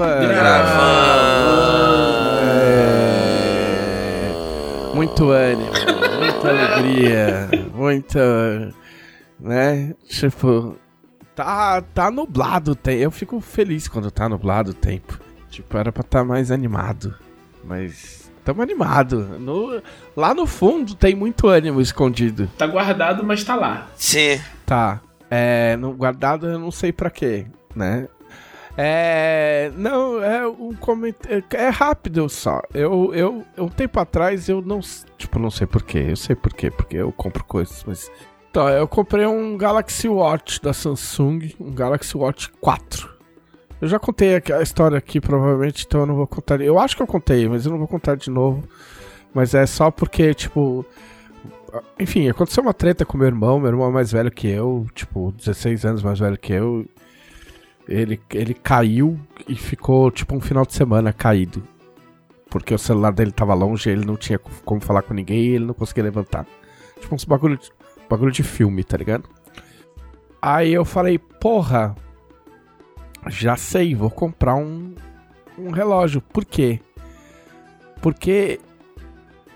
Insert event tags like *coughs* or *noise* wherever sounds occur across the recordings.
gravando. Gravando. É. Muito ânimo, muita alegria, muita. Né? Tipo, tá, tá nublado o tempo. Eu fico feliz quando tá nublado o tempo. Tipo, era pra estar tá mais animado. Mas tamo animado. No, lá no fundo tem muito ânimo escondido. Tá guardado, mas tá lá. Sim. Tá. É, no, guardado eu não sei pra quê, né? É. Não, é um comentário. É, é rápido só. Eu, eu, um tempo atrás eu não. Tipo, não sei porquê. Eu sei porquê, porque eu compro coisas, mas. Então, eu comprei um Galaxy Watch da Samsung, um Galaxy Watch 4. Eu já contei a história aqui, provavelmente, então eu não vou contar. Eu acho que eu contei, mas eu não vou contar de novo. Mas é só porque, tipo. Enfim, aconteceu uma treta com meu irmão. Meu irmão é mais velho que eu, tipo, 16 anos mais velho que eu. Ele, ele caiu e ficou, tipo, um final de semana caído. Porque o celular dele tava longe, ele não tinha como falar com ninguém e ele não conseguia levantar. Tipo, uns bagulho de, bagulho de filme, tá ligado? Aí eu falei, porra, já sei, vou comprar um, um relógio. Por quê? Porque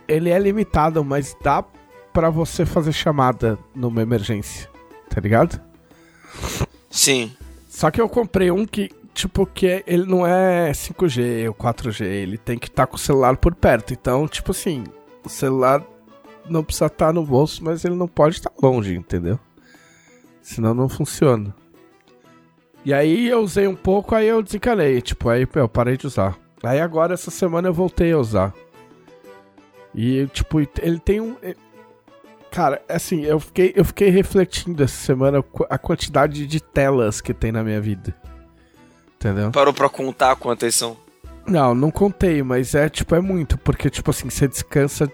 ele é limitado, mas dá para você fazer chamada numa emergência, tá ligado? Sim. Só que eu comprei um que, tipo, que ele não é 5G ou 4G, ele tem que estar tá com o celular por perto. Então, tipo assim, o celular não precisa estar tá no bolso, mas ele não pode estar tá longe, entendeu? Senão não funciona. E aí eu usei um pouco, aí eu desencanei, tipo, aí eu parei de usar. Aí agora, essa semana, eu voltei a usar. E, tipo, ele tem um. Cara, assim, eu fiquei, eu fiquei refletindo essa semana a quantidade de telas que tem na minha vida. Entendeu? Parou pra contar quantas são? Não, não contei, mas é tipo, é muito, porque tipo assim, você descansa.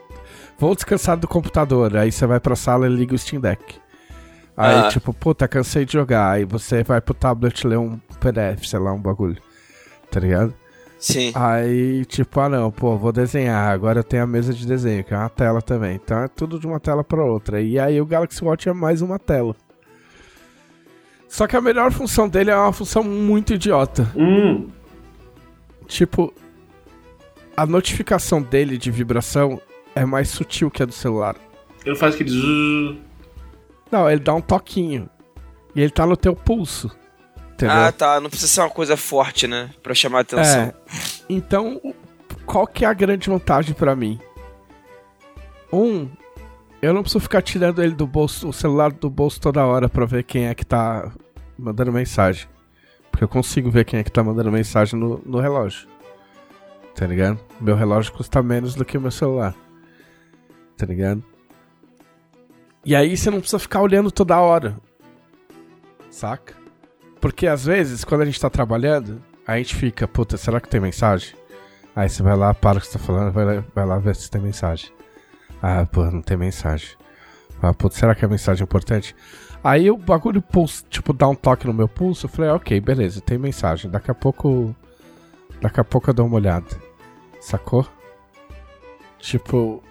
Vou descansar do computador, aí você vai pra sala e liga o Steam Deck. Aí, ah. tipo, puta, cansei de jogar. Aí você vai pro tablet ler um PDF, sei lá, um bagulho. Tá ligado? Sim. Aí, tipo, ah não, pô, vou desenhar. Agora eu tenho a mesa de desenho, que é uma tela também. Então é tudo de uma tela para outra. E aí o Galaxy Watch é mais uma tela. Só que a melhor função dele é uma função muito idiota. Hum. Tipo, a notificação dele de vibração é mais sutil que a do celular. Ele faz aquele. Não, ele dá um toquinho. E ele tá no teu pulso. Entendeu? Ah, tá. Não precisa ser uma coisa forte, né? Pra chamar a atenção. É. Então, qual que é a grande vantagem para mim? Um, eu não preciso ficar tirando ele do bolso, o celular do bolso toda hora pra ver quem é que tá mandando mensagem. Porque eu consigo ver quem é que tá mandando mensagem no, no relógio. Tá ligado? Meu relógio custa menos do que o meu celular. Tá ligado? E aí você não precisa ficar olhando toda hora. Saca? Porque às vezes, quando a gente tá trabalhando, a gente fica, puta, será que tem mensagem? Aí você vai lá, para o que você tá falando, vai lá, vai lá ver se tem mensagem. Ah, pô, não tem mensagem. Ah, puta, será que é mensagem importante? Aí o bagulho pulso, tipo, dá um toque no meu pulso, eu falei, ok, beleza, tem mensagem. Daqui a pouco. Daqui a pouco eu dou uma olhada. Sacou? Tipo,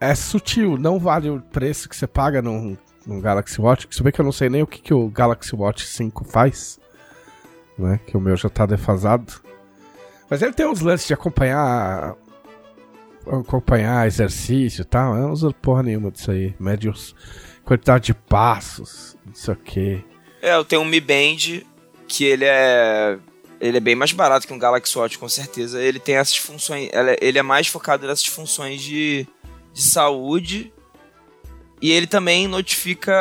é sutil, não vale o preço que você paga num, no Galaxy Watch. Se bem que eu não sei nem o que, que o Galaxy Watch 5 faz, né? Que o meu já tá defasado. Mas ele tem uns lances de acompanhar acompanhar exercício e tal. Eu não uso porra nenhuma disso aí. Mede os, quantidade de passos, não sei o que. É, eu tenho um Mi Band que ele é. Ele é bem mais barato que um Galaxy Watch, com certeza. Ele tem essas funções. Ele é mais focado nessas funções de, de saúde e ele também notifica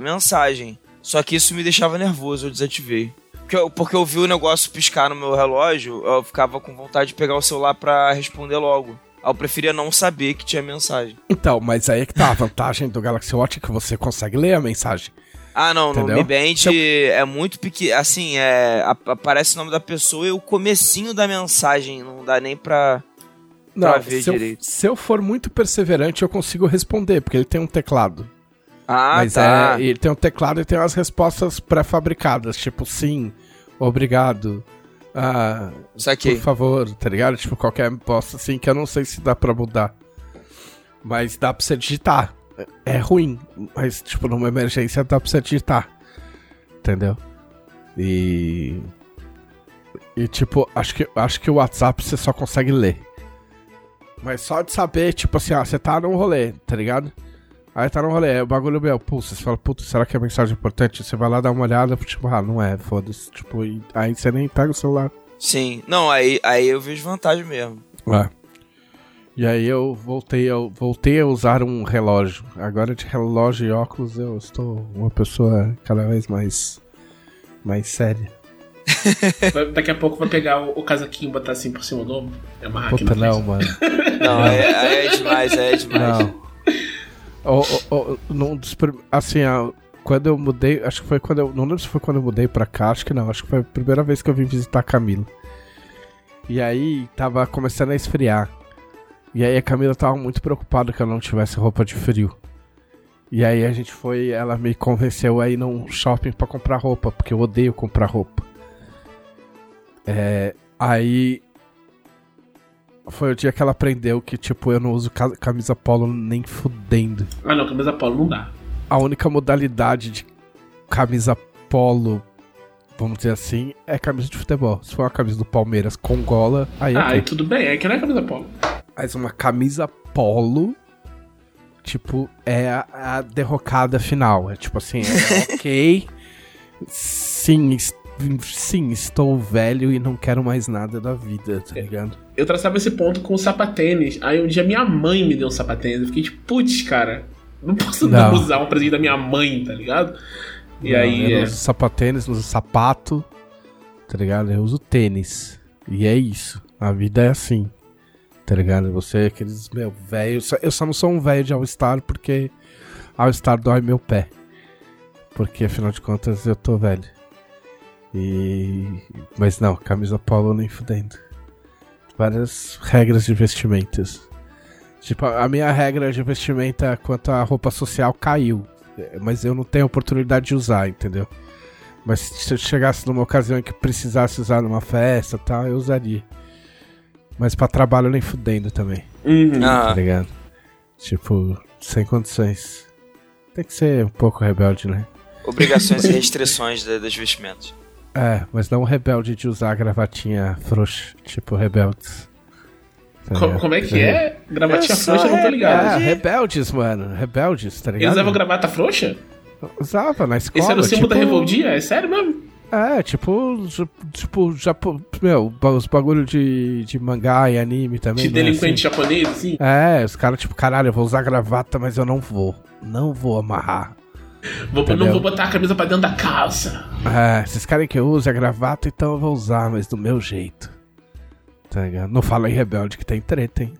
mensagem. Só que isso me deixava nervoso, eu desativei. Porque eu, porque eu vi o negócio piscar no meu relógio, eu ficava com vontade de pegar o celular para responder logo. Eu preferia não saber que tinha mensagem. Então, mas aí é que tá a vantagem do Galaxy Watch que você consegue ler a mensagem. Ah, não, Entendeu? no Mi Band é muito pequeno. Assim, é, aparece o nome da pessoa e o comecinho da mensagem. Não dá nem pra. Não, pra ver se direito. Eu, se eu for muito perseverante, eu consigo responder, porque ele tem um teclado. Ah, Mas tá. é, ele tem um teclado e tem umas respostas pré-fabricadas, tipo sim, obrigado, ah, Saquei. por favor, tá ligado? Tipo, qualquer resposta assim que eu não sei se dá pra mudar. Mas dá pra você digitar. É ruim, mas tipo, numa emergência dá pra você digitar. Entendeu? E E tipo, acho que, acho que o WhatsApp você só consegue ler. Mas só de saber, tipo assim, ah, você tá num rolê, tá ligado? Aí tá no rolê, é o bagulho meu, pulsa, você fala, puta, será que é mensagem importante? Você vai lá dar uma olhada, tipo, ah, não é, foda-se. Tipo, e aí você nem pega o celular. Sim. Não, aí, aí eu vejo vantagem mesmo. É. E aí eu voltei, eu voltei a usar um relógio. Agora de relógio e óculos eu estou uma pessoa cada vez mais mais séria. Daqui a pouco vai pegar o, o casaquinho e botar assim por cima do ombro. É uma Puta, não, mano. *laughs* Não, aí é demais, é demais. Não. Num dos prim- assim, ah, quando eu mudei, acho que foi quando eu. Não lembro se foi quando eu mudei pra cá, acho que não. Acho que foi a primeira vez que eu vim visitar a Camila. E aí tava começando a esfriar. E aí a Camila tava muito preocupada que eu não tivesse roupa de frio. E aí a gente foi, ela me convenceu a ir num shopping pra comprar roupa, porque eu odeio comprar roupa. É, aí foi o dia que ela aprendeu que, tipo, eu não uso ca- camisa polo nem fudendo. Ah não, camisa polo não dá. A única modalidade de camisa polo, vamos dizer assim, é camisa de futebol. Se for uma camisa do Palmeiras com gola, aí Ah, ok. aí tudo bem, aí que não é camisa polo. Mas uma camisa polo, tipo, é a, a derrocada final. É tipo assim, é *laughs* ok. Sim, sim, estou velho e não quero mais nada da vida, tá ligado? Eu traçava esse ponto com o sapatênis. Aí um dia minha mãe me deu um sapatênis. Eu fiquei tipo, putz, cara, não posso Não. usar um presente da minha mãe, tá ligado? E Não, aí. Eu é- uso sapatênis, não uso sapato, tá ligado? Eu uso tênis. E é isso. A vida é assim. Tá ligado? Você, aqueles, meu, velho. Eu só não sou um velho de All-Star porque All-Star dói meu pé. Porque afinal de contas eu tô velho. E. Mas não, camisa polo nem fudendo. Várias regras de vestimentas. Tipo, a minha regra de vestimenta quanto à roupa social caiu. Mas eu não tenho oportunidade de usar, entendeu? Mas se eu chegasse numa ocasião em que precisasse usar numa festa e tal, eu usaria. Mas pra trabalho nem fudendo também, Uhum. Ah, tá ligado? Tipo, sem condições. Tem que ser um pouco rebelde, né? obrigações e restrições das vestimentas. É, mas não rebelde de usar a gravatinha frouxa, tipo rebeldes. Tá Co- como é que é? Gravatinha Eu sou frouxa, eu não tô ligado. É, rebeldes, mano. Rebeldes, tá Eles ligado? usavam gravata frouxa? Usava na escola. Esse era o símbolo da tipo- revoldia? É sério mesmo? É, tipo, tipo, japo, meu, os bagulho de, de mangá e anime também. De não é delinquente assim? japonês, assim? É, os caras, tipo, caralho, eu vou usar gravata, mas eu não vou. Não vou amarrar. Vou, não vou botar a camisa pra dentro da calça. É, vocês querem que eu use a gravata, então eu vou usar, mas do meu jeito. Tá ligado? Não fala em rebelde que tem treta, hein?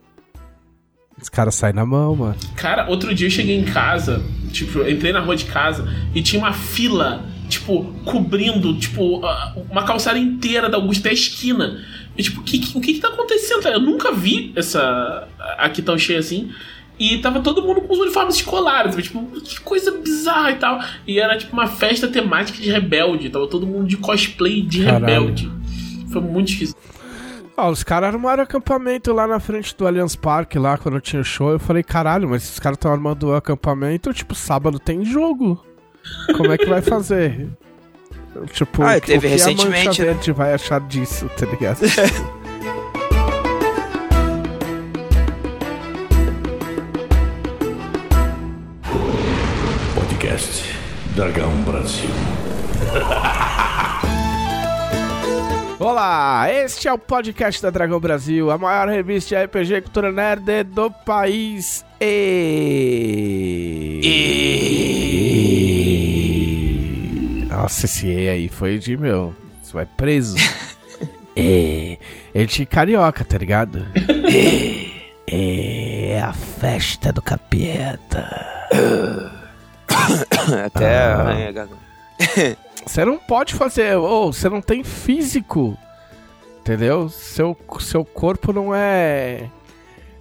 Os caras saem na mão, mano. Cara, outro dia eu cheguei em casa, tipo, entrei na rua de casa e tinha uma fila, tipo, cobrindo, tipo, uma calçada inteira da Augusta até a esquina. E, tipo, que, que- o que que tá acontecendo? Eu nunca vi essa. aqui tão cheia assim. E tava todo mundo com os uniformes escolares, tipo, que coisa bizarra e tal. E era tipo uma festa temática de rebelde, tava todo mundo de cosplay de Caralho. rebelde. Foi muito esquisito. Ó, os caras armaram acampamento lá na frente do Allianz Parque, lá quando tinha show. Eu falei, caralho, mas esses caras estão armando o acampamento, tipo, sábado tem jogo. Como é que vai fazer? *laughs* Tipo, Ah, o teve que a recentemente, Mancha né? Verde vai achar disso, tá ligado? *laughs* Dragão Brasil. *laughs* Olá, este é o podcast da Dragão Brasil, a maior revista de RPG e cultura nerd do país. E... Nossa, esse E aí foi de meu. Você vai preso. *laughs* é. Ele tinha carioca, tá ligado? é. É a festa do capeta. *coughs* Até Ah. arranha a garganta. *coughs* Você não pode fazer, ou você não tem físico. Entendeu? Seu, seu corpo não é.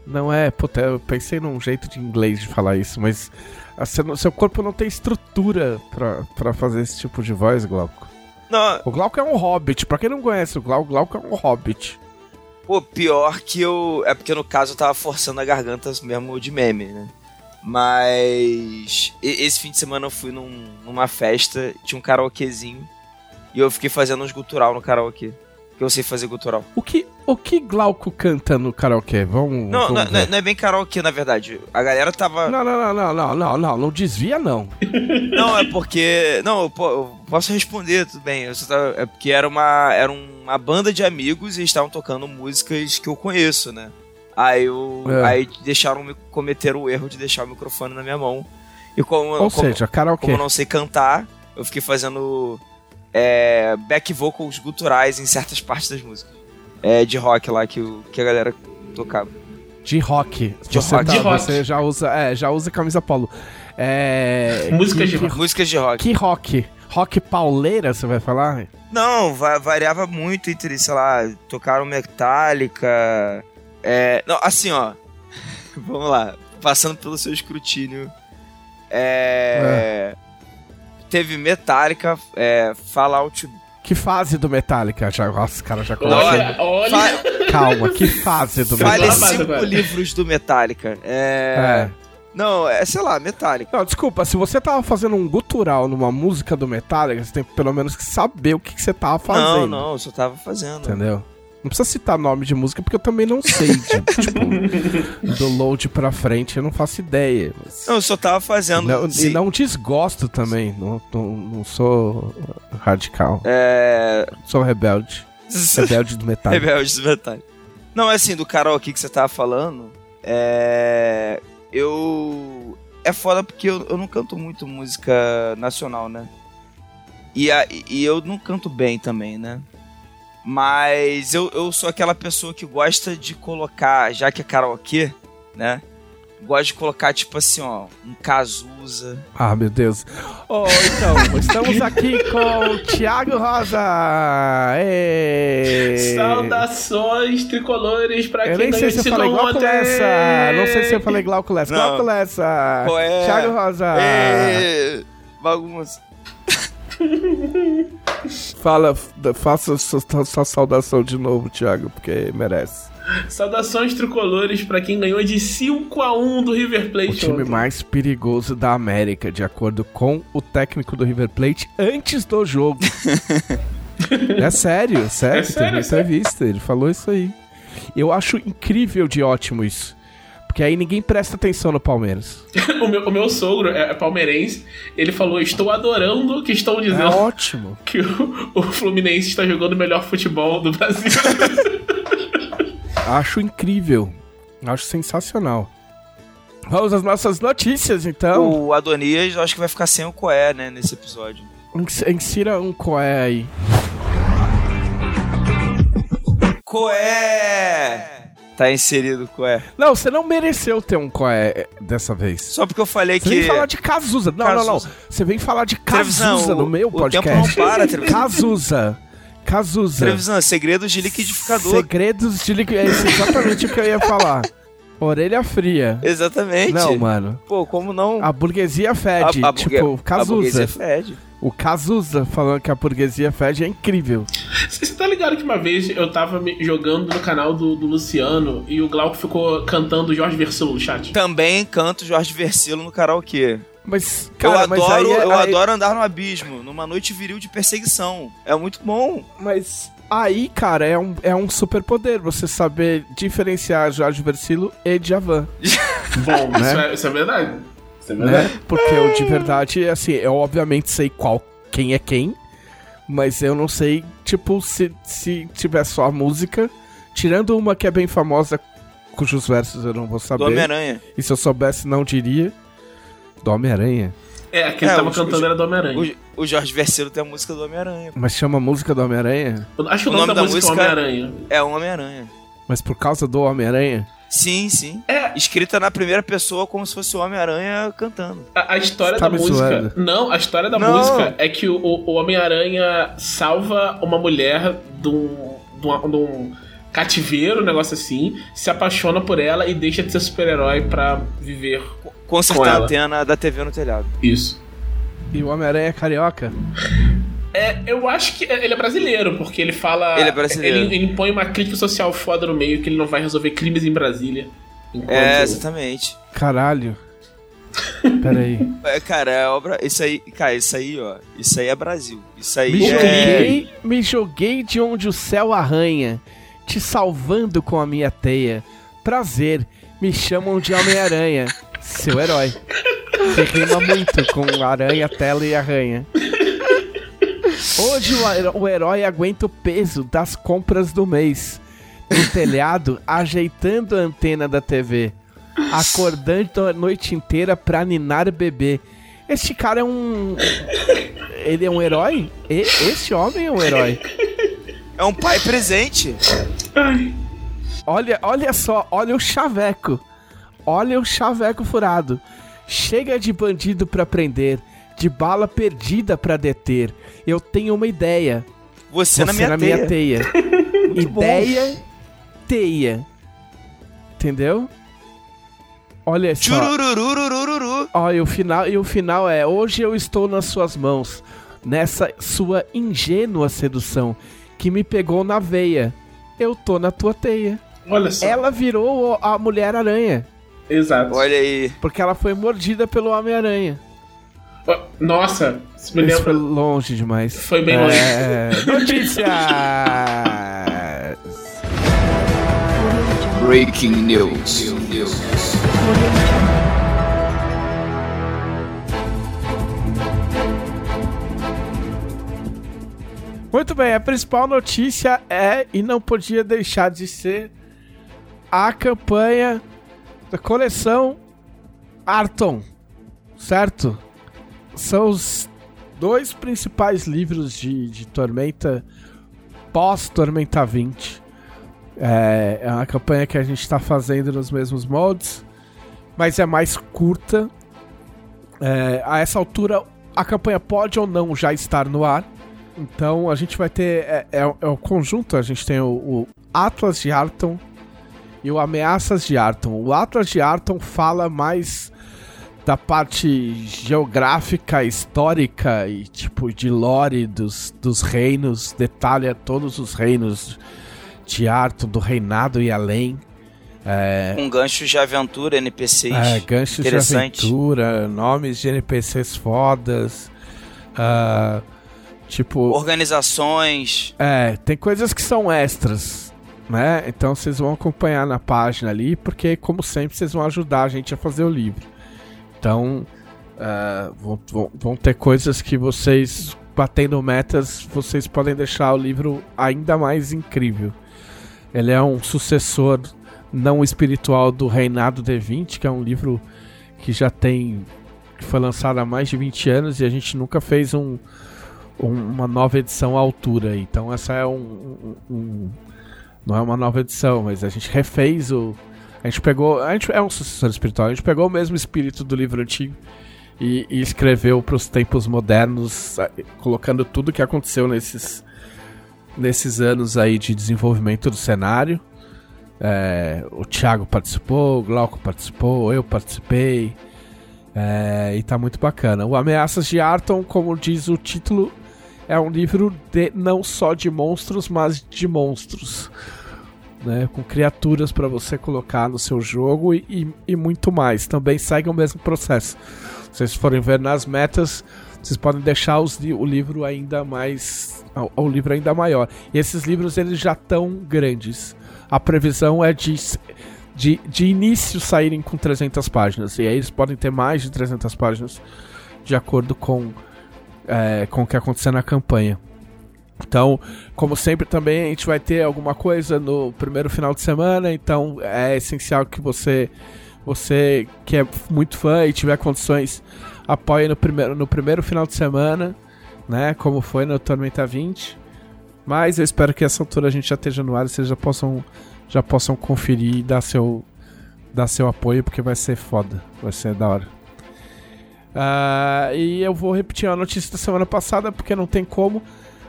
Não é. Puta, eu pensei num jeito de inglês de falar isso, mas. seu, seu corpo não tem estrutura pra, pra fazer esse tipo de voz, Glauco. Não, O Glauco é um hobbit. Pra quem não conhece, o Glauco, o Glauco é um hobbit. pô, pior que eu. É porque no caso eu tava forçando a garganta mesmo de meme, né? Mas. Esse fim de semana eu fui num- numa festa, tinha um karaokezinho. E eu fiquei fazendo uns gutural no karaokê. que eu sei fazer gutural. O que, o que Glauco canta no karaokê? Vamos. Não, vamos não, não é- é bem karaokê, na verdade. A galera tava. Não, não, não, não, não, não, não, não desvia não. *laughs* Não, é porque. Não, eu, eu posso responder, tudo bem. Tava- é porque era uma, era uma banda de amigos e estavam tocando músicas que eu conheço, né? Aí, eu, É. aí deixaram me cometer o erro de deixar o microfone na minha mão. E como, Ou como, seja, karaokê. como eu não sei cantar, eu fiquei fazendo é, back vocals guturais em certas partes das músicas. É, de rock lá que, o, que a galera tocava. De rock. De você, rock. tá- De rock. você já usa, é, já usa camisa polo. É, Músicas que, de rock. Músicas de rock. Que rock? Rock pauleira, você vai falar? Não, va- variava muito entre, sei lá, tocaram Metallica. É, não, assim, ó. *laughs* Vamos lá. Passando pelo seu escrutínio. É. Teve Metallica, é, Fallout. Que fase do Metallica? Já, nossa, cara já começa. Olha, olha. Fa Calma, que fase do Fale fale Metallica? sim. cinco livros do Metallica. É. É. Não, é, sei lá, Metallica. Não, desculpa, se você tava fazendo um gutural numa música do Metallica, você tem pelo menos que saber o que, que você tava fazendo. Não, não, eu só tava fazendo. Entendeu? Não precisa citar nome de música, porque eu também não sei. de- *laughs* tipo, do load pra frente, eu não faço ideia. mas- Não, eu só tava fazendo. Não, se- e não desgosto também. Não, não, não sou radical. É. Sou rebelde. *laughs* Rebelde do Metallica. Rebeldes do Metallica. Não, é assim, do karaokê que você tava falando, é. Eu. É foda porque eu, eu não canto muito música nacional, né? E, a, e eu não canto bem também, né? Mas eu, eu sou aquela pessoa que gosta de colocar, já que é karaokê, né? Gosto de colocar, tipo assim, ó, um Cazuza. Ah, meu Deus. Oh, então, *laughs* estamos aqui com o Thiago Rosa. Ê! Saudações tricolores pra Eu quem nem sei se eu falei Glauco Lessa. Não sei se eu falei Glauco Lessa. Não. Glauco Lessa. Qual é? Thiago Rosa. Ê, bagunça. *laughs* Fala, faça sua, saudação de novo, Thiago, porque merece. Saudações tricolores pra quem ganhou de 5 a 1 do River O Plate. time ontem. mais perigoso da América, de acordo com o técnico do River Plate antes do jogo. *laughs* é sério, sério. É sério, teve é entrevista, ele falou isso aí. Eu acho incrível de ótimo isso. Porque aí ninguém presta atenção no Palmeiras. *laughs* o, meu, o meu sogro é palmeirense. Ele falou: Estou adorando que estão É dizendo ótimo. *laughs* que o, o Fluminense está jogando o melhor futebol do Brasil. *laughs* Acho incrível. Acho sensacional. Vamos às nossas notícias, então. O Adonias, acho que vai ficar sem o Coé, né, nesse episódio. Ins- Insira um coé aí. Coé! Tá inserido o Coé. Não, você não mereceu ter um coé eh, dessa vez. Só porque eu falei Você que. vem falar de Cazuza. Não, não, não. Cazuza. Você vem falar de Trevisan, Cazuza o- no meu o tempo podcast. não para, Trevisan. Cazuza. Cazuza. Trevisan, segredos de liquidificador. Segredos de liqui... É exatamente o que eu ia falar. Orelha fria. Exatamente. Não, mano. Pô, como não? A burguesia fede. A- a burgue- tipo, A Cazuza. burguesia fede. O Cazuza falando que a burguesia fede é incrível. Você tá ligado que uma vez eu tava me- jogando no canal do, do Luciano e o Glauco ficou cantando Jorge Versilo no chat? Também canto Jorge Versilo no karaokê. Mas, cara, eu mas adoro, aí, é- eu aí- adoro andar no abismo, numa noite viril de perseguição. É muito bom. Mas aí, cara, é um, é um superpoder você saber diferenciar Jorge Versilo e Djavan, *laughs* Bom, Né? isso, é, isso é verdade. É verdade. né? Porque eu de verdade, assim, eu obviamente sei qual quem é quem, mas eu não sei, tipo, se, se tiver só a música, tirando uma que é bem famosa, cujos versos eu não vou Do saber. Homem-Aranha. E se eu soubesse, não diria. Do Homem-Aranha. É, a que ele É, tava os- cantando os- era do Homem-Aranha. O, o Jorge Versilo tem a música do Homem-Aranha. Mas chama a música do Homem-Aranha? Acho que o, o nome, nome da, da música é Homem-Aranha. É o Homem-Aranha. Mas por causa do Homem-Aranha? Sim, sim. É, Escrita na primeira pessoa como se fosse o Homem-Aranha cantando. a, a história Tá da música. zoando. Não, a história da Não. música é que o, o Homem-Aranha salva uma mulher de um, de um- de um cativeiro, um negócio assim, se apaixona por ela e deixa de ser super-herói pra viver Com Consertar ela. a antena da TV no telhado. isso. E o Homem-Aranha é carioca? *laughs* É, eu acho que ele é brasileiro, porque ele fala. Ele é brasileiro. Ele, ele impõe uma crítica social foda no meio que ele não vai resolver crimes em Brasília. É, exatamente. Caralho. *laughs* Peraí. É, cara, é obra. Isso aí, cara, isso aí, ó. Isso aí é Brasil. Isso aí Me é. joguei, me joguei de onde o céu arranha, te salvando com a minha teia. Prazer, me chamam de Homem-Aranha, seu herói. Você rima muito com aranha, tela e arranha. Hoje o, heró- o herói aguenta o peso das compras do mês. No telhado, *laughs* ajeitando a antena da TV. Acordando a noite inteira pra ninar bebê. Este cara é um. Ele é um herói? E- esse homem é um herói. É um pai presente. Ai, Olha, olha só, olha o chaveco. Olha o chaveco furado. Chega de bandido pra prender, de bala perdida pra deter. Eu tenho uma ideia. Você, na minha teia. teia. *laughs* bom. ideia, teia. Entendeu? Olha só. E o final, e o final é: Hoje eu estou nas suas mãos, nessa sua ingênua sedução que me pegou na veia. Eu tô na tua teia. olha só. Ela virou a Mulher-Aranha, Exato. Olha aí. porque ela foi mordida pelo Homem-Aranha. Nossa, isso me Isso foi lembra. longe demais. Foi bem é... Notícias! Breaking news. Muito bem, a principal notícia é, e não podia deixar de ser, a campanha da coleção Arton, certo? São os dois principais livros de, de Tormenta pós-Tormenta 20. É, é uma campanha que a gente está fazendo nos mesmos moldes, mas é mais curta. É, a essa altura, a campanha pode ou não já estar no ar. Então a gente vai ter. É, é, é o conjunto, a gente tem o, o Atlas de Arton e o Ameaças de Arton. O Atlas de Arton fala mais da parte geográfica, histórica e tipo de lore dos, dos reinos, detalha todos os reinos de Arton, do reinado e além. É, Com ganchos de aventura, NPCs. é, ganchos de aventura, nomes de NPCs fodas. ah, tipo. Organizações. É, tem coisas que são extras, né? Então vocês vão acompanhar na página ali, porque, como sempre, vocês vão ajudar a gente a fazer o livro. Então, é, vão, vão- vão ter coisas que vocês, batendo metas, vocês podem deixar o livro ainda mais incrível. Ele é um sucessor não espiritual do Reinado D20, que é um livro que já tem. que foi lançado há mais de 20 anos e a gente nunca fez um um- uma nova edição à altura. Então essa é um, um- um- não é uma nova edição, mas a gente refez o a gente pegou, a gente é um sucessor espiritual, a gente pegou o mesmo espírito do livro antigo e, e escreveu para os tempos modernos, colocando tudo que aconteceu nesses nesses anos aí de desenvolvimento do cenário. É, o Thiago participou, o Glauco participou, eu participei. É, e tá muito bacana. O Ameaças de Arton, como diz o título, é um livro de não só de monstros, mas de monstros. Né, com criaturas para você colocar no seu jogo e, e- e muito mais. Também segue o mesmo processo. Se vocês forem ver nas metas, vocês podem deixar os o livro ainda mais. O, livro ainda maior. E esses livros eles já estão grandes. A previsão é de, de, de início saírem com 300 páginas. E aí eles podem ter mais de 300 páginas de acordo com, é, com o que acontecer na campanha. Então, como sempre, também a gente vai ter alguma coisa no primeiro final de semana. Então, é essencial que você, você que é muito fã e tiver condições, apoie no primeiro, no primeiro final de semana, né? Como foi no Tormenta 20. Mas eu espero que essa altura a gente já esteja no ar e vocês já possam, já possam conferir e dar seu, dar seu apoio, porque vai ser foda. Vai ser da hora. Ah, e eu vou repetir a notícia da semana passada, porque não tem como.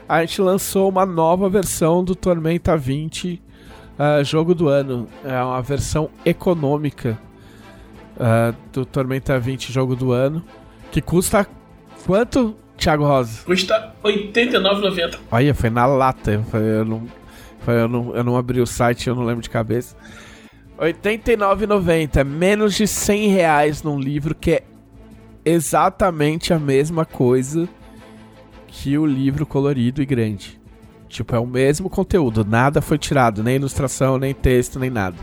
A gente lançou uma nova versão do Tormenta 20 ah, jogo do ano. É uma versão econômica ah, do Tormenta 20 jogo do ano. Que custa quanto, Thiago Rosa? Custa R$ 89,90. Olha, foi na lata. Eu, foi- eu não, foi- eu, não, eu não abri o site, eu não lembro de cabeça. R$ 89,90. Menos de 100 reais num livro que é exatamente a mesma coisa que o livro colorido e grande. Tipo, é o mesmo conteúdo, nada foi tirado, nem ilustração, nem texto, nem nada.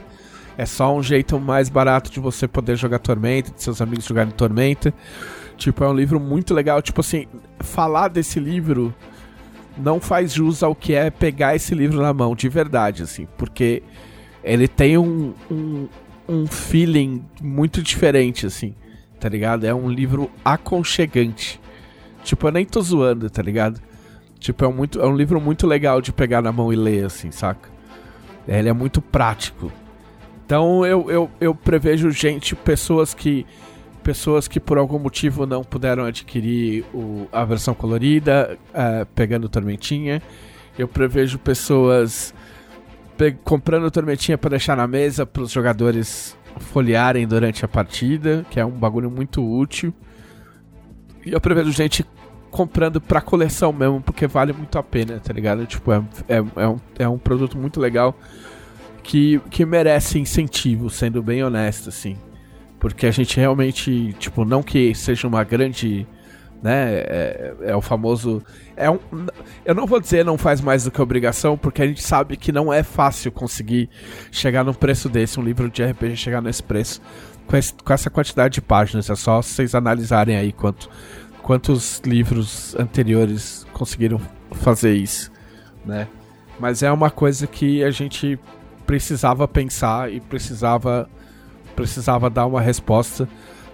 É só um jeito mais barato de você poder jogar Tormenta, de seus amigos jogarem Tormenta. Tipo, é um livro muito legal. Tipo assim, falar desse livro não faz jus ao que é pegar esse livro na mão, de verdade, assim. Porque ele tem um, um, um feeling muito diferente, assim, tá ligado? É um livro aconchegante. Tipo, eu nem tô zoando, tá ligado? Tipo, é um, muito, é um livro muito legal de pegar na mão e ler, assim, saca? Ele é muito prático. Então eu, eu, eu prevejo gente, pessoas que. Pessoas que por algum motivo não puderam adquirir o, a versão colorida, uh, pegando Tormentinha. Eu prevejo pessoas comprando Tormentinha para deixar na mesa para os jogadores folhearem durante a partida, que é um bagulho muito útil. E eu prevejo gente comprando pra coleção mesmo, porque vale muito a pena, tá ligado? Tipo, é, é, é, um, é um produto muito legal que, que merece incentivo, sendo bem honesto, assim. Porque a gente realmente, tipo, não que seja uma grande. Né, é, é o famoso. É um, eu não vou dizer não faz mais do que obrigação, porque a gente sabe que não é fácil conseguir chegar num preço desse, um livro de RPG chegar nesse preço, com, esse, com essa quantidade de páginas. É só vocês analisarem aí quanto, quantos livros anteriores conseguiram fazer isso, né? Mas é uma coisa que a gente precisava pensar e precisava precisava dar uma resposta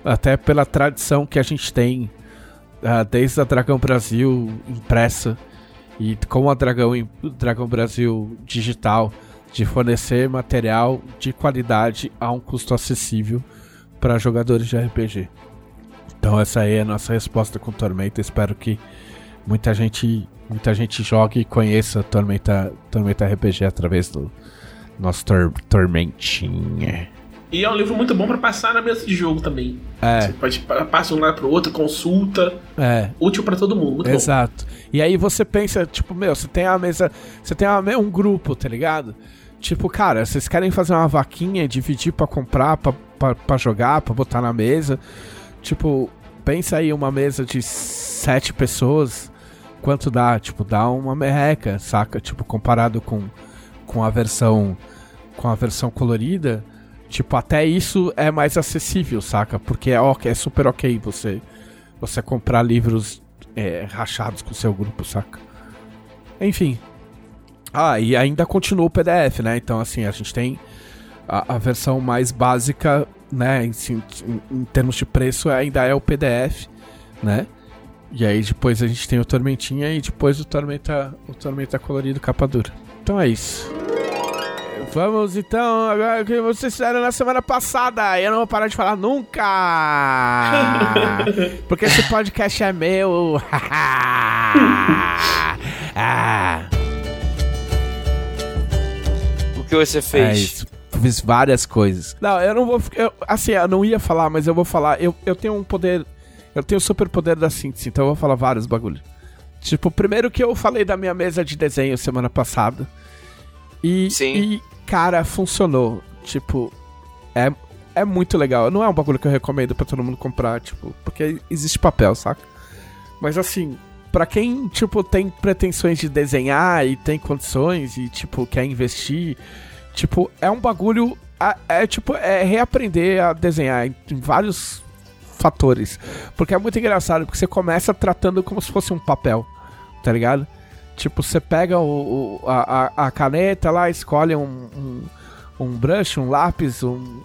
até pela tradição que a gente tem uh, desde a Dragão Brasil impressa e com a Dragão, Dragão Brasil digital de fornecer material de qualidade a um custo acessível para jogadores de RPG. Então essa aí é a nossa resposta com Tormenta. Espero que muita gente muita gente jogue e conheça Tormenta, Tormenta RPG através do, nosso tor Tormentinha. E é um livro muito bom para passar na mesa de jogo também. É. Você pode passar um lado pro outro, consulta. É. Útil para todo mundo. Exato. Bom. E aí você pensa, tipo, meu, você tem a mesa. Você tem uma, um grupo, tá ligado? Tipo, cara, vocês querem fazer uma vaquinha, dividir para comprar, para jogar, para botar na mesa. Tipo, pensa aí uma mesa de sete pessoas. Quanto dá? Tipo, dá uma merreca, saca? Tipo, comparado com, com a versão com a versão colorida, tipo, até isso é mais acessível, saca? Porque é, ok, é super ok você, você comprar livros é, rachados com seu grupo, saca? Enfim. Ah, e ainda continua o PDF, né? Então, assim, a gente tem a, a versão mais básica, né? Em, em, em, termos de preço, ainda é o PDF, né? E aí depois a gente tem o Tormentinha e depois o Tormenta, o Tormenta colorido capa dura. Então é isso. Vamos então agora o que vocês fizeram na semana passada. Eu não vou parar de falar nunca! *laughs* Porque esse podcast é meu. *laughs* ah. O que você fez? É isso. Fiz várias coisas. Não, eu não vou. Eu, assim, eu não ia falar, mas eu vou falar. Eu, eu tenho um poder. Eu tenho o super poder da síntese, então eu vou falar vários bagulhos. Tipo, primeiro que eu falei da minha mesa de desenho semana passada. E, Sim. e cara, funcionou. Tipo, é, é muito legal. Não é um bagulho que eu recomendo para todo mundo comprar, tipo, porque existe papel, saca? Mas assim, para quem, tipo, tem pretensões de desenhar e tem condições e, tipo, quer investir, tipo, é um bagulho. É, é tipo, é reaprender a desenhar em, em vários fatores. Porque é muito engraçado, porque você começa tratando como se fosse um papel, tá ligado? Tipo, você pega o, o a, a, caneta lá, escolhe um, um, um, brush, um lápis, um.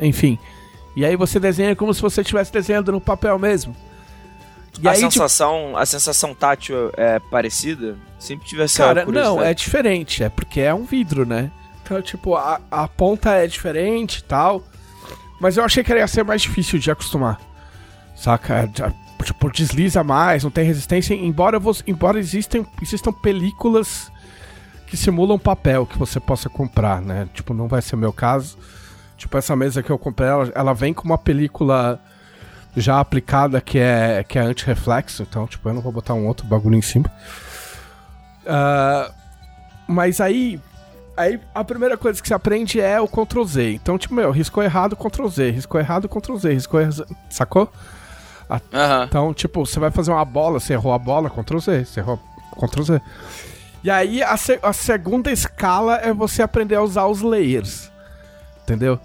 Enfim. E aí você desenha como se você estivesse desenhando no papel mesmo. E a aí, tipo sensação, tipo... a sensação tátil é parecida? Sempre tive essa Cara, não, é diferente, é porque é um vidro, né? Então, tipo, a, a ponta é diferente e tal. Mas eu achei que ia ser mais difícil de acostumar. Saca? tipo, desliza mais, não tem resistência, embora, você, embora existem, existam películas que simulam papel que você possa comprar, né? Tipo, não vai ser meu caso. Tipo, essa mesa que eu comprei, ela, ela vem com uma película já aplicada que é, que é anti-reflexo, então, tipo, eu não vou botar um outro bagulho em cima. Uh, mas aí, aí a primeira coisa que você aprende é o Ctrl Z. Então, tipo, meu, riscou errado, Ctrl Z, riscou errado, Ctrl Z, riscou errado, sacou? A-. Então, tipo, você vai fazer uma bola, você errou a bola, Ctrl Z, você errou Ctrl Z. E aí, a, se- a segunda escala é você aprender a usar os layers. Entendeu?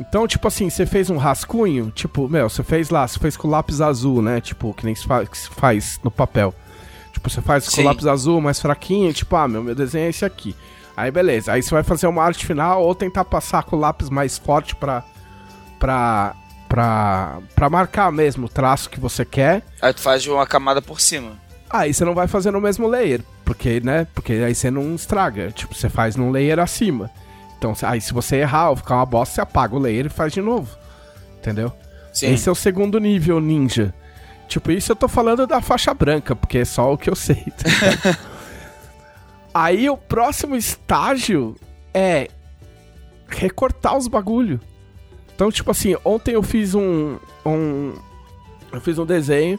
Então, tipo assim, você fez um rascunho, tipo, meu, você fez lá, você fez com lápis azul, né? Tipo, que nem se faz, se faz no papel. Tipo, você faz com lápis azul mais fraquinho, tipo, ah, meu, meu desenho é esse aqui. Aí, beleza. Aí você vai fazer uma arte final ou tentar passar com o lápis mais forte pra. pra. pra. pra marcar mesmo o traço que você quer. Aí tu faz uma camada por cima. Aí você não vai fazer no mesmo layer, porque, né? Porque aí você não estraga. Tipo, você faz num layer acima. Então, aí se você errar ou ficar uma bosta, você apaga o layer e faz de novo. Entendeu? Sim. Esse é o segundo nível ninja. Tipo, isso eu tô falando da faixa branca, porque é só o que eu sei. tá? *laughs* aí o próximo estágio é recortar os bagulho. Então, tipo assim, ontem eu fiz um. um eu fiz um desenho.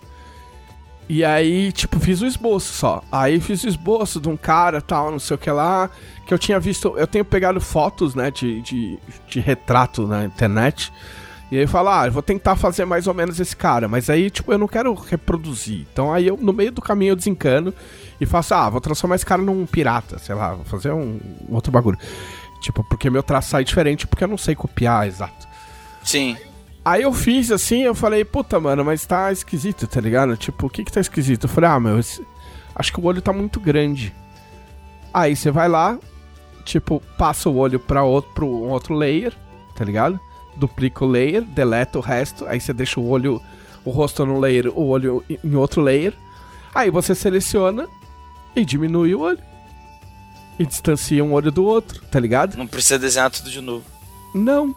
E aí, tipo, fiz o esboço só. Aí fiz o esboço de um cara, tal, não sei o que lá. Que eu tinha visto. Eu tenho pegado fotos, né, de, de, de retrato na internet. E aí falo, ah, eu vou tentar fazer mais ou menos esse cara. Mas aí, tipo, eu não quero reproduzir. Então aí eu, no meio do caminho, eu desencano e faço, ah, vou transformar esse cara num pirata, sei lá, vou fazer um, um outro bagulho. Tipo, porque meu traço sai diferente, porque eu não sei copiar exato. Sim. Aí eu fiz assim, eu falei, puta, mano, mas tá esquisito, tá ligado? Tipo, o que que tá esquisito? Eu falei, ah, meu, esse- acho que o olho tá muito grande. Aí você vai lá, tipo, passa o olho pra outro, pro um outro layer, tá ligado? Duplica o layer, deleta o resto, aí você deixa o olho, o rosto num layer, o olho em outro layer. Aí você seleciona e diminui o olho. E distancia um olho do outro, tá ligado? Não precisa desenhar tudo de novo. Não.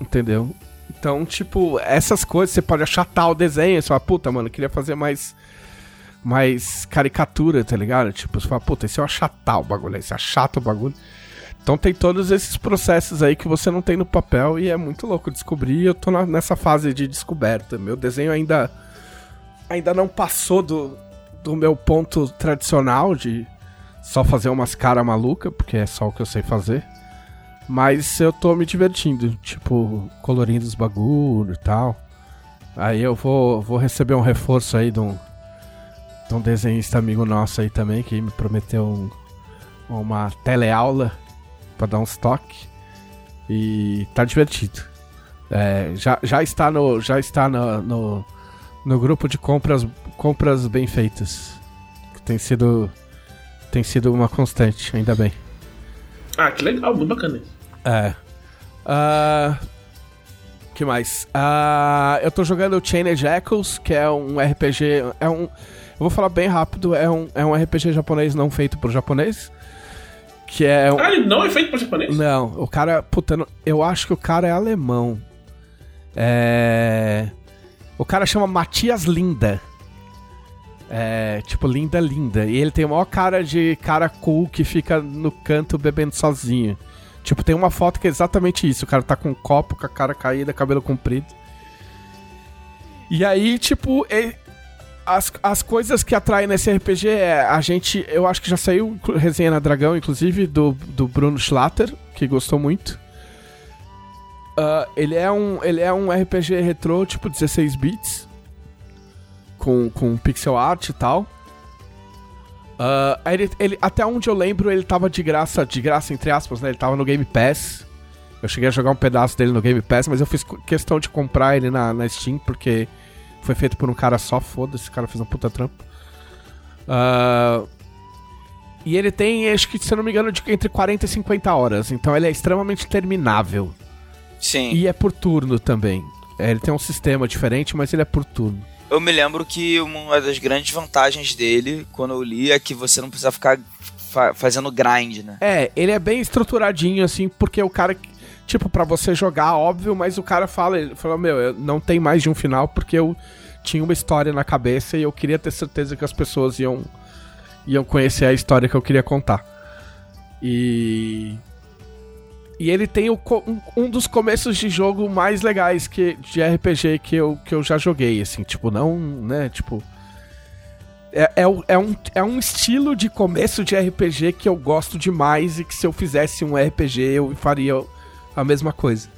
Entendeu? Então, tipo, essas coisas você pode achatar o desenho. Você fala, puta, mano, eu queria fazer mais. Mais caricatura, tá ligado? Tipo, você fala, puta, e se eu achatar o bagulho aí? Você achata o bagulho. Então tem todos esses processos aí que você não tem no papel e é muito louco descobrir. e Eu tô na- nessa fase de descoberta. Meu desenho ainda. Ainda não passou do, do meu ponto tradicional de só fazer umas caras malucas, porque é só o que eu sei fazer. Mas eu tô me divertindo, tipo, colorindo os bagulho e tal. Aí eu vou, vou receber um reforço aí de um, de um desenhista amigo nosso aí também, que me prometeu um- uma teleaula pra dar uns toques. E tá divertido. É, já, já está no, já está no, no, no grupo de compras, compras bem feitas. Que tem sido, tem sido uma constante, ainda bem. Ah, que legal, muito bacana. É. Ah, que mais? Ah, eu tô jogando Chained Echoes, que é um RPG. É um. Eu vou falar bem rápido, é um, é um RPG japonês não feito por japonês. Que é um. Ah, ele não é feito por japonês? Não, o cara. Eu acho que o cara é alemão. É. O cara chama Matias Linda. É, tipo, linda, linda. E ele tem a maior cara de cara cool que fica no canto bebendo sozinho. Tipo, tem uma foto que é exatamente isso. O cara tá com um copo, com a cara caída, cabelo comprido. E aí, tipo, as, as coisas que atraem nesse RPG é a gente. Eu acho que já saiu resenha na Dragão, inclusive, do, do Bruno Schlatter, que gostou muito. Ah, ele, é um, ele é um RPG retrô, tipo 16 bits. Com, com pixel art e tal. Ah, ele, ele- até onde eu lembro, ele tava de graça, de graça entre aspas, né? Ele tava no Game Pass. Eu cheguei a jogar um pedaço dele no Game Pass, mas eu fiz questão de comprar ele na, na Steam, porque foi feito por um cara só, foda-se, esse cara fez um puta trampo. Ah, e ele tem, acho que, se eu não me engano, de entre 40 e 50 horas. Então ele é extremamente terminável. Sim. E é por turno também. É, ele tem um sistema diferente, mas ele é por turno. Eu me lembro que uma das grandes vantagens dele, quando eu li, é que você não precisa ficar fa- fazendo grind, né? É, ele é bem estruturadinho, assim, porque o cara. Tipo, pra você jogar, óbvio, mas o cara fala, ele fala, meu, eu não tem mais de um final porque eu tinha uma história na cabeça e eu queria ter certeza que as pessoas iam, iam conhecer a história que eu queria contar. E. E ele tem o um, dos começos de jogo mais legais que, de RPG que eu, que eu já joguei, assim, tipo, não, né, tipo. É, é, é um, é um estilo de começo de RPG que eu gosto demais e que se eu fizesse um RPG eu faria a mesma coisa.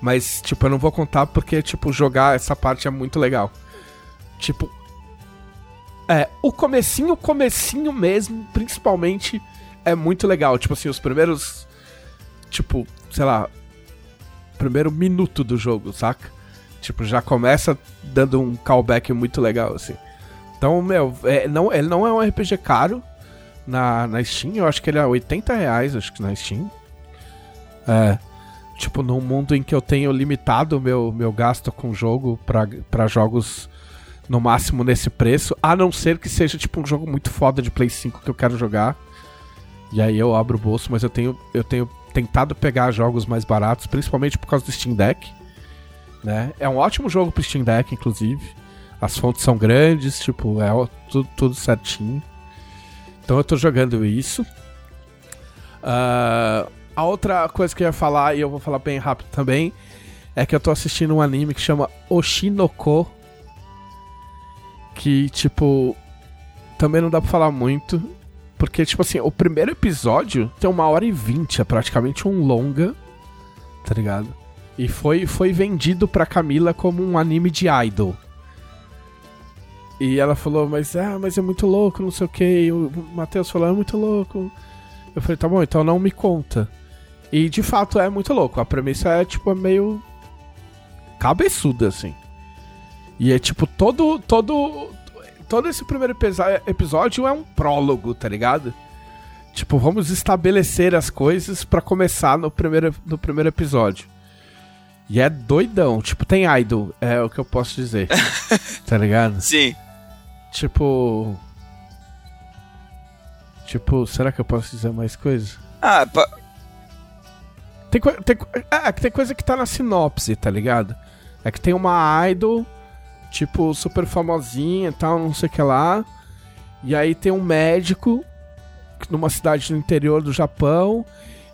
Mas, tipo, eu não vou contar porque, tipo, jogar essa parte é muito legal. Tipo. É, o comecinho, comecinho mesmo, principalmente, é muito legal. Tipo assim, os primeiros. Tipo, sei lá. Primeiro minuto do jogo, saca? Tipo, já começa dando um callback muito legal, assim. Então, meu, é, não, ele não é um RPG caro na, na Steam. Eu acho que ele é 80 reais, acho que na Steam. É. Tipo, num mundo em que eu tenho limitado meu, meu gasto com jogo para jogos no máximo nesse preço, a não ser que seja tipo um jogo muito foda de Play 5 que eu quero jogar. E aí eu abro o bolso, mas eu tenho, eu tenho tentado pegar jogos mais baratos, principalmente por causa do Steam Deck. Né? É um ótimo jogo pro Steam Deck, inclusive. As fontes são grandes, tipo, é tudo, tudo certinho. Então eu tô jogando isso. Uh, a outra coisa que eu ia falar, e eu vou falar bem rápido também, é que eu tô assistindo um anime que chama Oshinoko. Que, tipo, também não dá pra falar muito. Porque, tipo assim, o primeiro episódio tem uma hora e vinte, é praticamente um longa, tá ligado? E foi, foi vendido pra Camila como um anime de idol. E ela falou, mas, ah, mas é muito louco, não sei o que. O Matheus falou, é muito louco. Eu falei, tá bom, então não me conta. E de fato é muito louco. A premissa é, tipo, meio. cabeçuda, assim. E é tipo, todo. todo. Todo esse primeiro episódio é um prólogo, tá ligado? Tipo, vamos estabelecer as coisas para começar no primeiro, no primeiro episódio. E é doidão. Tipo, tem idol, é o que eu posso dizer. *laughs* tá ligado? Sim. Tipo. Tipo, será que eu posso dizer mais coisa? Ah, pa tem, tem, é, tem coisa que tá na sinopse, tá ligado? É que tem uma idol, tipo, super famosinha e tal, não sei o que lá. E aí tem um médico numa cidade no interior do Japão.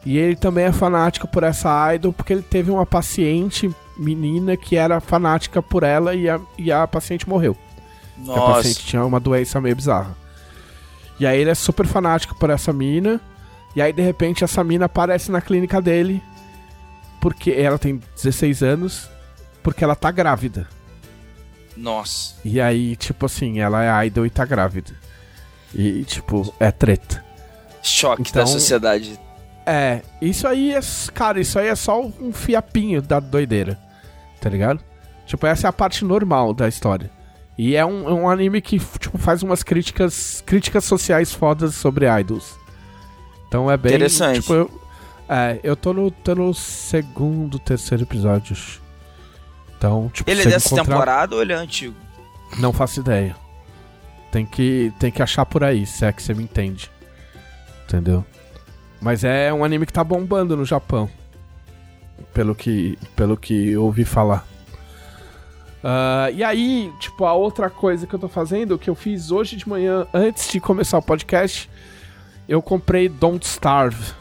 E ele também é fanático por essa idol porque ele teve uma paciente menina que era fanática por ela e a, e a paciente morreu. Nossa. A paciente tinha uma doença meio bizarra. E aí ele é super fanático por essa mina. E aí, de repente, essa mina aparece na clínica dele. Porque ela tem 16 anos. Porque ela tá grávida. Nossa. E aí, tipo assim, ela é idol e tá grávida. E, tipo, é treta. Choque então, da sociedade. É, isso aí é. Cara, isso aí é só um fiapinho da doideira. Tá ligado? Tipo, essa é a parte normal da história. E é um, é um anime que, tipo, faz umas críticas. críticas sociais fodas sobre idols. Então é bem. Interessante. Tipo, eu, é, eu tô no, tô no segundo, terceiro episódio. Então, tipo, Ele é dessa encontrar... temporada ou ele é antigo? Não faço ideia. Tem que, tem que achar por aí, se é que você me entende. Entendeu? Mas é um anime que tá bombando no Japão. Pelo que, pelo que eu ouvi falar. Uh, e aí, tipo, a outra coisa que eu tô fazendo, que eu fiz hoje de manhã, antes de começar o podcast, eu comprei Don't Starve.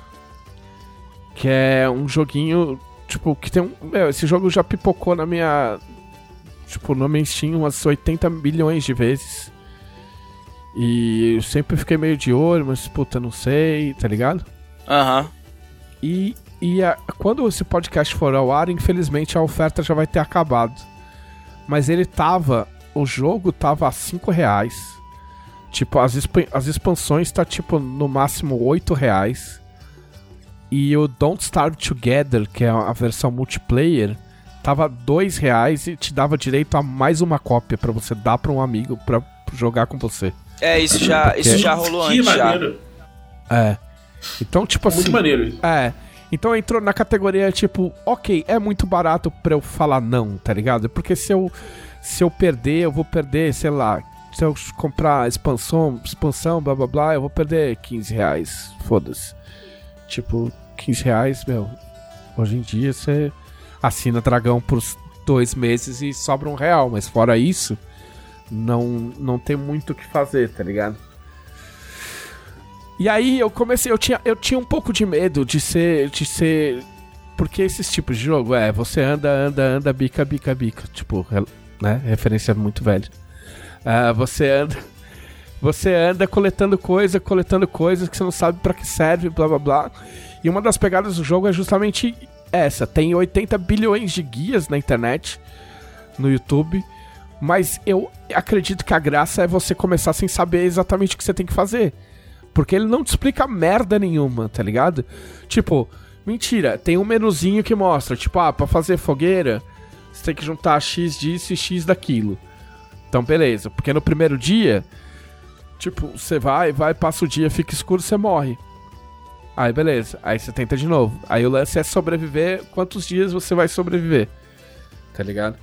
Que é um joguinho, tipo, que tem um. Meu, esse jogo já pipocou na minha. Tipo, no meu Steam umas 80 milhões de vezes. E eu sempre fiquei meio de olho, mas puta, não sei, tá ligado? Aham. Uhum. E, e a, quando esse podcast for ao ar, infelizmente a oferta já vai ter acabado. Mas ele tava. O jogo tava a 5 reais. Tipo, as, as expansões tá tipo no máximo 8 reais. E o Don't Starve Together, que é a versão multiplayer, tava 2 reais e te dava direito a mais uma cópia para você dar para um amigo para jogar com você. É, isso já, Porque... isso já rolou que antes maneiro. já. É. Então, tipo assim. Muito maneiro. É. Então entrou na categoria tipo, ok, é muito barato pra eu falar não, tá ligado? Porque se eu, se eu perder, eu vou perder, sei lá, se eu comprar expansão, expansão, blá blá blá, eu vou perder 15 reais. Foda-se. Tipo, 15 reais, meu. Hoje em dia você assina Dragão por dois meses e sobra um real, mas fora isso, não, não tem muito o que fazer, tá ligado? E aí eu comecei, eu tinha, eu tinha um pouco de medo de ser, de ser, porque esses tipos de jogo, é, você anda, anda, anda, bica, bica, bica, tipo, né, referência muito velha. Uh, você anda. Você anda coletando coisa, coletando coisas que você não sabe para que serve, blá blá blá. E uma das pegadas do jogo é justamente essa. Tem 80 bilhões de guias na internet, no YouTube, Mas eu acredito que a graça é você começar sem saber exatamente o que você tem que fazer. Porque ele não te explica merda nenhuma, tá ligado? Tipo, mentira, tem um menuzinho que mostra, tipo, ah, pra fazer fogueira, você tem que juntar X disso e X daquilo. Então, beleza. Porque no primeiro dia, tipo, você vai, vai, passa o dia, fica escuro, você morre. Aí, beleza. Aí você tenta de novo. Aí o lance é sobreviver. Quantos dias você vai sobreviver? Tá ligado?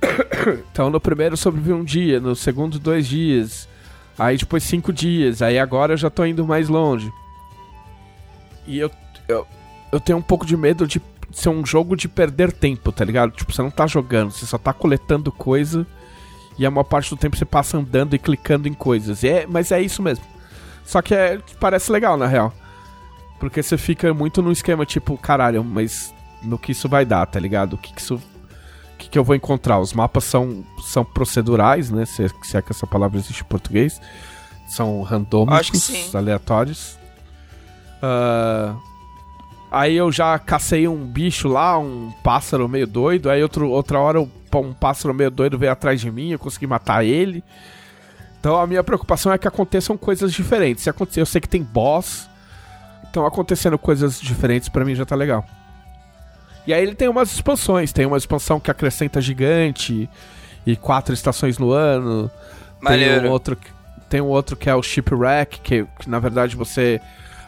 *coughs* então, no primeiro sobrevivi um dia, no segundo, dois dias. Aí depois cinco dias. Aí agora eu já tô indo mais longe. E eu, eu, eu tenho um pouco de medo de ser um jogo de perder tempo, tá ligado? Tipo, você não tá jogando, você só tá coletando coisa. E a maior parte do tempo você passa andando e clicando em coisas. É, mas é isso mesmo. Só que é, parece legal, na real. Porque você fica muito no esquema tipo, caralho, mas no que isso vai dar, tá ligado? O que, que isso. Que, que eu vou encontrar? Os mapas são, são procedurais, né? Se, se é que essa palavra existe em português. São randômicos, aleatórios. Uh, aí eu já cacei um bicho lá, um pássaro meio doido. Aí outro, outra hora um pássaro meio doido veio atrás de mim, eu consegui matar ele. Então a minha preocupação é que aconteçam coisas diferentes. Se acontecer, eu sei que tem boss. Então acontecendo coisas diferentes para mim já tá legal. E aí ele tem umas expansões, tem uma expansão que acrescenta gigante e quatro estações no ano. Maneiro. Tem um outro, tem um outro que é o Shipwreck, que, que na verdade você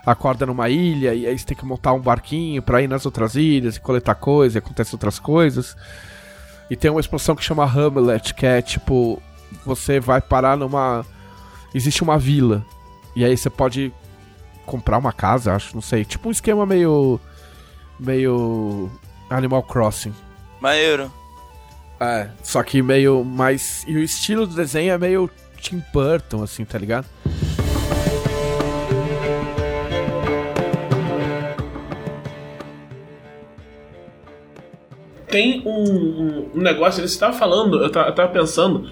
acorda numa ilha e aí você tem que montar um barquinho para ir nas outras ilhas e coletar coisas, e acontecem outras coisas. E tem uma expansão que chama Hamlet, que é tipo, você vai parar numa existe uma vila e aí você pode comprar uma casa, acho, não sei. Tipo um esquema meio. meio. Animal Crossing. Maneiro. É, só que meio mais. E o estilo do desenho é meio Tim Burton, assim, tá ligado? Tem um, um negócio, você tava falando, eu tava, eu tava pensando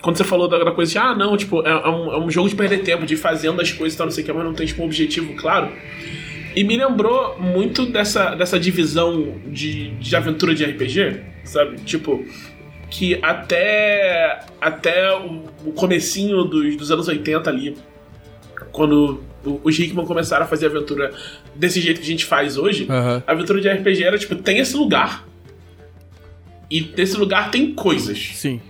quando você falou da, coisa de, ah, não, tipo, é, é, um, é um, jogo de perder tempo, de ir fazendo as coisas e tal, não sei o que, mas não tem, tipo, um objetivo claro. E me lembrou muito dessa, dessa divisão de, de aventura de RPG, sabe? Tipo, que até, até o, o comecinho dos, dos anos 80 ali, quando os Hickman começaram a fazer aventura desse jeito que a gente faz hoje, uhum. a aventura de RPG era, tipo, tem esse lugar, e desse lugar tem coisas. Sim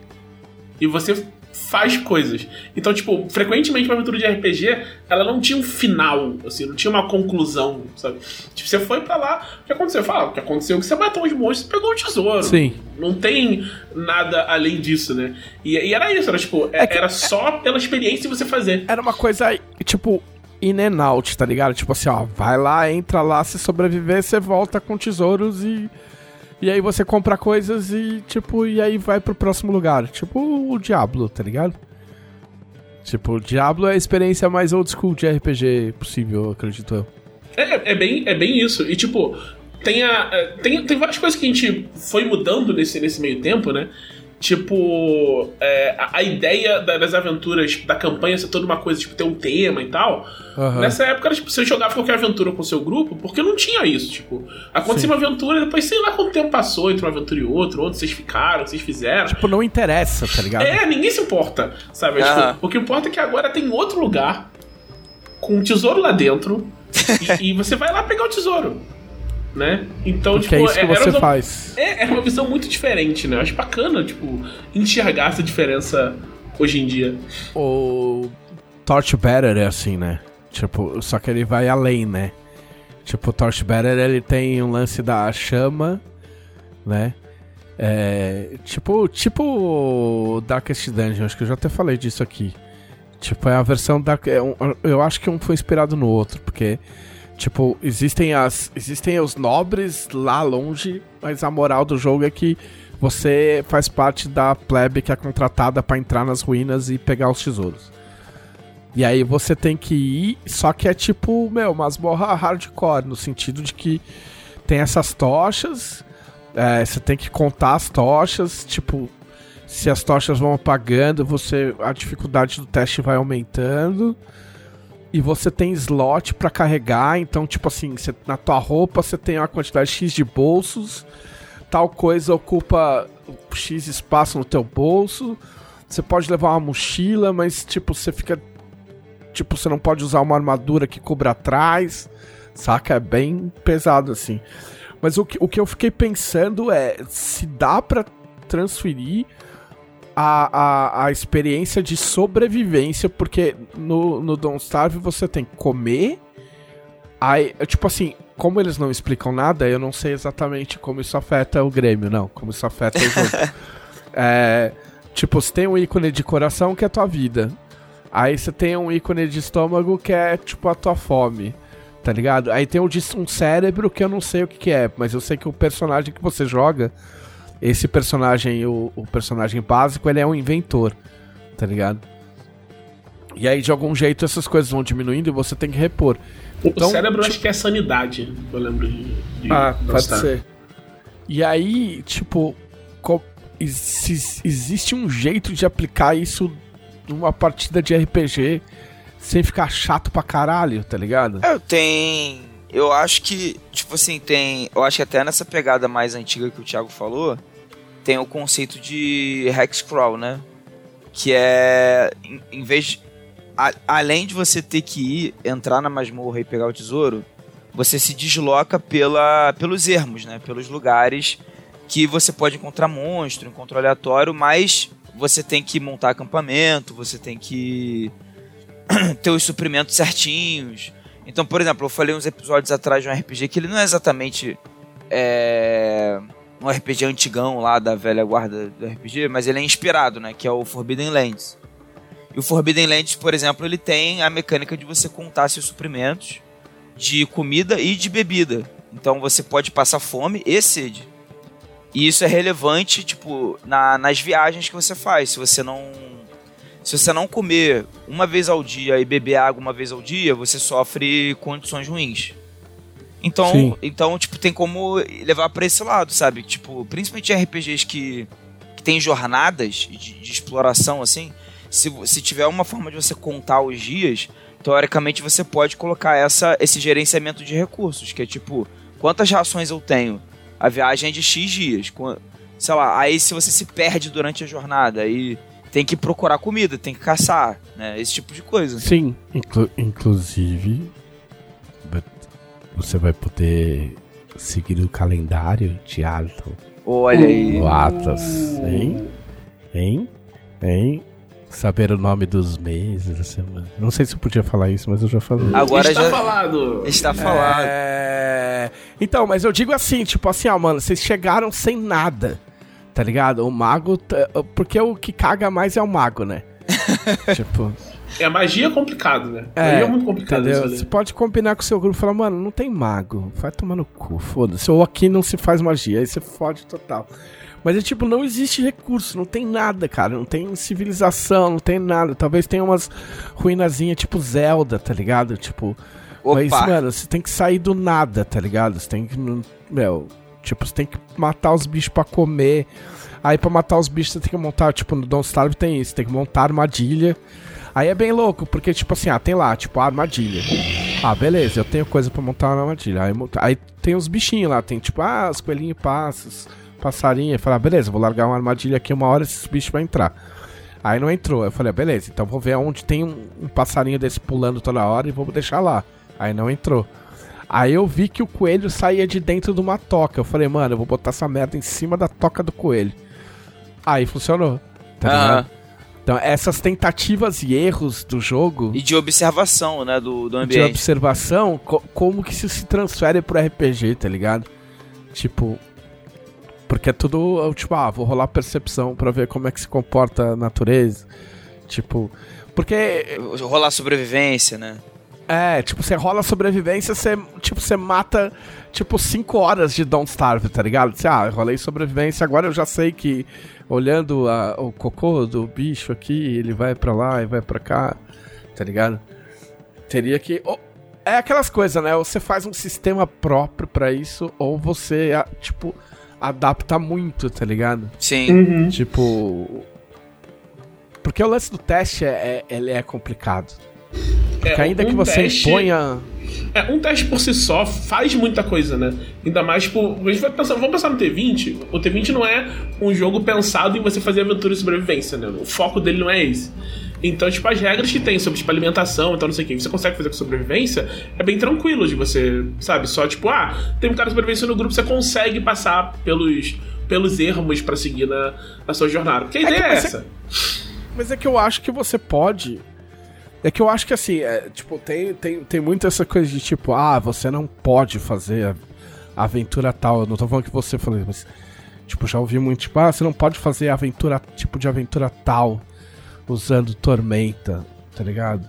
e você faz coisas. Então, tipo, frequentemente uma aventura de RPG, ela não tinha um final, assim, não tinha uma conclusão, sabe? Tipo, você foi para lá, o que aconteceu? Fala, o que aconteceu? Que você matou os monstros e pegou o tesouro. Sim. Não tem nada além disso, né? E, e era isso, era tipo, é que, era só pela experiência de você fazer. Era uma coisa, tipo, in and out, tá ligado? Tipo assim, ó, vai lá, entra lá, se sobreviver, você volta com tesouros e e aí você compra coisas e, tipo, e aí vai pro próximo lugar. Tipo o Diablo, tá ligado? Tipo, o Diablo é a experiência mais old school de RPG possível, acredito eu. É, é, bem, é bem isso. E, tipo, tem, a, é, tem, tem várias coisas que a gente foi mudando nesse, nesse meio tempo, né? Tipo, é, a, a, ideia das aventuras, da campanha ser toda uma coisa, tipo, ter um tema e tal. Uhum. Nessa época, tipo, você jogava qualquer aventura com o seu grupo, porque não tinha isso. Tipo, acontecia Sim. uma aventura e depois sei lá quanto tempo passou entre uma aventura e outra, onde vocês ficaram, o que vocês fizeram. Tipo, não interessa, tá ligado? É, ninguém se importa, sabe? Uhum. Tipo, o que importa é que agora tem outro lugar com um tesouro lá dentro *laughs* e, e você vai lá pegar o tesouro né? Então, Porque tipo, é isso que é, você uma, faz. É, é uma visão muito diferente, né? Eu acho bacana, tipo, enxergar essa diferença hoje em dia. O Torchbearer é assim, né? Tipo, só que ele vai além, né? Tipo, o Torchbearer ele tem um lance da chama, né? É, tipo, tipo Darkest Dungeon, acho que eu já até falei disso aqui. Tipo, é a versão da. É um, eu acho que um foi inspirado no outro, porque Tipo, existem as existem os nobres lá longe, mas a moral do jogo é que você faz parte da plebe que é contratada para entrar nas ruínas e pegar os tesouros. E aí você tem que ir, só que é tipo, meu, masmorra hardcore, no sentido de que tem essas tochas, é, você tem que contar as tochas, tipo, se as tochas vão apagando, você a dificuldade do teste vai aumentando e você tem slot para carregar, então tipo assim, cê, na tua roupa você tem uma quantidade X de bolsos, tal coisa ocupa X espaço no teu bolso. Você pode levar uma mochila, mas tipo, você fica. Tipo, você não pode usar uma armadura que cubra atrás. Saca? É bem pesado assim. Mas o que, o que eu fiquei pensando é se dá para transferir a, a, a experiência de sobrevivência, porque no, no Don't Starve você tem que comer. Aí, tipo assim, como eles não explicam nada, eu não sei exatamente como isso afeta o Grêmio, não. Como isso afeta o jogo. *laughs* é, tipo, você tem um ícone de coração que é a tua vida. Aí você tem um ícone de estômago que é, tipo, a tua fome. Tá ligado? Aí tem um, um cérebro que eu não sei o que, que é, mas eu sei que o personagem que você joga, esse personagem, o, o personagem básico, ele é um inventor. Tá ligado? E aí, de algum jeito, essas coisas vão diminuindo e você tem que repor. Então, o cérebro tipo... acho que é sanidade, eu lembro de. de ah, pode ser. E aí, tipo, existe um jeito de aplicar isso numa partida de RPG sem ficar chato pra caralho, tá ligado? Eu tenho. Eu acho que, tipo assim, tem. Eu acho que até nessa pegada mais antiga que o Thiago falou, tem o conceito de Hexcrawl, né? Que é. Em, em vez de a, além de você ter que ir, entrar na masmorra e pegar o tesouro, você se desloca pela, pelos ermos, né? Pelos lugares que você pode encontrar monstro, encontro aleatório, mas você tem que montar acampamento, você tem que *clears throat* ter os suprimentos certinhos. Então, por exemplo, eu falei uns episódios atrás de um RPG que ele não é exatamente é, um RPG antigão lá da velha guarda do RPG, mas ele é inspirado, né? Que é o Forbidden Lands. E o Forbidden Lands, por exemplo, ele tem a mecânica de você contar seus suprimentos de comida e de bebida. Então você pode passar fome e sede. E isso é relevante, tipo, na, nas viagens que você faz. Se você não. Se você não comer uma vez ao dia e beber água uma vez ao dia, você sofre condições ruins. Então, então tipo, tem como levar para esse lado, sabe? Tipo, principalmente RPGs que, que tem jornadas de, de exploração, assim se, se tiver uma forma de você contar os dias, teoricamente você pode colocar essa, esse gerenciamento de recursos, que é tipo, quantas rações eu tenho? A viagem é de X dias. Sei lá, aí se você se perde durante a jornada, aí tem que procurar comida, tem que caçar, né? Esse tipo de coisa. Sim, inclu inclusive você vai poder seguir o calendário de Alton. Olha aí. O Atlas, hein? Hein? Hein? Saber o nome dos meses da semana. Não sei se eu podia falar isso, mas eu já falei. Agora Está já falado. Está falado. É... Então, mas eu digo assim, tipo assim, ó, mano, vocês chegaram sem nada. Tá ligado? O mago. Porque o que caga mais é o mago, né? *laughs* tipo. É, a magia é complicado, né? É, é muito complicado entendeu? Você pode combinar com o seu grupo e falar, mano, não tem mago. Vai tomar no cu, foda-se. Ou aqui não se faz magia. Aí você fode total. Mas é tipo, não existe recurso, não tem nada, cara. Não tem civilização, não tem nada. Talvez tenha umas ruinazinhas tipo Zelda, tá ligado? Tipo. Opa. Mas, mano, você tem que sair do nada, tá ligado? Você tem que. Meu. Tipo, você tem que matar os bichos para comer. Aí pra matar os bichos você tem que montar, tipo, no Don't Starve tem isso, tem que montar armadilha. Aí é bem louco, porque, tipo assim, ah, tem lá, tipo, armadilha. Ah, beleza, eu tenho coisa para montar uma armadilha. Aí, aí, tem os bichinhos lá, tem tipo, ah, os coelhinhos passos passarinho e falar, beleza, vou largar uma armadilha aqui, uma hora esses bichos vão entrar. Aí não entrou. Eu falei, ah, beleza, então vou ver onde tem um, um, passarinho desse pulando toda hora e vou deixar lá. Aí não entrou. Aí eu vi que o coelho saía de dentro de uma toca. Eu falei, mano, eu vou botar essa merda em cima da toca do coelho. Aí funcionou. Tá. Então, essas tentativas e erros do jogo. E de observação, né? Do, do ambiente. De observação, co como que isso se transfere pro RPG, tá ligado? Tipo, porque é tudo, tipo, ah, vou rolar percepção para ver como é que se comporta a natureza. Tipo, porque... Rolar sobrevivência, né? É, tipo, você rola sobrevivência, você, tipo, você mata, tipo, 5 horas de Don't Starve, tá ligado? Você, ah, rolei sobrevivência, agora eu já sei que olhando a, o cocô do bicho aqui, ele vai para lá e vai para cá, tá ligado? Teria que... Oh, é aquelas coisas, né? Ou você faz um sistema próprio para isso, ou você, tipo adapta muito, tá ligado? Sim. Uhum. Tipo. Porque o lance do teste é, é, ele é complicado. É, ainda um que você teste... imponha. É, um teste por si só faz muita coisa, né? Ainda mais, tipo, a gente vai pensar, vamos pensar no T20. O T20 não é um jogo pensado em você fazer aventura e sobrevivência, né? O foco dele não é esse. Então, tipo, as regras que tem sobre tipo, alimentação e tal, não sei o que, você consegue fazer com sobrevivência, é bem tranquilo de você, sabe? Só tipo, ah, tem um cara de sobrevivência no grupo, você consegue passar pelos, pelos ermos para seguir na, na sua jornada. Porque a ideia é, é essa. Mas é que eu acho que você pode é que eu acho que assim, é, tipo, tem, tem, tem muito essa coisa de tipo, ah, você não pode fazer aventura tal. Eu não tô falando que você falou, mas. Tipo, já ouvi muito, tipo, ah, você não pode fazer aventura, tipo de aventura tal, usando tormenta, tá ligado?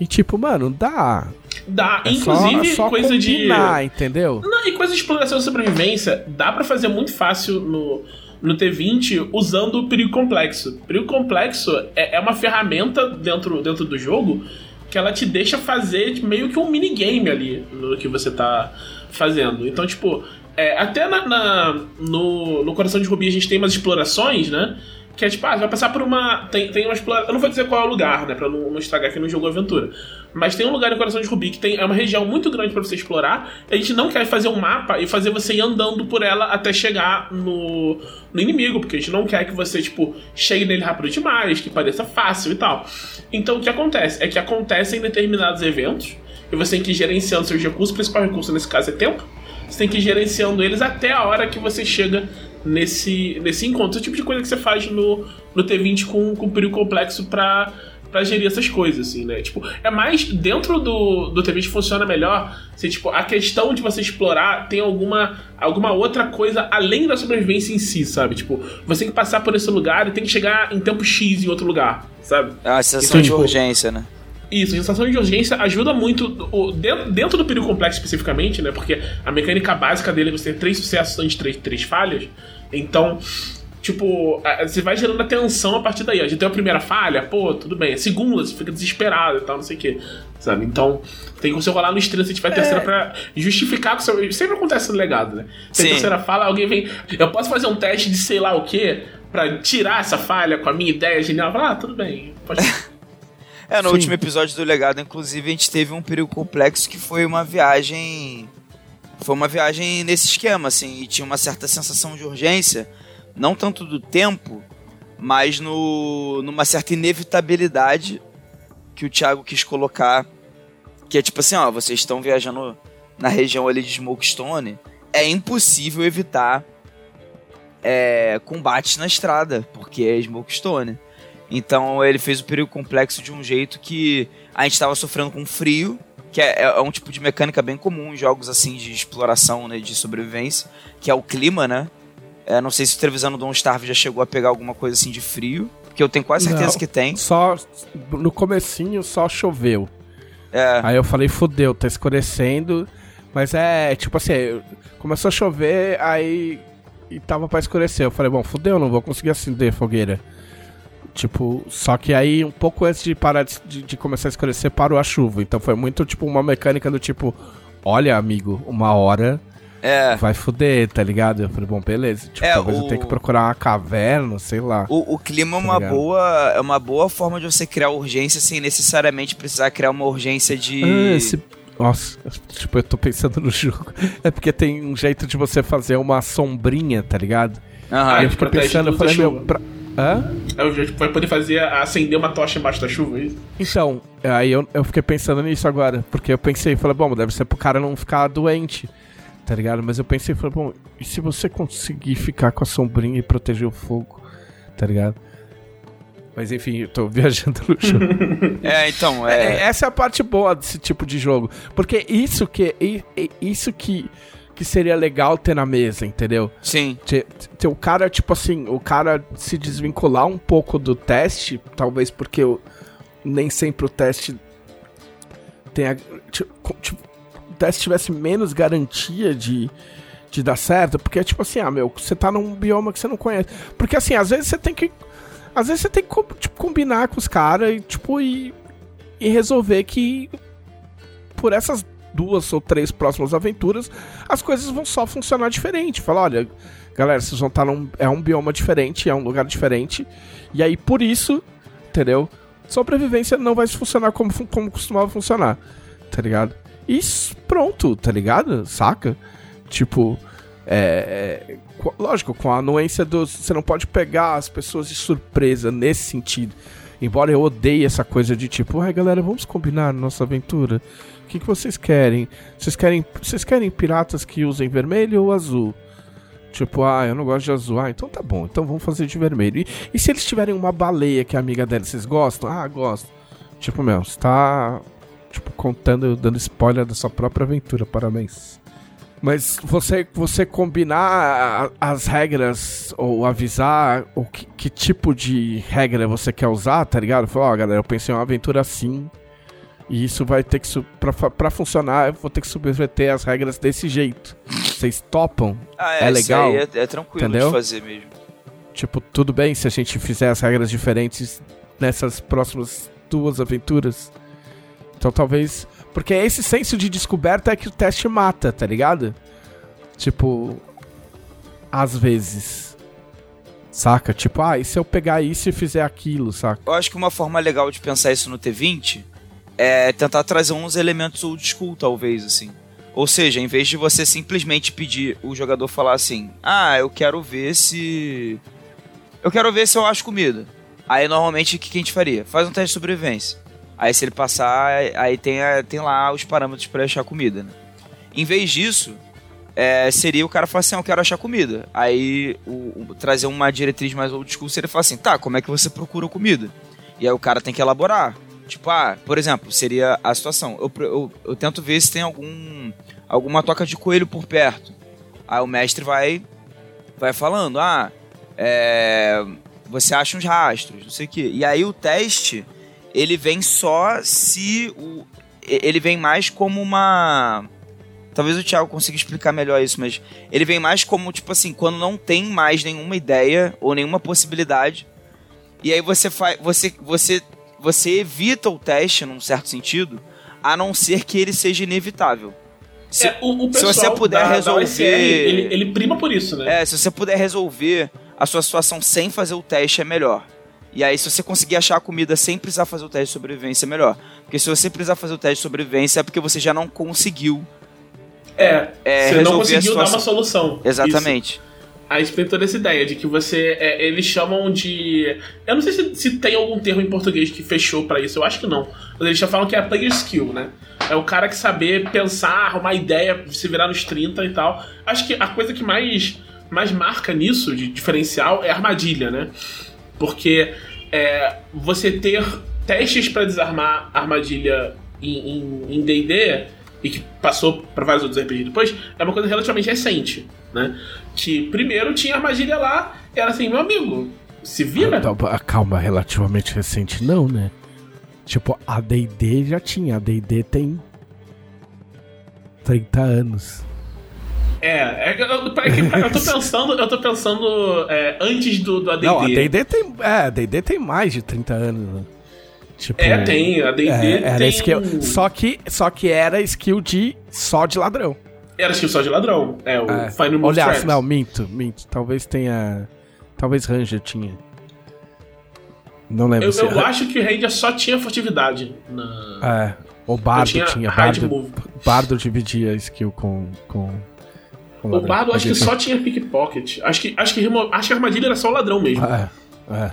E tipo, mano, dá. Dá, é inclusive só, só coisa combinar, de. entendeu? Não, e coisa de exploração e sobrevivência, dá para fazer muito fácil no no T20 usando o perigo complexo. O perigo complexo é, é uma ferramenta dentro, dentro do jogo que ela te deixa fazer meio que um minigame ali no que você tá fazendo. Então, tipo, é, até na, na, no, no Coração de Rubi a gente tem umas explorações, né? Que é tipo, ah, você vai passar por uma. Tem, tem uma exploração. Eu não vou dizer qual é o lugar, né? Pra não, não estragar aqui no jogo aventura. Mas tem um lugar no Coração de Rubi que tem, é uma região muito grande para você explorar. E a gente não quer fazer um mapa e fazer você ir andando por ela até chegar no, no inimigo. Porque a gente não quer que você, tipo, chegue nele rápido demais, que pareça fácil e tal. Então o que acontece? É que acontecem determinados eventos. E você tem que ir gerenciando seus recursos. O principal recurso nesse caso é tempo. Você tem que ir gerenciando eles até a hora que você chega nesse, nesse encontro. Esse tipo de coisa que você faz no, no T20 com, com período complexo pra, pra gerir essas coisas, assim, né? Tipo, é mais dentro do, do T20 funciona melhor se, tipo, a questão de você explorar tem alguma, alguma outra coisa além da sobrevivência em si, sabe? Tipo, você tem que passar por esse lugar e tem que chegar em tempo X em outro lugar, sabe? É uma sensação então, de tipo, urgência, né? Isso, a sensação de urgência ajuda muito o, dentro, dentro do período complexo especificamente, né? Porque a mecânica básica dele é você ter três sucessos antes de três, três falhas. Então, tipo, você vai gerando a tensão a partir daí. A gente tem a primeira falha, pô, tudo bem. A segunda, você fica desesperado e tal, não sei o quê. Sabe? Então, tem que você rolar no estrela se tiver a terceira é. pra justificar que seu. Sempre acontece no legado, né? Tem a terceira fala, alguém vem. Eu posso fazer um teste de sei lá o quê pra tirar essa falha com a minha ideia genial? Fala, ah, tudo bem, pode. *laughs* É, no Sim. último episódio do Legado, inclusive, a gente teve um período complexo que foi uma viagem. Foi uma viagem nesse esquema, assim, e tinha uma certa sensação de urgência, não tanto do tempo, mas no, numa certa inevitabilidade que o Thiago quis colocar. Que é tipo assim, ó, vocês estão viajando na região ali de Smokestone, é impossível evitar é, combates na estrada, porque é Smokestone. Então ele fez o perigo complexo de um jeito que a gente estava sofrendo com frio, que é, é, um tipo de mecânica bem comum em jogos assim de exploração, né, de sobrevivência, que é o clima, né? É, não sei se o Trevisano Don't Starve já chegou a pegar alguma coisa assim de frio, porque eu tenho quase certeza não, que tem. Só no comecinho só choveu. É. Aí eu falei, fodeu, tá escurecendo. Mas é, tipo assim, começou a chover, aí e tava pra escurecer. Eu falei, bom, fodeu, não vou conseguir acender fogueira. Tipo, só que aí um pouco antes de parar de, de, começar a escurecer, parou a chuva. Então foi muito tipo uma mecânica do tipo, olha, amigo, uma hora é. vai fuder, tá ligado? Eu falei, bom, beleza. Tipo, é, talvez o... eu tenha que procurar uma caverna, sei lá. O, o clima tá é uma boa. É uma boa forma de você criar urgência sem necessariamente precisar criar uma urgência de. Ah, esse... Nossa, tipo, eu tô pensando no *laughs* jogo. É porque tem um jeito de você fazer uma sombrinha, tá ligado? Aham, Aí eu fiquei pensando, eu falei, meu. Pra... Hã? Aí o vai poder fazer acender uma tocha embaixo da chuva, é isso? Então, aí eu, eu fiquei pensando nisso agora. Porque eu pensei, falei, bom, deve ser pro cara não ficar doente. Tá ligado? Mas eu pensei, falei, bom, e se você conseguir ficar com a sombrinha e proteger o fogo? Tá ligado? Mas enfim, eu tô *laughs* viajando no jogo. *laughs* é, então, é... é... Essa é a parte boa desse tipo de jogo. Porque isso que. Isso que que seria legal ter na mesa, entendeu? Sim. Ter, ter o cara, tipo assim, o cara se desvincular um pouco do teste, talvez porque eu, nem sempre o teste tenha. Tipo, tipo, o teste tivesse menos garantia de, de dar certo, porque é tipo assim, ah, meu, você tá num bioma que você não conhece. Porque assim, às vezes você tem que. Às vezes você tem que tipo, combinar com os caras e, tipo, e, e resolver que por essas duas ou três próximas aventuras, as coisas vão só funcionar diferente. Fala, olha, galera, vocês vão estar num. É um bioma diferente, é um lugar diferente. E aí, por isso, entendeu? Sobrevivência não vai funcionar como, como costumava funcionar. Tá ligado? E pronto, tá ligado? Saca? Tipo, é, é, lógico, com a anuência do. Você não pode pegar as pessoas de surpresa nesse sentido. Embora eu odeie essa coisa de tipo, ai galera, vamos combinar nossa aventura. O que, que vocês querem? Vocês querem. Vocês querem piratas que usem vermelho ou azul? Tipo, ah, eu não gosto de azul. Ah, então tá bom, então vamos fazer de vermelho. E, e se eles tiverem uma baleia que é amiga dela, vocês gostam? Ah, gosto. Tipo, meu, você tá. Tipo, contando, dando spoiler da sua própria aventura, parabéns. Mas você, você combinar as regras ou avisar o que, que tipo de regra você quer usar, tá ligado? Falar, ó, oh, galera, eu pensei em uma aventura assim. E isso vai ter que. Pra, pra funcionar, eu vou ter que subverter as regras desse jeito. Vocês topam? Ah, é, é legal. É, é, tranquilo entendeu? de fazer mesmo. Tipo, tudo bem se a gente fizer as regras diferentes nessas próximas duas aventuras. Então talvez porque esse senso de descoberta é que o teste mata, tá ligado? Tipo, às vezes. Saca? Tipo, ah, e se eu pegar isso e fizer aquilo, saca? Eu acho que uma forma legal de pensar isso no T20 é tentar trazer uns elementos old school, talvez, assim. Ou seja, em vez de você simplesmente pedir o jogador falar assim: Ah, eu quero ver se. Eu quero ver se eu acho comida. Aí normalmente o que a gente faria? Faz um teste de sobrevivência. Aí se ele passar, aí tem, tem lá os parâmetros para achar comida, né? Em vez disso, é, seria o cara falar assim, ah, eu quero achar comida. Aí o, o, trazer uma diretriz mais old school seria falar assim, tá, como é que você procura comida? E aí o cara tem que elaborar. Tipo, ah, por exemplo, seria a situação. Eu, eu, eu tento ver se tem algum alguma toca de coelho por perto. Aí o mestre vai vai falando, ah, é, você acha uns rastros, não sei o quê. E aí o teste ele vem só se o. Ele vem mais como uma. Talvez o Thiago consiga explicar melhor isso, mas ele vem mais como, tipo assim, quando não tem mais nenhuma ideia ou nenhuma possibilidade. E aí você faz. Você, você, você evita o teste, num certo sentido, a não ser que ele seja inevitável. Se, é, o, o se você puder da, resolver. Da ele, ele prima por isso, né? É, se você puder resolver a sua situação sem fazer o teste, é melhor. E aí, se você conseguir achar a comida sem precisar fazer o teste de sobrevivência, é melhor. Porque se você precisar fazer o teste de sobrevivência, é porque você já não conseguiu. É, é você não conseguiu dar uma solução. Exatamente. Isso. Aí tem toda essa ideia de que você. É, eles chamam de. Eu não sei se, se tem algum termo em português que fechou para isso, eu acho que não. Mas eles já falam que é player skill, né? É o cara que saber pensar, arrumar ideia, se virar nos 30 e tal. Acho que a coisa que mais, mais marca nisso, de diferencial, é a armadilha, né? Porque é, você ter testes para desarmar armadilha em D&D e que passou para vários outros RPGs depois, é uma coisa relativamente recente, né? Que primeiro tinha armadilha lá, era assim, meu amigo, se vira. Ah, calma, relativamente recente não, né? Tipo, a D&D já tinha, a D&D tem 30 anos. É, é, eu, eu, tô *laughs* pensando, eu tô pensando é, antes do, do ADD. Não, a D&D tem, é, a D&D tem mais de 30 anos, né? Tipo, é, tem, a D&D é, era tem... Skill, só que, só que era skill de só de ladrão. Era skill só de ladrão, é, o é. Final Move Aliás, não, minto, minto, talvez tenha, talvez Ranger tinha. Não lembro eu, se... Eu acho que Ranger só tinha furtividade na... É, o Bardo tinha, tinha Bardo, Bardo dividia skill com... com o bardo acho que só tinha pickpocket. Acho que, acho, que, acho que a armadilha era só o ladrão mesmo. É, é.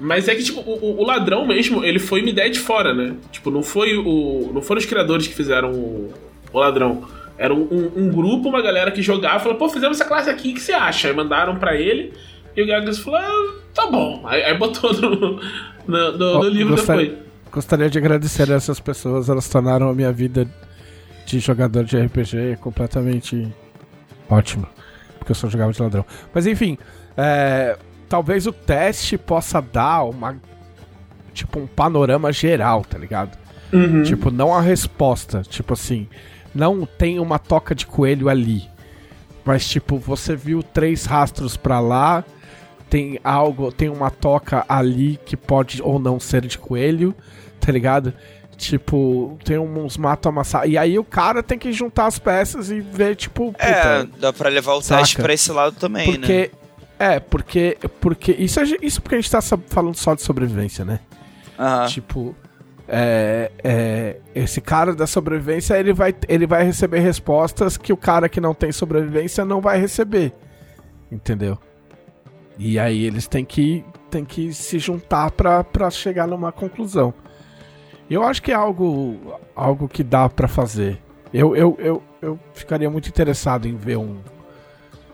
Mas é que, tipo, o, o, ladrão mesmo, ele foi uma ideia de fora, né? Tipo, não foi o. Não foram os criadores que fizeram o, o ladrão. Era um, um, um, grupo, uma galera que jogava e falou, pô, fizemos essa classe aqui, o que você acha? Aí mandaram pra ele e o Gagas falou, ah, tá bom. Aí, aí botou no, no, no, no livro gostaria, depois. Gostaria de agradecer a essas pessoas, elas tornaram a minha vida de jogador de RPG completamente Ótimo. Porque eu só jogava de ladrão. Mas enfim, é, talvez o teste possa dar uma. Tipo, um panorama geral, tá ligado? Uhum. Tipo, não a resposta. Tipo assim, não tem uma toca de coelho ali. Mas, tipo, você viu três rastros para lá, tem algo, tem uma toca ali que pode ou não ser de coelho, tá ligado? Tipo, tem uns mato amassar. E aí o cara tem que juntar as peças e ver, tipo. É, puta, é, dá pra levar o saca? teste pra esse lado também, porque, né? É, porque. porque isso, é, isso porque a gente tá falando só de sobrevivência, né? Uhum. Tipo. é, é, esse cara da sobrevivência ele vai, ele vai receber respostas que o cara que não tem sobrevivência não vai receber. Entendeu? E aí eles têm que, têm que se juntar pra, pra chegar numa conclusão. Eu acho que é algo, algo que dá para fazer. Eu, eu, eu, eu ficaria muito interessado em ver um,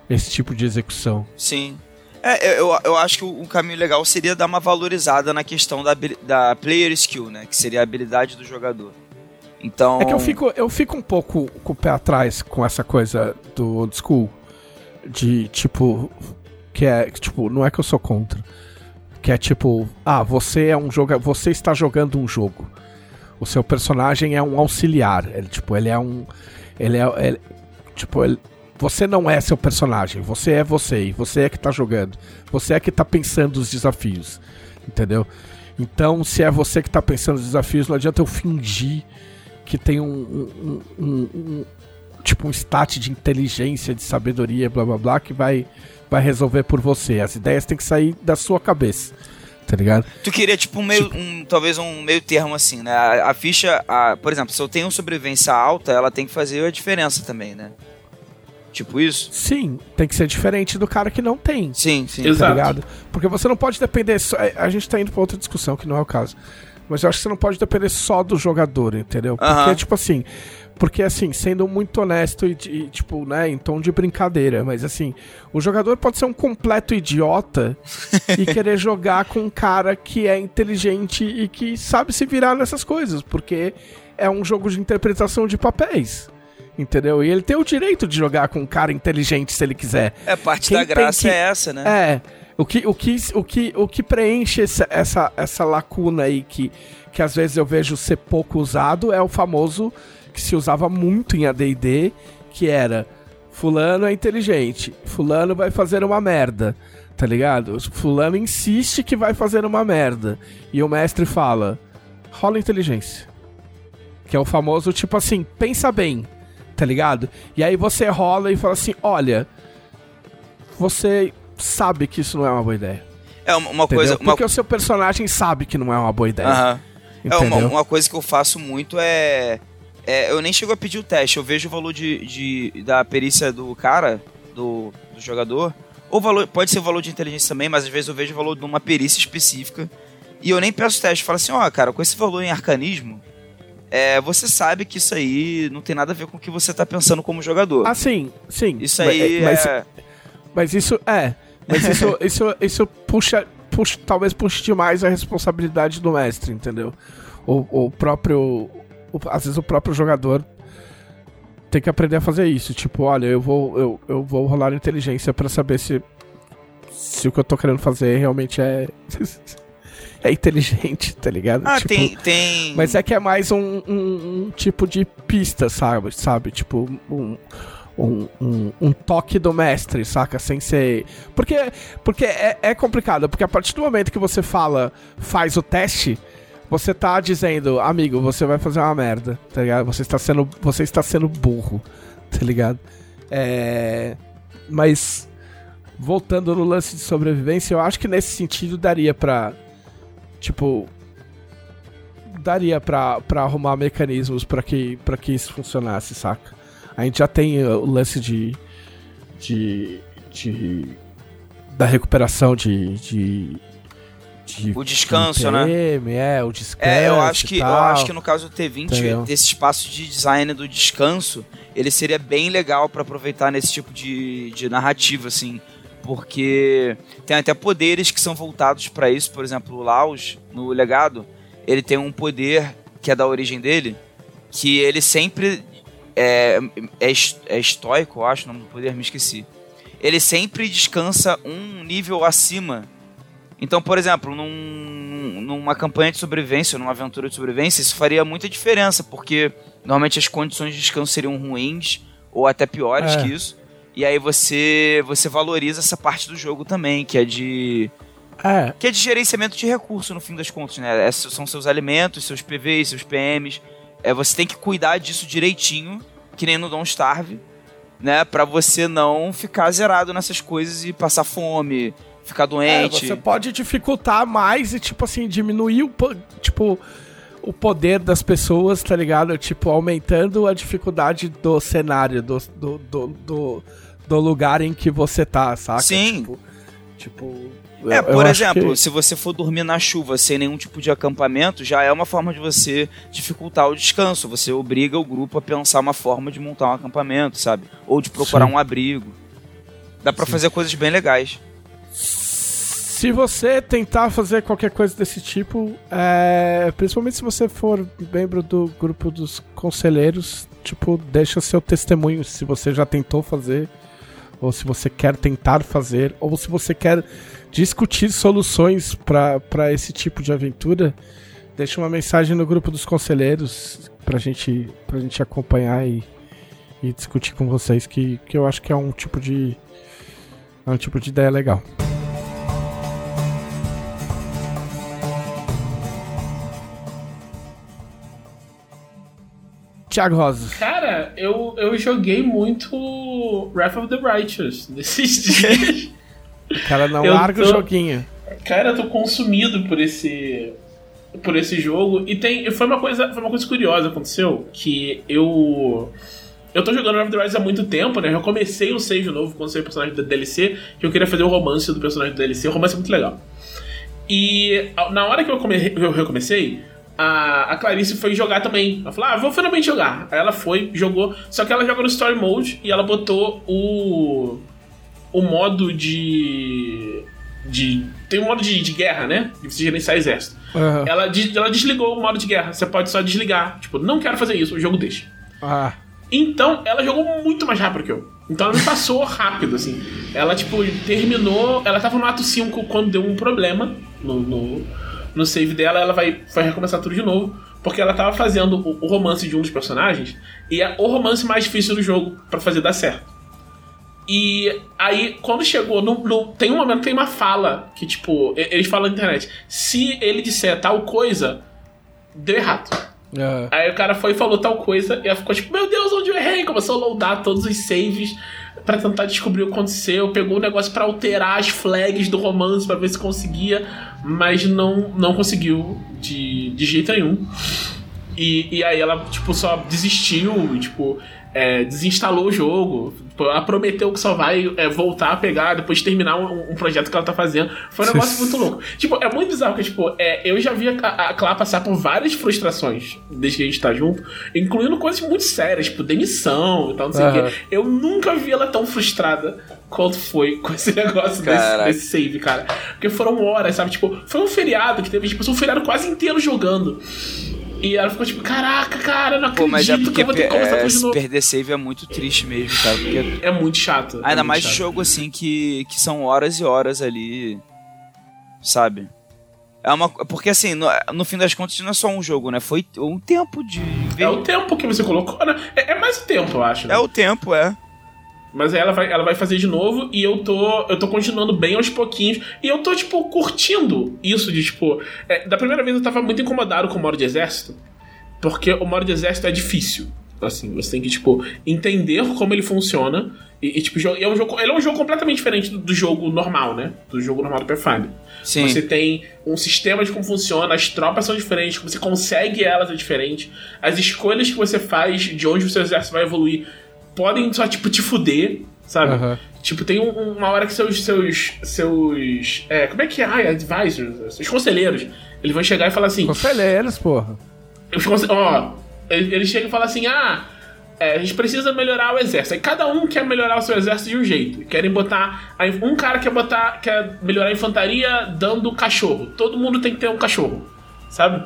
esse tipo de execução. Sim. É, eu, eu acho que um caminho legal seria dar uma valorizada na questão da, da player skill, né? Que seria a habilidade do jogador. Então. É que eu fico, eu fico um pouco com o pé atrás com essa coisa do old school. De tipo. Que é. Tipo, não é que eu sou contra. Que é tipo, ah, você é um jogo. Você está jogando um jogo. O seu personagem é um auxiliar. Ele, tipo, ele é um. Ele é. Ele, tipo, ele, você não é seu personagem, você é você, e você é que tá jogando. Você é que tá pensando os desafios. Entendeu? Então, se é você que tá pensando os desafios, não adianta eu fingir que tem um, um, um, um tipo um stat de inteligência, de sabedoria, blá blá blá, que vai, vai resolver por você. As ideias têm que sair da sua cabeça. Tá ligado? Tu queria, tipo, um meio. Tipo... Um, talvez um meio termo assim, né? A, a ficha, a, por exemplo, se eu tenho sobrevivência alta, ela tem que fazer a diferença também, né? Tipo isso? Sim, tem que ser diferente do cara que não tem. Sim, sim. Tá Exato. ligado? Porque você não pode depender. Só, a gente tá indo pra outra discussão que não é o caso. Mas eu acho que você não pode depender só do jogador, entendeu? Porque, uh -huh. tipo assim. Porque, assim, sendo muito honesto e, e, tipo, né, em tom de brincadeira, mas assim, o jogador pode ser um completo idiota *laughs* e querer jogar com um cara que é inteligente e que sabe se virar nessas coisas, porque é um jogo de interpretação de papéis. Entendeu? E ele tem o direito de jogar com um cara inteligente se ele quiser. É, parte Quem da graça que... é essa, né? É. O que, o que, o que, o que preenche essa, essa, essa lacuna aí que, que às vezes eu vejo ser pouco usado é o famoso que se usava muito em AD&D, que era fulano é inteligente, fulano vai fazer uma merda, tá ligado? Fulano insiste que vai fazer uma merda e o mestre fala, rola inteligência. Que é o famoso tipo assim, pensa bem, tá ligado? E aí você rola e fala assim: olha, você sabe que isso não é uma boa ideia. É uma, uma coisa. Porque o seu personagem sabe que não é uma boa ideia. Aham. É uma, uma, coisa que eu faço muito é, é, Eu nem chego a pedir o teste, eu vejo o valor de, de da perícia do cara, do, do jogador. Ou valor, pode ser o valor de inteligência também, mas às vezes eu vejo o valor de uma perícia específica. E eu nem peço teste, eu falo assim, ó, oh, cara, com esse valor em arcanismo, é, você sabe que isso aí não tem nada a ver com o que você tá pensando como jogador. Ah, sim, sim. Isso aí mas, é... Mas isso, é... Mas isso, isso, isso puxa, puxa, talvez puxe demais a responsabilidade do mestre, entendeu? O, o próprio... O, às vezes o próprio jogador tem que aprender a fazer isso. Tipo, olha, eu vou, eu, eu vou rolar inteligência para saber se, se o que eu tô querendo fazer realmente é... *laughs* é inteligente, tá ligado? Ah, tipo, tem, tem. Mas é que é mais um, um, um tipo de pista, sabe? Sabe? Tipo, um. Um, um, um, toque do mestre, saca? Sem ser. Porque, porque é, é, complicado, porque a partir do momento que você fala, faz o teste, você tá dizendo, amigo, você vai fazer uma merda, tá ligado? Você está sendo, você está sendo burro, tá ligado? É. Mas. Voltando no lance de sobrevivência, eu acho que nesse sentido daria pra Tipo, daria pra, pra arrumar mecanismos para que, pra que isso funcionasse, saca? A gente já tem uh, o lance de. de. de da recuperação de, de de, o descanso, né? É, o descanso. É, eu acho que eu acho que no caso do T20, Entendeu? esse espaço de design do descanso, ele seria bem legal para aproveitar nesse tipo de, de narrativa, assim porque tem até poderes que são voltados para isso. Por exemplo, o Laos, no legado, ele tem um poder que é da origem dele, que ele sempre é, é, é estoico, eu acho, o nome do poder, me esqueci. Ele sempre descansa um nível acima. Então, por exemplo, num, numa campanha de sobrevivência, numa aventura de sobrevivência, isso faria muita diferença, porque normalmente as condições de descanso seriam ruins ou até piores é. que isso. E aí você você valoriza essa parte do jogo também, que é de é. que é de gerenciamento de recurso no fim das contas, né? É, são seus alimentos, seus PVs, seus PMs. É, você tem que cuidar disso direitinho, que nem no Don't Starve, né? Pra você não ficar zerado nessas coisas e passar fome, ficar doente. É, você pode dificultar mais e, tipo assim, diminuir o. Tipo. o poder das pessoas, tá ligado? Tipo, aumentando a dificuldade do cenário, do, do, do, do, do lugar em que você tá, saca? Sim. Tipo, tipo É, eu- por exemplo, que- se você for dormir na chuva sem nenhum tipo de acampamento, já é uma forma de você dificultar o descanso. Você obriga o grupo a pensar uma forma de montar um acampamento, sabe? Ou de procurar Sim. um abrigo. Dá pra fazer coisas bem legais. Se você tentar fazer qualquer coisa desse tipo, é, principalmente se você for membro do grupo dos conselheiros, tipo, deixa seu testemunho se você já tentou fazer, ou se você quer tentar fazer, ou se você quer discutir soluções para esse tipo de aventura, deixa uma mensagem no grupo dos conselheiros pra gente, pra gente acompanhar e, e discutir com vocês, que, que eu acho que é um tipo de. É um tipo de ideia legal. Thiago Rosa. Cara, eu, eu joguei muito Wrath of the Righteous nesses *laughs* dias. O cara não Eu larga o tô- joguinho. Cara, eu tô consumido por esse por esse jogo e tem foi uma coisa foi uma coisa curiosa que aconteceu que eu eu tô jogando the Righteous há muito tempo, né? Eu comecei o save novo quando saiu o personagem da DLC, que eu queria fazer o romance do personagem da DLC. O romance é muito legal. E na hora que eu, come, eu recomecei, a, a Clarice foi jogar também. Ela falou: Ah, vou finalmente jogar. Aí ela foi, jogou. Só que ela joga no Story Mode e ela botou o. O modo de. de tem um modo de, de guerra, né? De você gerenciar exército. Aham. Ela, ela desligou o modo de guerra. Você pode só desligar. Tipo, não quero fazer isso, o jogo deixa. Ah, Então, ela jogou muito mais rápido que eu. Então ela me passou *laughs* rápido, assim. Ela, tipo, terminou. Ela tava no ato 5 quando deu um problema no, no, no save dela. Ela vai, vai recomeçar tudo de novo. Porque ela tava fazendo o, o romance de um dos personagens. E é o romance mais difícil do jogo pra fazer dar certo. E aí, quando chegou no, no- Tem um momento que tem uma fala que, tipo, eles falam na internet. Se ele disser tal coisa, deu errado. ah, Aí o cara foi e falou tal coisa e ela ficou tipo, meu Deus, onde eu errei? Começou a loadar todos os saves pra tentar descobrir o que aconteceu. Pegou o negócio pra alterar as flags do romance pra ver se conseguia, mas não, não conseguiu de, de jeito nenhum. E, e aí ela, tipo, só desistiu, e, tipo, é, desinstalou o jogo. Ela prometeu que só vai é, voltar a pegar depois de terminar um, um projeto que ela tá fazendo. Foi um negócio muito louco. Tipo, é muito bizarro, porque, tipo, é, eu já vi a, a Clá passar por várias frustrações desde que a gente tá junto, incluindo coisas muito sérias, tipo, demissão e tal, não sei o quê. Eu nunca vi ela tão frustrada quanto foi com esse *laughs* negócio desse, desse save, cara. Porque foram horas, sabe? Tipo, foi um feriado que teve, tipo, um feriado quase inteiro jogando. E ela ficou tipo, caraca, cara, não Pô, acredito mas é que porque eu vou ter que começar é, tudo de novo. perder save é muito triste mesmo, cara. Porque É muito chato. é Ainda muito mais de chato. jogo assim que, que são horas e horas ali, sabe? É uma porque assim, no, no fim das contas não é só um jogo, né? Foi um tempo de É o tempo que você colocou, né? É, é mais o tempo, eu acho. né? É o tempo, é. Mas aí ela vai, ela vai fazer de novo e eu tô, eu tô continuando bem aos pouquinhos. E eu tô, tipo, curtindo isso de, tipo. é, da primeira vez eu tava muito incomodado com o modo de exército. Porque o modo de exército é difícil. Assim, você tem que, tipo, entender como ele funciona. E, e, tipo, é um jogo, ele é um jogo completamente diferente do, do jogo normal, né? Do jogo normal do Pathfinder. Sim. Você tem um sistema de como funciona, as tropas são diferentes, como você consegue elas é diferente. As escolhas que você faz de onde o seu exército vai evoluir podem só, tipo, te fuder, sabe? Aham. Tipo, tem um- uma hora que seus. seus. seus. É, como é que é? Ai, advisors, seus conselheiros, eles vão chegar e falar assim. Conselheiros, porra. Os conse- Ó, ele ele chega e fala assim: ah, é, a gente precisa melhorar o exército. Aí cada um quer melhorar o seu exército de um jeito. Querem botar. Um cara quer botar. quer melhorar a infantaria dando cachorro. Todo mundo tem que ter um cachorro. Sabe?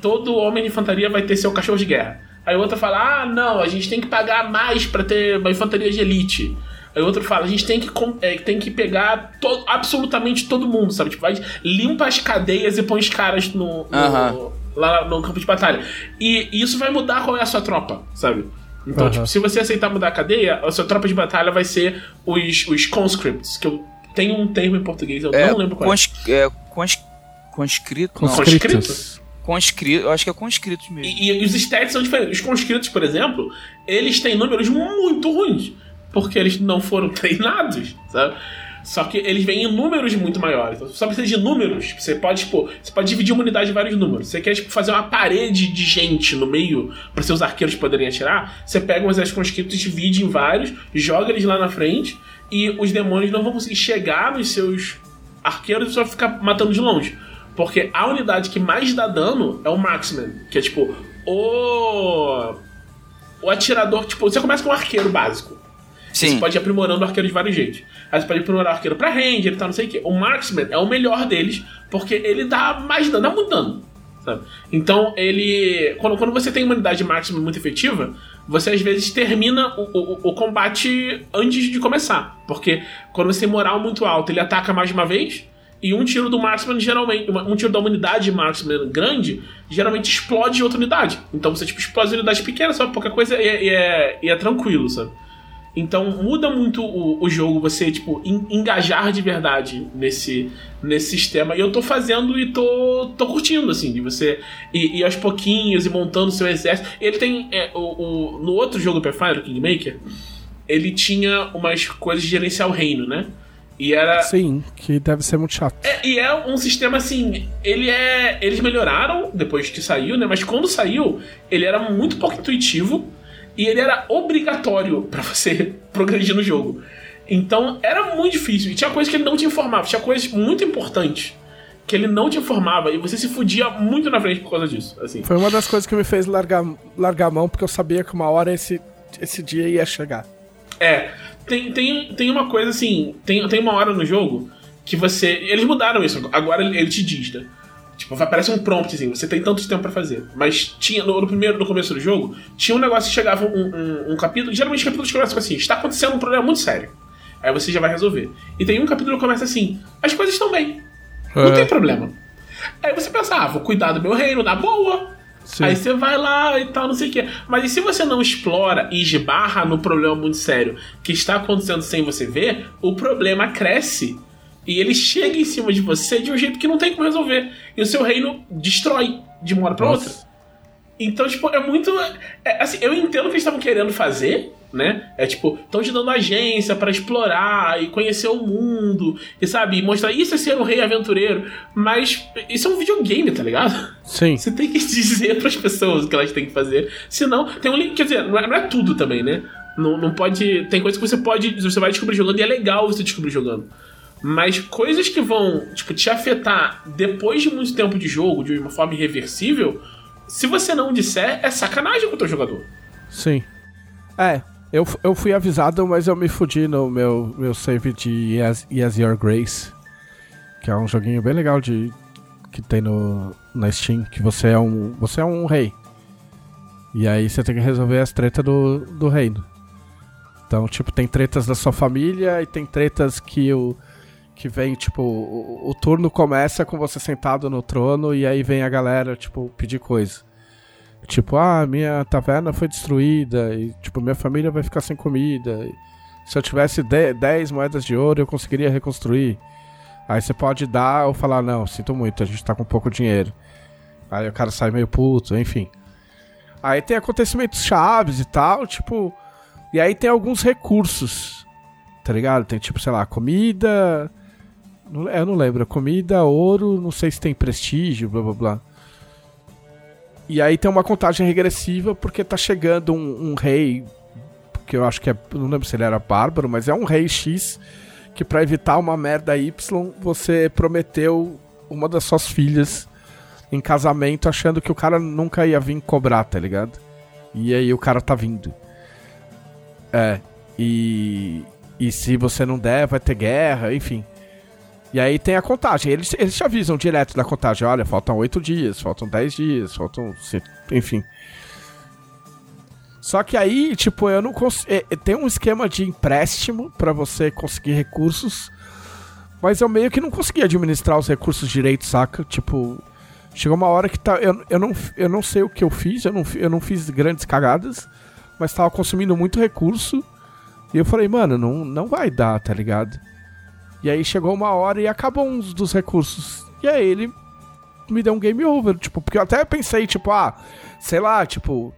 Todo homem de infantaria vai ter seu cachorro de guerra. Aí o outro fala: ah, não, a gente tem que pagar mais pra ter uma infantaria de elite. Aí o outro fala, a gente tem que, é, tem que pegar to- absolutamente todo mundo, sabe? Tipo, vai, limpa as cadeias e põe os caras no, no- lá no campo de batalha. E isso vai mudar qual é a sua tropa, sabe? Então, Aham. tipo, se você aceitar mudar a cadeia, a sua tropa de batalha vai ser os, os conscripts, que eu tenho um termo em português, eu É, não lembro qual é. cons, é cons, conscrito, não, Conscritos. Conscrito, eu acho que é conscritos mesmo. E, e os stats são diferentes. Os conscritos, por exemplo, eles têm números muito ruins. Porque eles não foram *laughs* treinados, sabe? Só que eles vêm em números muito maiores. Então, só precisa de números. Você pode, tipo, você pode dividir uma unidade em vários números. Você quer, tipo, fazer uma parede de gente no meio para seus arqueiros poderem atirar. Você pega um exército conscripto, divide em vários, joga eles lá na frente e os demônios não vão conseguir chegar nos seus arqueiros e só ficar matando de longe. Porque a unidade que mais dá dano é o Marksman, que é tipo o. O atirador, tipo, você começa com um arqueiro básico. Sim. Você pode ir aprimorando o arqueiro de vários jeitos. Aí você pode aprimorar o arqueiro pra ranger e tal, não sei o quê. O Marksman é o melhor deles, porque ele dá mais dano, dá muito dano. Sabe? Então ele. Quando, quando você tem uma unidade de Marksman muito efetiva, você às vezes termina o, o, o combate antes de começar. Porque quando você tem moral muito alto, ele ataca mais de uma vez. E um tiro do Marksman, geralmente, um tiro da unidade Marksman grande, geralmente explode outra unidade. Então você tipo, explode unidade pequena, só pouca coisa e, é, e, é, e é tranquilo, sabe? Então muda muito o, o jogo você, tipo, engajar de verdade nesse, nesse sistema. E eu tô fazendo e tô, tô curtindo, assim, de você ir, aos pouquinhos e montando seu exército. Ele tem. É, o, o, no outro jogo do Pathfinder, Kingmaker, ele tinha umas coisas de gerenciar o reino, né? E era. Sim, que deve ser muito chato. É, e é um sistema assim. Ele é. Eles melhoraram depois que saiu, né? Mas quando saiu, ele era muito pouco intuitivo e ele era obrigatório *laughs* para você progredir no jogo. Então era muito difícil. E tinha coisas que ele não te informava, tinha coisas muito importantes que ele não te informava e você se fudia muito na frente por causa disso. Assim. Foi uma das coisas que me fez largar, largar a mão, porque eu sabia que uma hora esse, esse dia ia chegar. É, tem, tem, tem uma coisa assim, tem, tem uma hora no jogo que você. Eles mudaram isso, agora ele, te diz, né? Tipo, aparece um prompt assim, você tem tanto tempo para fazer. Mas tinha, no, no, primeiro, no começo do jogo, tinha um negócio que chegava um, um, um capítulo. Geralmente capítulos começam assim: está acontecendo um problema muito sério. Aí você já vai resolver. E tem um capítulo que começa assim: as coisas estão bem. Não é. tem problema. Aí você pensa, ah, vou cuidar do meu reino, na boa. Sim. Aí você vai lá e tal, não sei o quê. Mas e se você não explora e esbarra no problema muito sério que está acontecendo sem você ver, o problema cresce e ele chega em cima de você de um jeito que não tem como resolver. E o seu reino destrói de uma hora pra Nossa. outra. Então, tipo, é muito. É, assim, eu entendo o que eles estavam querendo fazer, né? É tipo, estão te dando agência para explorar e conhecer o mundo, e sabe, e mostrar isso é ser um rei aventureiro. Mas isso é um videogame, tá ligado? Sim. Você tem que *laughs* dizer para as pessoas o que elas têm que fazer. Senão, tem um link. Quer dizer, não é, não é tudo também, né? Não, não pode. Tem coisas que você pode. Você vai descobrir jogando e é legal você descobrir jogando. Mas coisas que vão, tipo, te afetar depois de muito tempo de jogo, de uma forma irreversível, se você não disser, é sacanagem com o teu jogador. Sim. É, eu, eu fui avisado, mas eu me fudi no meu, meu save de yes, yes Your Grace. Que é um joguinho bem legal de. que tem no, na Steam, que você é um. Você é um rei. E aí você tem que resolver as tretas do, do reino. Então, tipo, tem tretas da sua família e tem tretas que o. Que vem, tipo, o, o turno começa com você sentado no trono e aí vem a galera, tipo, pedir coisa. Tipo, ah, minha taverna foi destruída e, tipo, minha família vai ficar sem comida. Se eu tivesse 10 moedas de ouro, eu conseguiria reconstruir. Aí você pode dar ou falar, não, sinto muito, a gente tá com pouco dinheiro. Aí o cara sai meio puto, enfim. Aí tem acontecimentos chaves e tal, tipo. E aí tem alguns recursos, tá ligado? Tem tipo, sei lá, comida, eu não lembro. Comida, ouro, não sei se tem prestígio, blá blá blá. E aí tem uma contagem regressiva porque tá chegando um, um rei. Que eu acho que é. Não lembro se ele era bárbaro, mas é um rei X. Que para evitar uma merda Y, você prometeu uma das suas filhas em casamento achando que o cara nunca ia vir cobrar, tá ligado? E aí o cara tá vindo. É. E. E se você não der, vai ter guerra, enfim. E aí tem a contagem. Eles, eles te avisam direto da contagem. Olha, faltam oito dias, faltam dez dias, faltam. Enfim. Só que aí, tipo, eu não consigo. É, é, tem um esquema de empréstimo para você conseguir recursos. Mas eu meio que não consegui administrar os recursos direito, saca? Tipo, chegou uma hora que tá. Eu, eu, não, eu não sei o que eu fiz, eu não, eu não fiz grandes cagadas, mas tava consumindo muito recurso. E eu falei, mano, não, não vai dar, tá ligado? E aí chegou uma hora e acabou uns dos recursos. E aí ele me deu um game over, tipo, porque eu até pensei, tipo, ah, sei lá, tipo.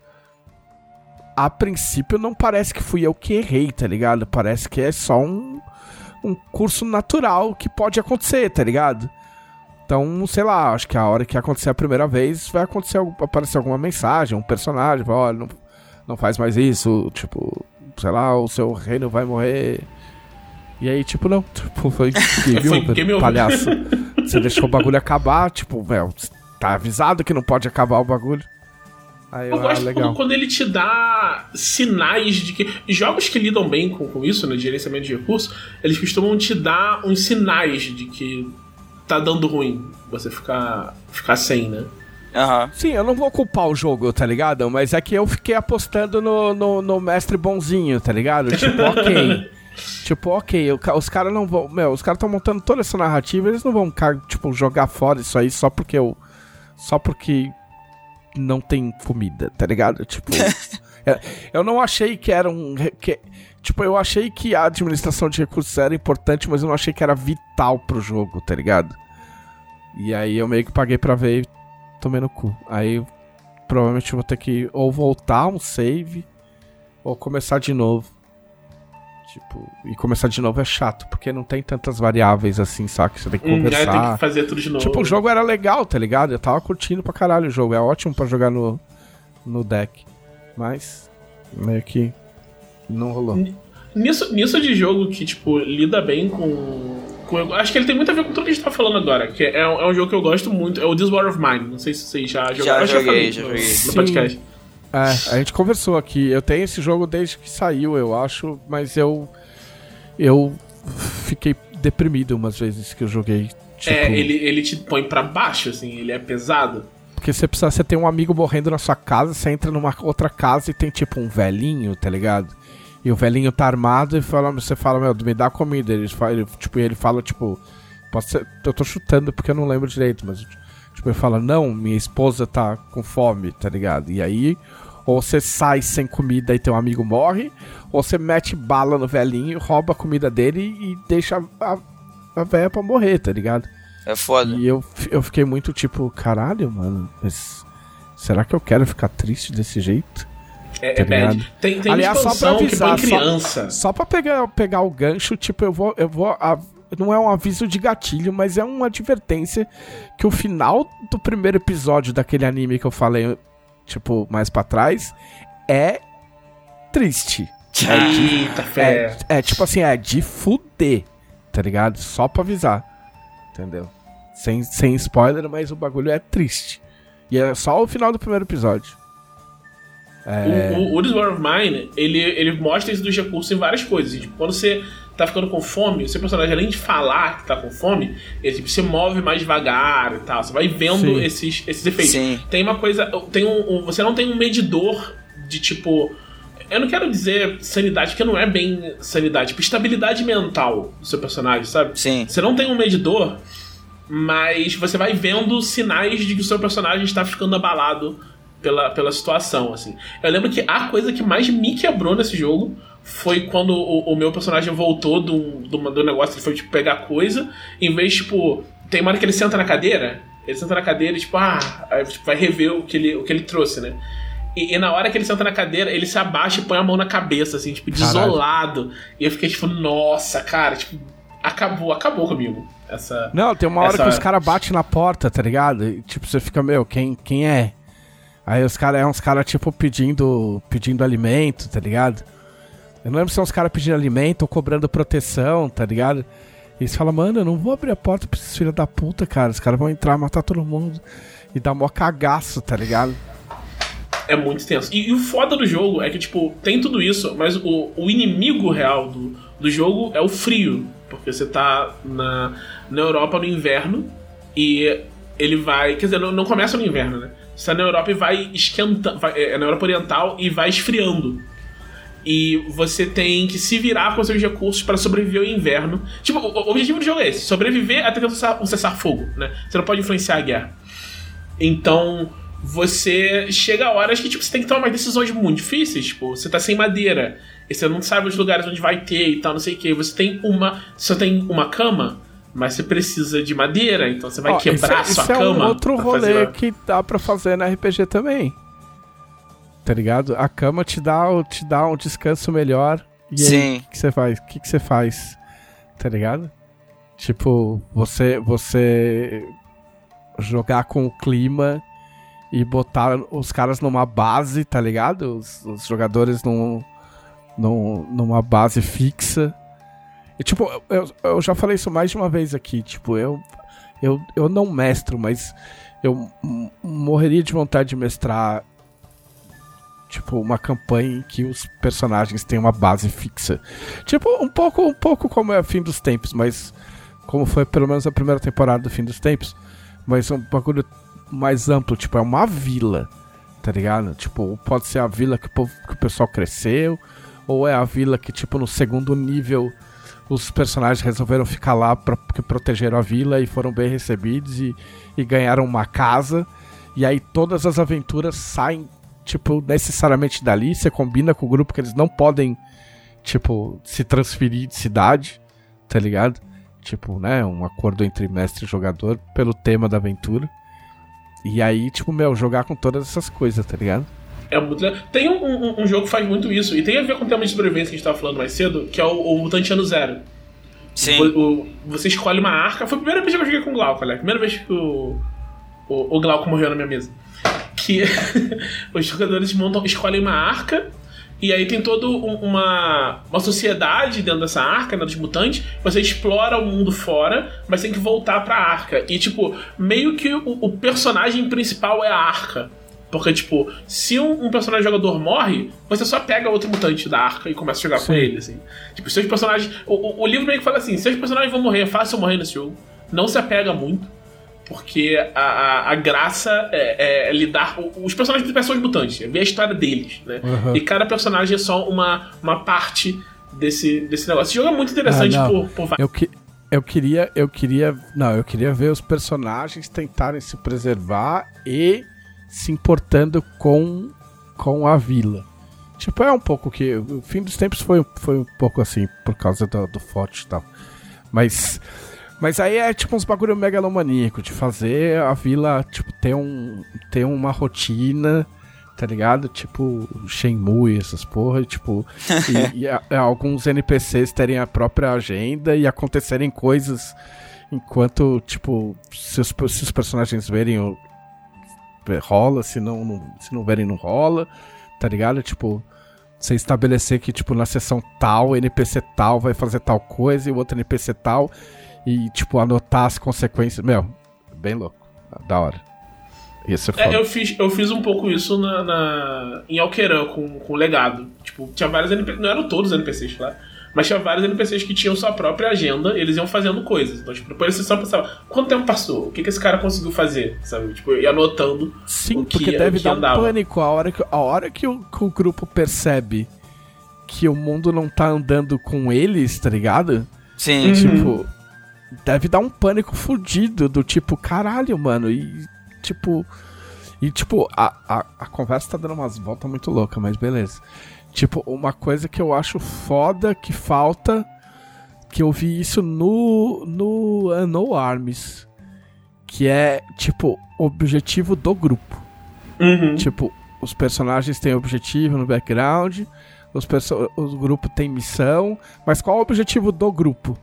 A princípio não parece que fui eu que errei, tá ligado? Parece que é só um. um curso natural que pode acontecer, tá ligado? Então, sei lá, acho que a hora que acontecer a primeira vez vai acontecer aparecer alguma mensagem, um personagem, olha, não, não faz mais isso, tipo, sei lá, o seu reino vai morrer. E aí, tipo, não, tipo, foi *laughs* game Foi over, game over. palhaço. Você deixou o bagulho acabar, tipo, velho, tá avisado que não pode acabar o bagulho. Aí Eu ah, gosto legal. quando, quando ele te dá sinais de que. Jogos que lidam bem com, com isso, no gerenciamento de recursos, eles costumam te dar uns sinais de que tá dando ruim. Você ficar, ficar sem, né? Aham. Sim, eu não vou culpar o jogo, tá ligado? Mas é que eu fiquei apostando no, no, no mestre bonzinho, tá ligado? Tipo, ok. *laughs* tipo, ok, os caras não vão. Meu, os caras estão montando toda essa narrativa, eles não vão, tipo, jogar fora isso aí só porque eu. Só porque não tem comida, tá ligado? Tipo. *laughs* é, eu não achei que era um. Que, tipo, eu achei que a administração de recursos era importante, mas eu não achei que era vital pro jogo, tá ligado? E aí eu meio que paguei pra ver e tomei no cu. Aí provavelmente eu vou ter que ou voltar um save ou começar de novo. Tipo, e começar de novo é chato, porque não tem tantas variáveis assim, saca? Você tem que Hum, aí tem conversar. que fazer tudo de novo. Tipo, o jogo era legal, tá ligado? Eu tava curtindo pra caralho o jogo. É ótimo pra jogar no, no deck. Mas, meio que não rolou. Nisso, nisso de jogo que, tipo, lida bem com. com- acho que ele tem muito a ver com tudo que a gente tá falando agora. Que é, um- é um jogo que eu gosto muito. É o This War of Mine. Não sei se vocês já jogaram. Que eu joguei, já no- joguei. No podcast. É, a gente conversou aqui. Eu tenho esse jogo desde que saiu, eu acho, mas eu. Eu fiquei deprimido umas vezes que eu joguei. Tipo, É, ele, ele te põe pra baixo, assim, ele é pesado. Porque você precisa, você tem um amigo morrendo na sua casa, você entra numa outra casa e tem tipo um velhinho, tá ligado? E o velhinho tá armado e fala, você fala, meu, me dá comida. Ele fala, ele, tipo, ele fala, tipo, ser, eu tô chutando porque eu não lembro direito, mas tipo, ele fala, não, minha esposa tá com fome, tá ligado? E aí, ou você sai sem comida e teu amigo morre, ou você mete bala no velhinho, rouba a comida dele e deixa a, a velha pra morrer, tá ligado? É foda. E eu, eu fiquei muito tipo, caralho, mano, mas será que eu quero ficar triste desse jeito? É, Tá é bad. Tem, tem Aliás, só pra expansão que avisar, só- criança. Só pra pegar, pegar o gancho, tipo, eu vou. Eu vou a- não é um aviso de gatilho, mas é uma advertência que o final do primeiro episódio daquele anime que eu falei, tipo, mais pra trás, é triste. Eita, fé. É, é tipo assim, é de fuder, tá ligado? Só pra avisar. Entendeu? Sem, sem spoiler, mas o bagulho é triste. E é só o final do primeiro episódio. É. O, o, o This War of Mine, ele, ele mostra isso dos recursos em várias coisas. Tipo, quando você tá ficando com fome, o seu personagem, além de falar que tá com fome, ele tipo, se move mais devagar e tal. Você vai vendo Sim. esses, esses efeitos. Sim. Tem uma coisa. Tem um, um- você não tem um medidor de tipo. Eu não quero dizer sanidade, porque não é bem sanidade, tipo, estabilidade mental do seu personagem, sabe? Sim. Você não tem um medidor, mas você vai vendo sinais de que o seu personagem está ficando abalado pela, pela situação, assim. Eu lembro que a coisa que mais me quebrou nesse jogo foi quando o, o meu personagem voltou do, do, do negócio, ele foi tipo, pegar coisa, em vez, tipo, tem uma hora que ele senta na cadeira, ele senta na cadeira e, tipo, ah, aí, tipo, vai rever o que ele, o que ele trouxe, né? E, e na hora que ele senta na cadeira, ele se abaixa e põe a mão na cabeça, assim, tipo, Caralho. desolado. E eu fiquei, tipo, nossa, cara, tipo, acabou, acabou comigo. Essa. Não, tem uma hora Essa- que os caras batem na porta, tá ligado? E, tipo, você fica, meu, quem, quem é? Aí os caras é uns caras, tipo, pedindo, pedindo alimento, tá ligado? Eu não lembro se são os caras pedindo alimento ou cobrando proteção, tá ligado? E eles falam, mano, eu não vou abrir a porta pra esses filhos da puta, cara. Os caras vão entrar, matar todo mundo. E dar mó cagaço, tá ligado? É muito tenso. E, e o foda do jogo é que, tipo, tem tudo isso, mas o, o inimigo real do, do jogo é o frio. Porque você tá na, na Europa no inverno e ele vai. Quer dizer, não, não começa no inverno, né? Você tá na Europa e vai esquentando. Vai, é na Europa Oriental e vai esfriando. E você tem que se virar com seus recursos para sobreviver ao inverno. Tipo, o, objetivo do jogo é esse: sobreviver até ter um cessar- cessar-fogo, né? Você não pode influenciar a guerra. Então, você chega a horas que tipo, você tem que tomar decisões muito difíceis. Tipo, você tá sem madeira, e você não sabe os lugares onde vai ter e tal, não sei o que. Você tem uma. Você tem uma cama, mas você precisa de madeira, então você vai Ó, quebrar isso, sua isso é cama. um outro rolê fazer- que dá pra fazer na RPG também. Tá ligado? A cama te dá, te dá um descanso melhor. E Sim. o que que você faz? O que que você faz? tá ligado? Tipo, você, você jogar com o clima e botar os caras numa base, tá ligado? Os, os jogadores num, num, numa base fixa. E, tipo, eu, eu já falei isso mais de uma vez aqui. Tipo, eu, eu, eu não mestro, mas eu morreria de vontade de mestrar tipo uma campanha em que os personagens têm uma base fixa. Tipo, um pouco, um pouco como é o Fim dos Tempos, mas como foi pelo menos a primeira temporada do Fim dos Tempos, mas um bagulho mais amplo, tipo, é uma vila, tá ligado? Tipo, pode ser a vila que o, povo, que o pessoal cresceu, ou é a vila que, tipo, no segundo nível os personagens resolveram ficar lá pra, porque protegeram a vila e foram bem recebidos e, e ganharam uma casa. E aí todas as aventuras saem, tipo, necessariamente dali. Você combina com o grupo que eles não podem, tipo, se transferir de cidade, tá ligado? Tipo, né, um acordo entre mestre e jogador pelo tema da aventura. E aí, tipo, meu, jogar com todas essas coisas, tá ligado? É muito legal. Tem um, um, um, jogo que faz muito isso, e tem a ver com o tema de sobrevivência que a gente tava falando mais cedo, que é o, o Mutantiano Zero. Sim. O, o, você escolhe uma arca. Foi a primeira vez que eu joguei com o Glauco, né? Primeira vez que o, o, o Glauco morreu na minha mesa. Que *laughs* os jogadores montam, escolhem uma arca e aí tem toda uma, uma sociedade dentro dessa arca, né, dos mutantes. Você explora o mundo fora, mas tem que voltar pra arca. E, tipo, meio que o, o personagem principal é a arca. Porque, tipo, se um, um, personagem jogador morre, você só pega outro mutante da arca e começa a jogar Sim. com ele, assim. Tipo, seus personagens. O, o, o, livro meio que fala assim: seus personagens vão morrer, é fácil morrer nesse jogo. Não se apega muito. Porque a, a, a graça é, é, lidar. Os personagens são os mutantes, é ver a história deles, né? Uhum. E cada personagem é só uma, uma parte desse, desse negócio. Esse jogo é muito interessante ah, por, por eu, que, eu queria. Eu queria. Não, eu queria ver os personagens tentarem se preservar e se importando com, com a vila. Tipo, é um pouco que. O fim dos tempos foi, foi um pouco assim, por causa do, do forte e tal. Mas. Mas aí é tipo uns bagulho megalomaníaco de fazer a vila, tipo, ter, um, ter uma rotina, tá ligado? Tipo, Shenmue, essas porra, tipo, *laughs* e, e a, alguns NPCs terem a própria agenda e acontecerem coisas enquanto, tipo, se os, se os personagens verem o, rola, se não, não, se não verem, não rola, tá ligado? Tipo, você estabelecer que, tipo, na sessão tal, NPC tal vai fazer tal coisa e o outro NPC tal e, tipo, anotar as consequências. Meu, bem louco. Da hora. Isso é, é eu, fiz, eu fiz um pouco isso na, na em Alqueran com, com o legado. Tipo, tinha vários NPCs. Não eram todos NPCs, claro. Mas tinha vários NPCs que tinham sua própria agenda, eles iam fazendo coisas. Então, tipo, depois você só pensava, quanto tempo passou? O que, que esse cara conseguiu fazer? Sabe? Tipo, e anotando. Sim, que, porque deve dar andava. um pânico a hora, que, a hora que, o, que o grupo percebe que o mundo não tá andando com eles, tá ligado? Sim. Tipo, uhum deve dar um pânico fudido do tipo, caralho, mano, e tipo. E tipo, a, a, a conversa tá dando umas voltas muito loucas, mas beleza. Tipo, uma coisa que eu acho foda que falta, que eu vi isso no, no No Arms, que é, tipo, objetivo do grupo. Uhum. Tipo, os personagens têm objetivo no background, os o grupo tem missão, mas qual é o objetivo do grupo?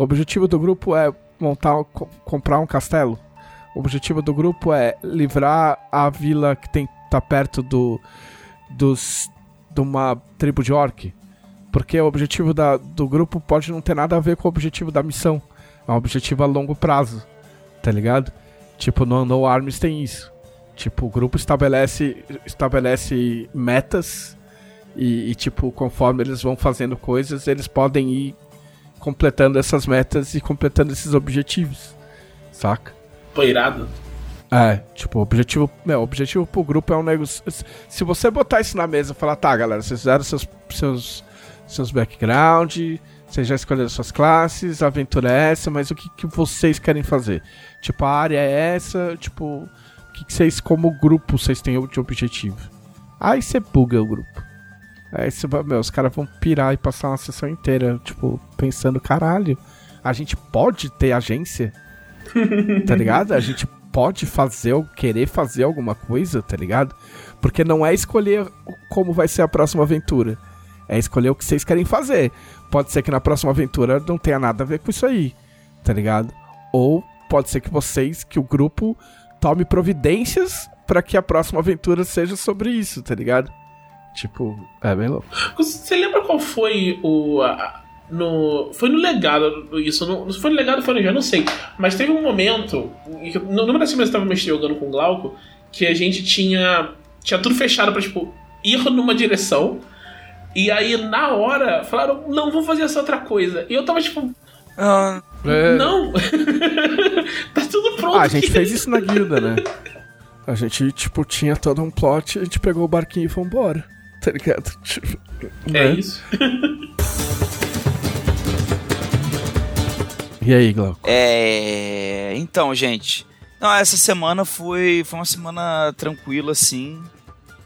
O objetivo do grupo é montar, comprar um castelo. O objetivo do grupo é livrar a vila que tem tá perto do dos de uma tribo de orc. Porque o objetivo da, do grupo pode não ter nada a ver com o objetivo da missão. É um objetivo a longo prazo. Tá ligado? Tipo, no No Arms tem isso. Tipo, o grupo estabelece, estabelece metas e, e, tipo, conforme eles vão fazendo coisas, eles podem ir completando essas metas e completando esses objetivos. Saca? Pô, irado. É, tipo, o objetivo, meu, objetivo pro grupo é um negócio. Se você botar isso na mesa e falar, tá, galera, vocês fizeram seus, seus, seus background, vocês já escolheram suas classes, a aventura é essa, mas o que, que vocês querem fazer? Tipo, a área é essa, tipo, o que, que vocês, como grupo, vocês têm de objetivo? Aí você buga o grupo. Aí você, meu, os caras vão pirar e passar uma sessão inteira, tipo, pensando, caralho, a gente pode ter agência? *laughs* tá ligado? A gente pode fazer, ou querer fazer alguma coisa, tá ligado? Porque não é escolher como vai ser a próxima aventura. É escolher o que vocês querem fazer. Pode ser que na próxima aventura não tenha nada a ver com isso aí, tá ligado? Ou pode ser que vocês, que o grupo tome providências para que a próxima aventura seja sobre isso, tá ligado? Tipo, é bem louco. Você lembra qual foi o. a- no, foi no legado isso, não foi no legado, foi no já não sei. Mas teve um momento, no- numa das semanas que eu tava mexendo jogando com o Glauco, que a gente tinha. Tinha tudo fechado pra, tipo, ir numa direção. E aí, na hora, falaram, não, vamos fazer essa outra coisa. E eu tava tipo, Ah, É. não! *laughs* tá tudo pronto. Ah, a gente fez isso na guilda, né? A gente, tipo, tinha todo um plot, a gente pegou o barquinho e foi embora. *laughs* Tá ligado? Tipo, É né? isso. *laughs* E aí, Glauco? É. Então, gente. Não, essa semana foi, foi uma semana tranquila, assim.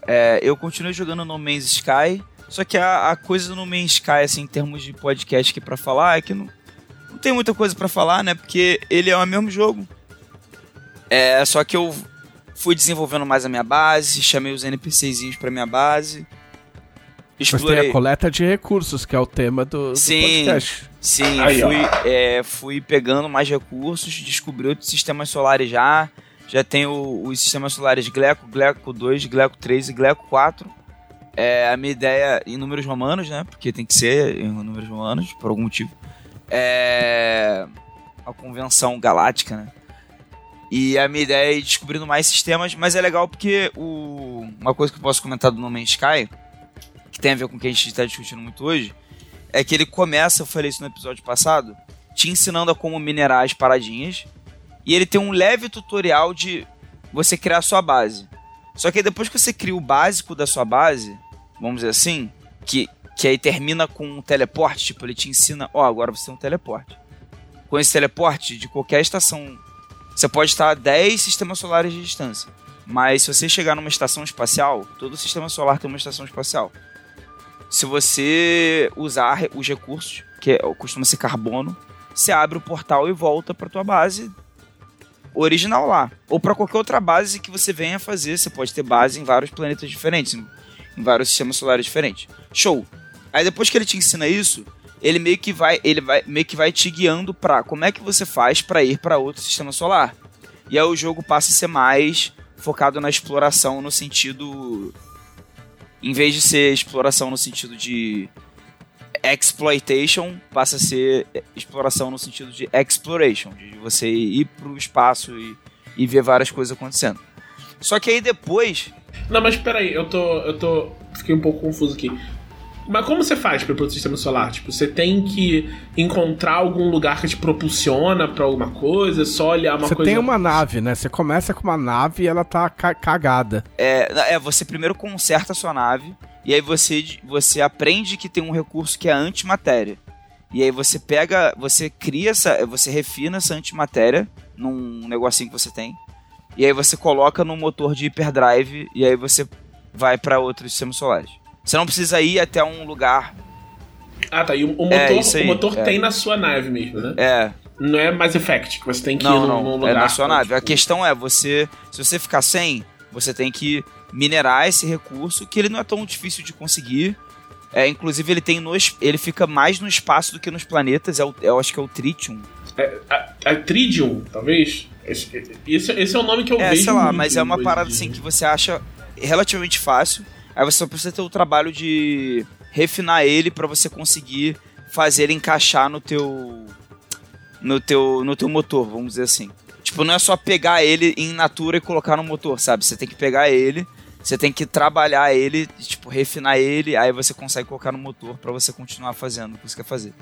É, eu continuei jogando No Man's Sky. Só que a, a coisa do No Man's Sky, assim, em termos de podcast aqui pra falar, é que não, não tem muita coisa pra falar, né? Porque ele é o mesmo jogo. É, só que eu fui desenvolvendo mais a minha base, chamei os NPCzinhos pra minha base. Mas tem Explorei. a coleta de recursos, que é o tema do, do Sim. podcast. Sim, Aí, fui, é, fui pegando mais recursos, descobri outros sistemas solares já. Já tenho os sistemas solares Gleco, Gleco 2, Gleco 3 e Gleco 4. É, a minha ideia em números romanos, né? Porque tem que ser em números romanos, por algum motivo. É a convenção galáctica, né? E a minha ideia é ir descobrindo mais sistemas, mas é legal porque o, uma coisa que eu posso comentar do No Man's Sky, que tem a ver com o que a gente está discutindo muito hoje, é que ele começa, eu falei isso no episódio passado, te ensinando a como minerar as paradinhas. E ele tem um leve tutorial de você criar a sua base. Só que depois que você cria o básico da sua base, vamos dizer assim, que, que aí termina com um teleporte, tipo, ele te ensina, ó, agora você tem um teleporte. Com esse teleporte, de qualquer estação, você pode estar a 10 sistemas solares de distância. Mas se você chegar numa estação espacial, todo sistema solar tem uma estação espacial se você usar os recursos, que é- costuma ser carbono, você abre o portal e volta para tua base original lá. Ou para qualquer outra base que você venha fazer. Você pode ter base em vários planetas diferentes, em, em vários sistemas solares diferentes. Show. Aí depois que ele te ensina isso, ele meio que vai, ele vai meio que vai te guiando para como é que você faz para ir para outro sistema solar. E aí o jogo passa a ser mais focado na exploração no sentido em vez de ser exploração no sentido de exploitation, passa a ser exploração no sentido de exploration, de você ir pro espaço e, e ver várias coisas acontecendo. Só que aí depois, Não, mas peraí, eu tô. Eu tô. Fiquei um pouco confuso aqui. Mas como você faz para ir pro sistema solar? Tipo, você tem que encontrar algum lugar que te propulsiona pra alguma coisa, só olhar uma Você coisa. tem uma nave, né? Você começa com uma nave e ela tá ca- cagada. é, é, você primeiro conserta a sua nave e aí você, você aprende que tem um recurso que é a antimatéria. E aí você pega, você cria essa, você refina essa antimatéria num negocinho que você tem. E aí você coloca no motor de hyperdrive e aí você vai para outros sistemas solares. Você não precisa ir até um lugar. Ah, tá. E o, o É, motor, aí, o motor é. tem na sua nave mesmo, né? É, Não é Mass Effect, que você tem que ir não, num, num não, lugar. é na sua nave. A tipo, questão é você, se você ficar sem, você tem que minerar esse recurso, que ele não é tão difícil de conseguir. É, inclusive ele tem no, ele fica mais no espaço do que nos planetas. É o, eu acho que é o Tritium. A, a Tridium, talvez. Esse, esse, esse é o nome que eu É, vejo. sei lá, mas é uma parada dia. assim que você acha relativamente fácil. Aí você só precisa ter o trabalho de refinar ele pra você conseguir fazer ele encaixar no teu no teu no teu motor, vamos dizer assim. Tipo, não é só pegar ele em natura e colocar no motor, sabe? Você tem que pegar ele, você tem que trabalhar ele, tipo, refinar ele, aí você consegue colocar no motor pra você continuar fazendo o que você quer fazer.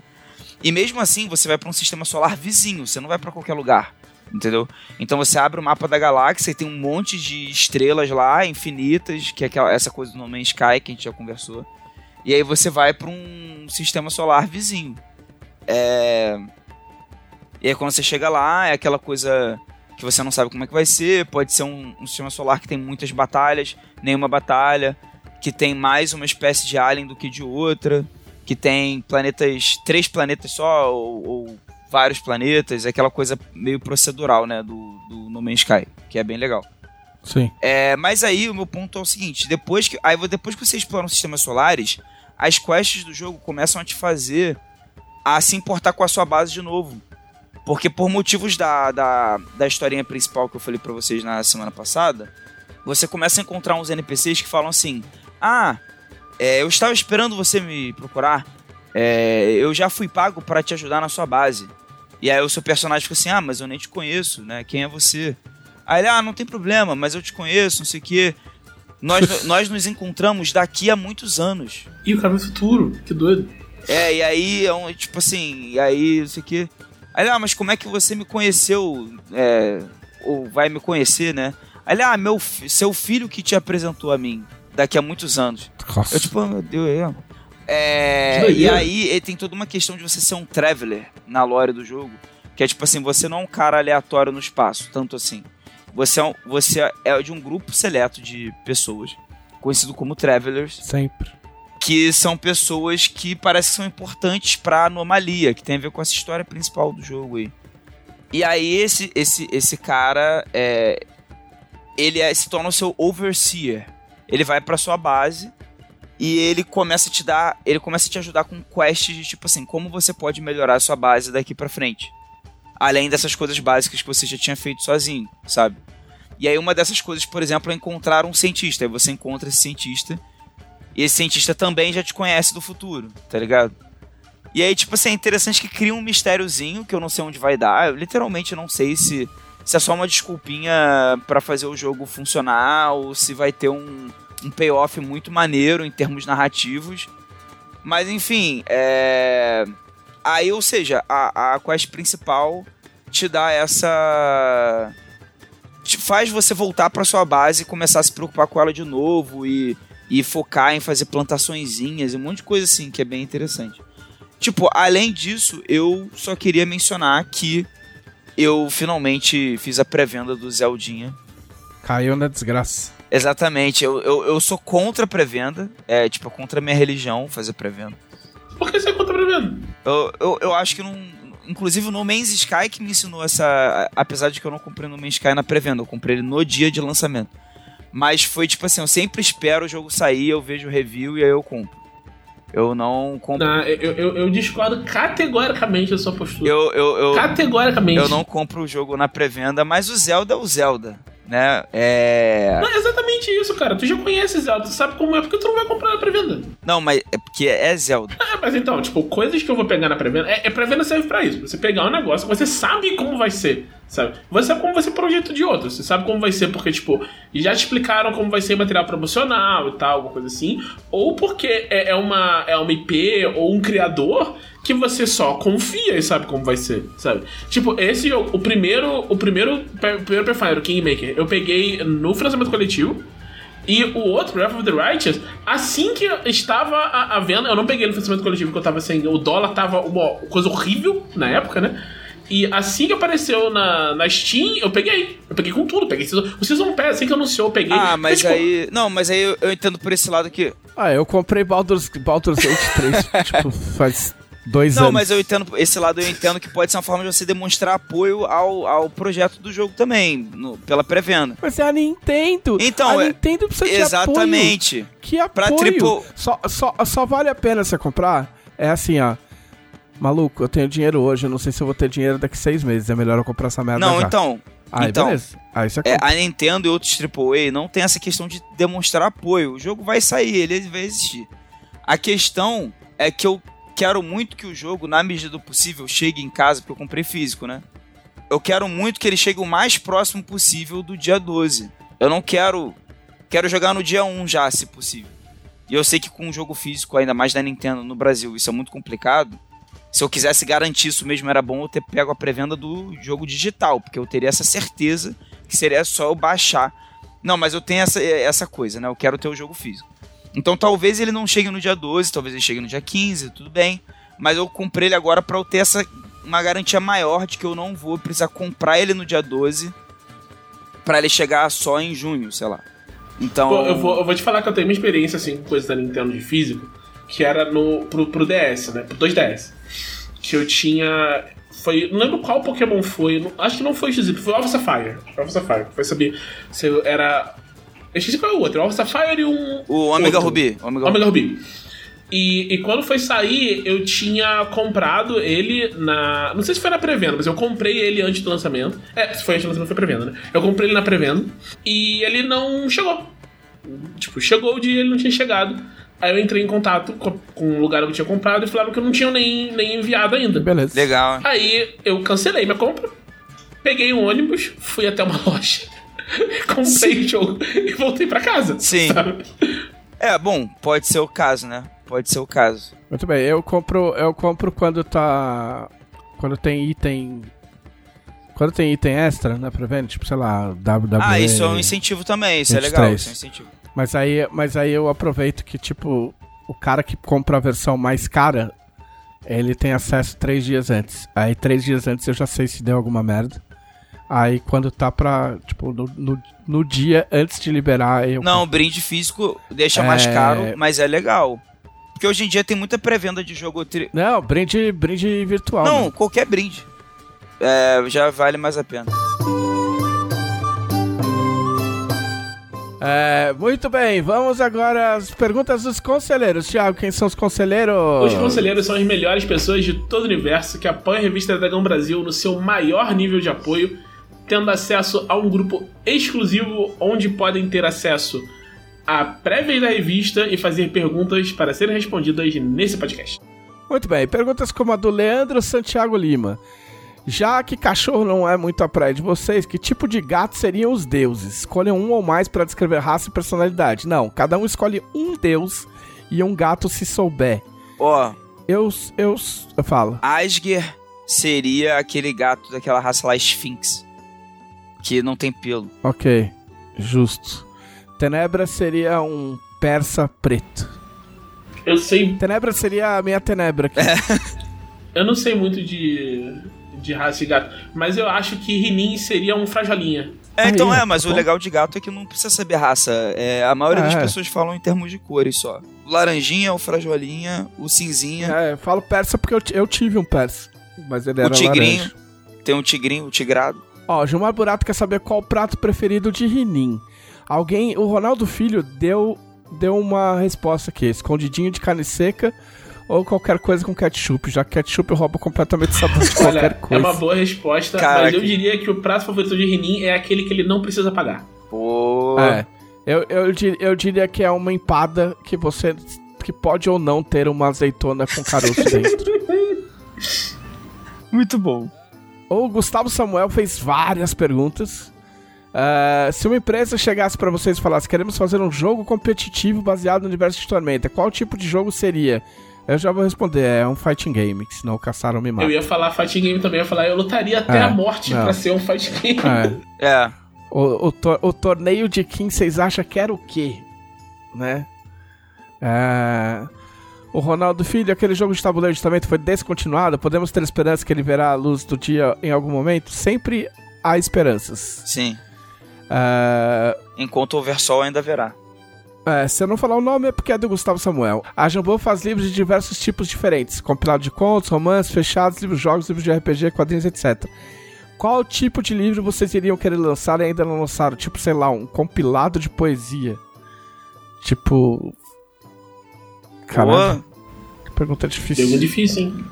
E mesmo assim, você vai pra um sistema solar vizinho, você não vai pra qualquer lugar entendeu? Então você abre o mapa da galáxia e tem um monte de estrelas lá, infinitas, que é aquela, essa coisa do No Man's Sky que a gente já conversou. E aí você vai para um sistema solar vizinho. É... E aí quando você chega lá, é aquela coisa que você não sabe como é que vai ser, pode ser um, um sistema solar que tem muitas batalhas, nenhuma batalha, que tem mais uma espécie de alien do que de outra, que tem planetas, três planetas só, ou, ou vários planetas, é aquela coisa meio procedural, né, do, do No Man's Sky, que é bem legal. Sim. É, mas aí o meu ponto é o seguinte: depois que, aí, depois que você explora os sistemas solares, as quests do jogo começam a te fazer a se importar com a sua base de novo. Porque por motivos da, da, da historinha principal que eu falei pra vocês na semana passada, você começa a encontrar uns NPCs que falam assim: Ah, é, eu estava esperando você me procurar. É, eu já fui pago para te ajudar na sua base. E aí o seu personagem fica assim: Ah, mas eu nem te conheço, né? Quem é você? Aí ele, ah, não tem problema, mas eu te conheço, não sei o quê. Nós, nós nos encontramos daqui a muitos anos. Ih, o cara no futuro, que doido. É, e aí é um, tipo assim, e aí, não sei o quê. Aí, ah, mas como é que você me conheceu? É, ou vai me conhecer, né? Aí, ah, meu, seu filho que te apresentou a mim daqui a muitos anos. Nossa. Eu, tipo, oh, meu Deus, é. É, e aí tem toda uma questão de você ser um traveler na lore do jogo. Que é tipo assim, você não é um cara aleatório no espaço, tanto assim. Você é, um, você é de um grupo seleto de pessoas, conhecido como travelers. Sempre. Que são pessoas que parecem que são importantes pra anomalia, que tem a ver com essa história principal do jogo aí. E aí esse, esse, esse cara, é, ele é, se torna o seu overseer. Ele vai pra sua base e ele começa a te dar, ele começa a te ajudar com quests de tipo assim, como você pode melhorar a sua base daqui para frente. Além dessas coisas básicas que você já tinha feito sozinho, sabe? E aí uma dessas coisas, por exemplo, é encontrar um cientista. Aí você encontra esse cientista e esse cientista também já te conhece do futuro, tá ligado? E aí, tipo assim, é interessante que cria um mistériozinho que eu não sei onde vai dar. Eu literalmente não sei se, se é só uma desculpinha para fazer o jogo funcionar ou se vai ter um, um payoff muito maneiro em termos narrativos. Mas enfim, é. Aí, ou seja, a, a quest principal te dá essa. Te faz você voltar para sua base e começar a se preocupar com ela de novo e, e focar em fazer plantaçõezinhas e um monte de coisa assim que é bem interessante. Tipo, além disso, eu só queria mencionar que eu finalmente fiz a pré-venda do Zeldinha. Caiu na desgraça. Exatamente, eu, eu, eu sou contra a pré-venda, é tipo, contra a minha religião fazer pré-venda. Por que você é contra a pré-venda? Eu, eu, eu acho que não. Inclusive no Man's Sky que me ensinou essa. Apesar de que eu não comprei no Man's Sky na pré-venda, eu comprei ele no dia de lançamento. Mas foi tipo assim, eu sempre espero o jogo sair, eu vejo o review e aí eu compro. Eu não compro. Não, eu, eu, eu discordo categoricamente da sua postura. Eu, eu, eu, categoricamente. Eu não compro o jogo na pré-venda, mas o Zelda é o Zelda né? É. Não, é exatamente isso, cara. Tu já conhece Zelda, tu sabe como é, porque tu não vai comprar na pré-venda. Não, mas é porque é Zelda. É, mas então, tipo, coisas que eu vou pegar na pré-venda. É, é pré-venda serve pra isso. Você pegar um negócio, você sabe como vai ser, sabe? Você sabe como vai ser projeto de outro. Você sabe como vai ser, porque, tipo, já te explicaram como vai ser material promocional e tal, alguma coisa assim. Ou porque é, é uma, é uma IP ou um criador que você só confia e sabe como vai ser, sabe? Tipo, esse jogo, o primeiro, o primeiro, o primeiro Pathfinder, o Kingmaker, eu peguei no financiamento coletivo. E o outro, Wrath of the Righteous, assim que estava a, a venda, eu não peguei no financiamento coletivo porque eu tava sem. O dólar tava uma coisa horrível na época, né? E assim que apareceu na, na Steam, eu peguei. Eu peguei com tudo. Peguei o Season Pass, assim que anunciou, eu peguei. Ah, mas tipo, aí. Não, mas aí eu, eu, entendo por esse lado aqui. Ah, eu comprei Baldur's, Baldur's Gate 3, *laughs* tipo, faz dois não, anos. Não, mas eu entendo, esse lado eu entendo que pode ser uma forma de você demonstrar apoio ao, ao projeto do jogo também, no, pela pré-venda. Mas é a Nintendo. Então, a é, Nintendo precisa de exatamente. apoio. Que apoio. Pra triple... só, só, só vale a pena você comprar? É assim, ó. Maluco, eu tenho dinheiro hoje, eu não sei se eu vou ter dinheiro daqui seis meses. É melhor eu comprar essa merda Não, já. então... Aí, então, beleza. Aí você é, a Nintendo e outros AAA não tem essa questão de demonstrar apoio. O jogo vai sair, ele vai existir. A questão é que eu quero muito que o jogo, na medida do possível, chegue em casa, porque eu comprei físico, né? Eu quero muito que ele chegue o mais próximo possível do dia 12. Eu não quero. Quero jogar no dia 1 já, se possível. E eu sei que com um jogo físico, ainda mais da Nintendo no Brasil, isso é muito complicado. Se eu quisesse garantir isso mesmo, era bom eu ter pego a pré-venda do jogo digital, porque eu teria essa certeza que seria só eu baixar. Não, mas eu tenho essa, essa coisa, né? Eu quero ter o jogo físico. Então talvez ele não chegue no dia 12, talvez ele chegue no dia 15, tudo bem. Mas eu comprei ele agora para eu ter essa uma garantia maior de que eu não vou precisar comprar ele no dia 12 para ele chegar só em junho, sei lá. Então. Pô, eu, vou, eu vou te falar que eu tenho uma experiência assim com coisa da Nintendo de físico, que era no pro, pro DS, né? Pro 2DS. Que eu tinha. Foi. Não lembro qual Pokémon foi. Acho que não foi XY, foi Alpha Sapphire. Alpha Sapphire. Foi saber se era eu esqueci qual é o outro. O Sapphire e um. O Omega outro. Ruby. Omega, Omega Ruby. E, e quando foi sair, eu tinha comprado ele na. Não sei se foi na pré-venda, mas eu comprei ele antes do lançamento. É, se foi antes do lançamento, foi pré-venda, né? Eu comprei ele na pré-venda e ele não chegou. Tipo, chegou o dia ele não tinha chegado. Aí eu entrei em contato com, com o lugar onde eu tinha comprado e falaram que eu não tinha nem, nem enviado ainda. Beleza. Legal. Aí eu cancelei minha compra, peguei um ônibus, fui até uma *laughs* loja, comprei o jogo e voltei pra casa. Sim. sabe? É, bom, pode ser o caso, né? Pode ser o caso. Muito bem, eu compro, eu compro quando tá. Quando tem item. Quando tem item extra, né, pra venda, tipo, sei lá, WWE. Ah, isso é um incentivo também, isso é 23. legal, isso é um incentivo. Mas aí, mas aí eu aproveito que, tipo, o cara que compra a versão mais cara, ele tem acesso três dias antes. Aí três dias antes eu já sei se deu alguma merda. Aí quando tá pra, tipo, no, no, no dia antes de liberar, eu. Não, brinde físico deixa mais É. caro, mas é legal. Porque hoje em dia tem muita pré-venda de jogo. Tri... Não, brinde, brinde virtual. Não, né? qualquer brinde. É, já vale mais a pena. É, muito bem, vamos agora às perguntas dos conselheiros. Thiago, quem são os conselheiros? Os conselheiros são as melhores pessoas de todo o universo que apoiam a revista Dragão Brasil no seu maior nível de apoio, tendo acesso a um grupo exclusivo onde podem ter acesso a prévias da revista e fazer perguntas para serem respondidas nesse podcast. Muito bem, perguntas como a do Leandro Santiago Lima. Já que cachorro não é muito a praia de vocês, que tipo de gato seriam os deuses? Escolham um ou mais para descrever raça e personalidade. Não, cada um escolhe um deus e um gato se souber. Ó, Eu, eu, eu falo. Asger seria aquele gato daquela raça lá, Sphinx. Que não tem pelo. Ok, justo. Tenebra seria um persa preto. Eu sei, Tenebra seria a minha tenebra aqui. eu não sei muito de, de raça de gato, mas eu acho que Rinin seria um frajolinha. É, então é, mas o legal de gato é que não precisa saber raça. É, a maioria das É. pessoas falam em termos de cores só. O laranjinha, o frajolinha, o cinzinha, É, eu falo persa porque eu, eu tive um persa. Mas ele o era tigrinho. laranja. Tem um tigrinho, o tigrado. Ó, Gilmar Burato quer saber qual o prato preferido de Rinin. Alguém, o Ronaldo Filho deu, deu uma resposta aqui: escondidinho de carne seca ou qualquer coisa com ketchup, já que ketchup rouba completamente o sabor de *laughs* Olha, qualquer é coisa. uma boa resposta, Caraca. mas eu diria que o prato favorito de Rinin é aquele que ele não precisa pagar. Pô. É, eu, eu, eu diria que é uma empada que você que pode ou não ter uma azeitona com caroço *laughs* dentro. Muito bom. O Gustavo Samuel fez várias perguntas. Ah, se uma empresa chegasse pra vocês e falasse queremos fazer um jogo competitivo baseado no universo de Tormenta, qual tipo de jogo seria? Eu já vou responder, é um fighting game, que senão caçaram me Eu mata. ia falar fighting game também, eu ia falar, eu lutaria até É, a morte não. pra ser um fighting game. É. É. O, o, tor- o torneio de Kim, vocês acham que era o quê? Né? É, O Ronaldo Filho, aquele jogo de tabuleiro de Tormenta foi descontinuado. Podemos ter esperança que ele verá a luz do dia em algum momento? Sempre há esperanças. Sim. É, Enquanto houver sol, ainda haverá. É, se eu não falar o nome é porque é do Gustavo Samuel. A Jambô faz livros de diversos tipos diferentes: compilado de contos, romances, fechados, livros de jogos, livros de RPG, quadrinhos, etc. Qual tipo de livro vocês iriam querer lançar e ainda não lançaram? Tipo, sei lá, um compilado de poesia. Tipo. Pô. que pergunta difícil. Jogo difícil, hein?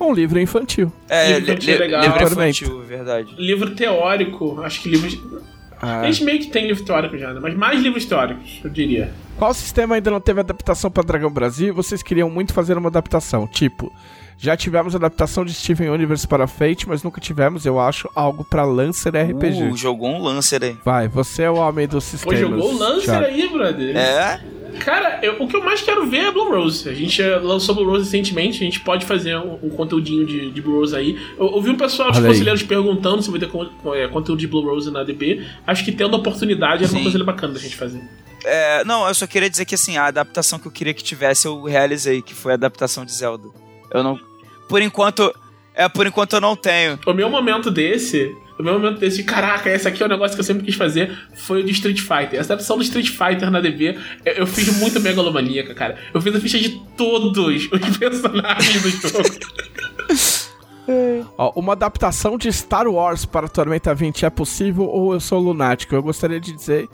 Um livro infantil. É, Livro li- infantil é li- livro infantil, verdade. Livro teórico, acho que livros. Ah, A gente meio que tem livro teórico já, né? Mas mais livros teóricos, eu diria. Qual sistema ainda não teve adaptação para Dragão Brasil? e Vocês queriam muito fazer uma adaptação? Tipo, já tivemos adaptação de Steven Universe para Fate, mas nunca tivemos, eu acho, algo para Lancer RPG. Uh, jogou um Lancer aí. Vai, você é o homem dos Pô, sistemas. jogou o Lancer Thiago. aí, brother. É? Cara, eu- o que eu mais quero ver é Blue Rose. A gente lançou Blue Rose recentemente, a gente pode fazer um, um conteúdinho de, de Blue Rose aí. Eu ouvi um pessoal, os conselheiros perguntando se vai ter con- eh, conteúdo de Blue Rose na DB. Acho que tendo oportunidade era uma Sim. coisa bacana da gente fazer. É, Não, eu só queria dizer que assim, a adaptação que eu queria que tivesse, eu realizei, que foi a adaptação de Zelda. Eu não. Por enquanto. É, por enquanto eu não tenho. O meu momento desse, o meu momento desse, de, caraca, esse aqui é o negócio que eu sempre quis fazer, foi o de Street Fighter. Essa adaptação do Street Fighter na DB, eu, eu fiz muito megalomaníaca, cara. Eu fiz a ficha de todos os *laughs* personagens do jogo. Ó, uma adaptação de Star Wars para Tormenta 20 é possível ou eu sou lunático? Eu gostaria de dizer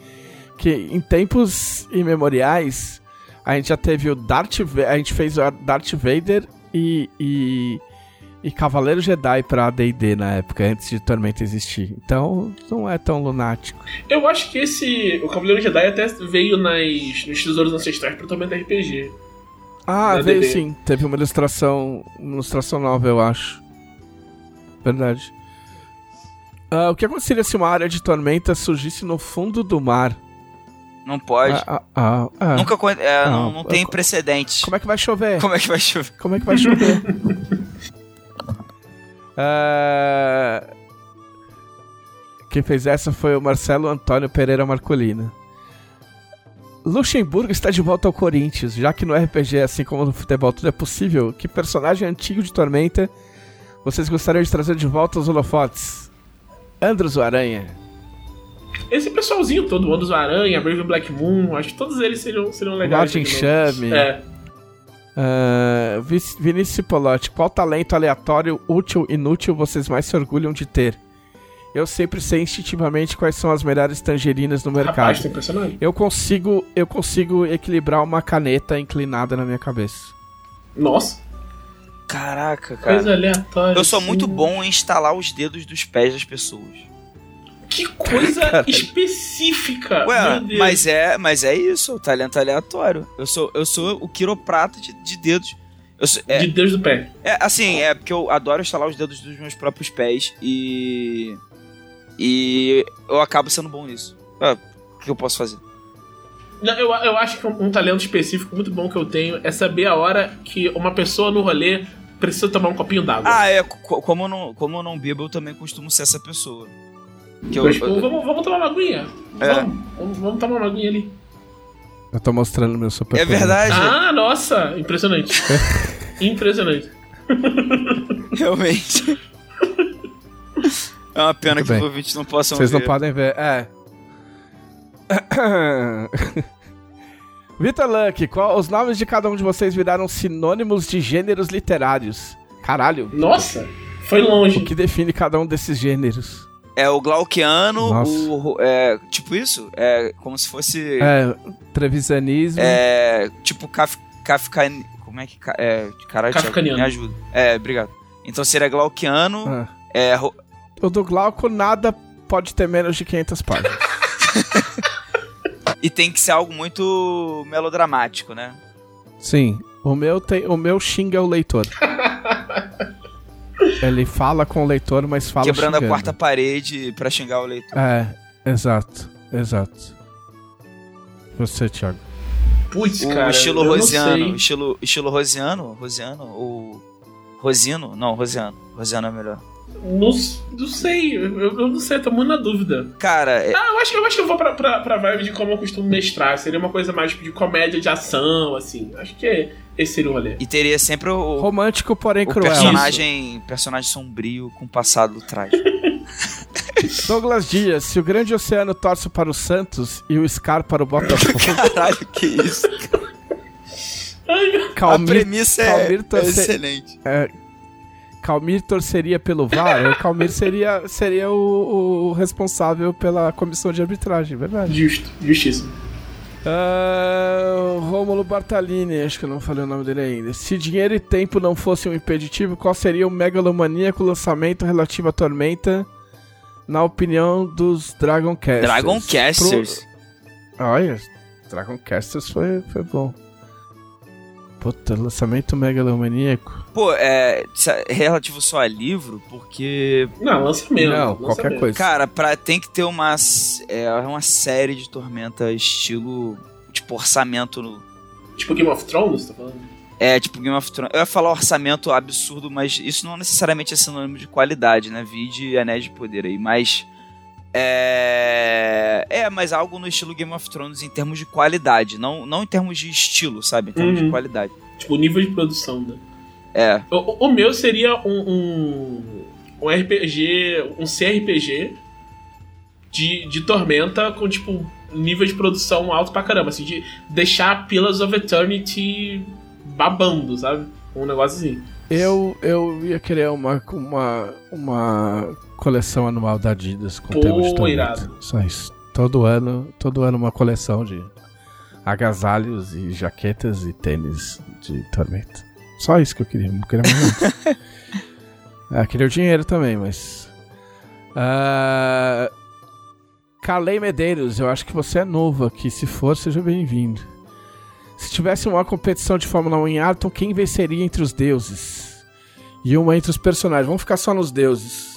que em tempos imemoriais A gente já teve o Darth Va- A gente fez o Darth Vader e. e, e Cavaleiro Jedi pra ADD na época, antes de Tormenta existir. Então, não é tão lunático. Eu acho que esse. O Cavaleiro Jedi até veio nas, nos Tesouros Ancestrais pro Tormenta RPG. Ah, Na veio ADD. sim. Teve uma ilustração. Uma ilustração nova, eu acho. Verdade. Ah, o que aconteceria se uma área de tormenta surgisse no fundo do mar? Não pode. Ah, ah, ah, ah. Nunca é, não, Não, não tem precedentes. Como é que vai chover? Como é que vai chover? Como é que vai chover? *laughs* Ah, Quem fez essa foi o Marcelo Antônio Pereira Marcolina. Luxemburgo está de volta ao Corinthians, já que no RPG, assim como no futebol, tudo é possível. Que personagem antigo de Tormenta vocês gostariam de trazer de volta aos holofotes? Andros o Aranha. Esse pessoalzinho todo, o Ondos Aranha, Brave Black Moon, acho que todos eles seriam, seriam legais. Martin Chame. É. Vic- Vinícius Cipolotti, qual talento aleatório, útil, inútil vocês mais se orgulham de ter? Eu sempre sei instintivamente quais são as melhores tangerinas no mercado. Rapaz. Eu consigo, eu consigo equilibrar uma caneta inclinada na minha cabeça. Nossa, Caraca, cara. coisa aleatória. Eu sou assim. muito bom em instalar os dedos dos pés das pessoas. Que coisa *laughs* específica. Ué, mas é, mas é isso, o talento aleatório. Eu sou, eu sou o quiroprata de, de dedos. Sou- é, De Deus do pé. é, assim, é porque eu adoro instalar os dedos dos meus próprios pés e e eu acabo sendo bom nisso. Ah, o que eu posso fazer? Não, eu, eu acho que um, um talento específico muito bom que eu tenho é saber a hora que uma pessoa no rolê precisa tomar um copinho d'água. Ah, é, co- como eu não, como eu não bebo, eu também costumo ser essa pessoa. Que eu, tipo, vamos, vamos tomar uma aguinha. É. Vamos, vamos, vamos tomar uma aguinha ali. Eu tô mostrando meu super é verdade, Ah, nossa! Impressionante. *laughs* Impressionante. *laughs* realmente. É uma pena Muito que bem. os ouvintes não possam Vocês não ver. podem ver, é. *coughs* Vitor Luck, qual os nomes de cada um de vocês viraram sinônimos de gêneros literários? Caralho. Nossa! Foi longe. O que define cada um desses gêneros? É o glauquiano, Nossa. o é, tipo isso, é como se fosse É, trevisanismo. é, tipo Kaf, Kafka, como é que é, caralho, Kafkaniano. me ajuda. É, obrigado. Então seria glauquiano, Ah. é, ro- O do Glauco nada pode ter menos de 500 páginas. *laughs* e tem que ser algo muito melodramático, né? Sim, o meu tem, o meu xinga o leitor. *laughs* Ele fala com o leitor, mas fala Quebrando a xingando. quarta parede pra xingar o leitor. É, exato, exato. Você, Thiago. Putz, o cara. estilo eu não rosiano, sei. estilo estilo rosiano, rosiano ou rosino? Não, rosiano. Rosiano é melhor. Não, não sei. Eu, eu não sei, tô muito na dúvida. Cara, é- Ah, eu acho, eu acho que eu vou pra, pra, pra vibe de como eu costumo mestrar. Seria uma coisa mais tipo, de comédia de ação, assim. Acho que esse seria o rolê. e teria sempre o, Romântico, porém o cruel. personagem, personagem sombrio com passado trágico. *laughs* Douglas Dias, se o grande oceano torce para o Santos e o Scar para o Botafogo, *laughs* Caralho, que isso? a Calmir, premissa é, Calmir é torce- excelente. Calmir torceria pelo VAR, o Calmir seria, seria o, o responsável pela comissão de arbitragem, verdade. Justo, justíssimo. Ah, Rômulo Bartalini, acho que eu não falei o nome dele ainda. Se dinheiro e tempo não fossem um impeditivo, qual seria o megalomaníaco lançamento relativo à Tormenta, na opinião dos Dragon Casters? Dragon Casters. Pro- Olha, Dragon Casters foi, foi bom. Puta, lançamento megalomaníaco. Pô, é, é relativo só a livro, porque, Não, lançamento. não, lançamento. qualquer coisa. cara, pra, tem que ter uma, é, uma série de tormenta estilo, tipo, orçamento no, Tipo Game of Thrones, você tá falando? É, tipo Game of Thrones. Eu ia falar orçamento absurdo, mas isso não necessariamente é sinônimo de qualidade, né? Vide Anéis de Poder aí. Mas. É. É, mas algo no estilo Game of Thrones em termos de qualidade. Não, não em termos de estilo, sabe? Em termos Uhum. de qualidade. Tipo, nível de produção, né? É. O, o- meu seria um, um, um RPG, um CRPG de, de Tormenta com, tipo, nível de produção alto pra caramba. Assim, de deixar Pillars of Eternity babando, sabe? Um negócio assim. Eu, eu ia querer uma, uma, uma coleção anual da Adidas com Pô, tema de Tormenta. Só isso. Todo ano, todo ano uma coleção de agasalhos e jaquetas e tênis de tormenta. Só isso que eu queria, não queria mais *laughs* ah, queria o dinheiro também, mas. Uh... Calei Medeiros, eu acho que você é novo aqui. Se for, seja bem-vindo. Se tivesse uma competição de Fórmula 1 em Arton, quem venceria entre os deuses? E uma entre os personagens. Vamos ficar só nos deuses.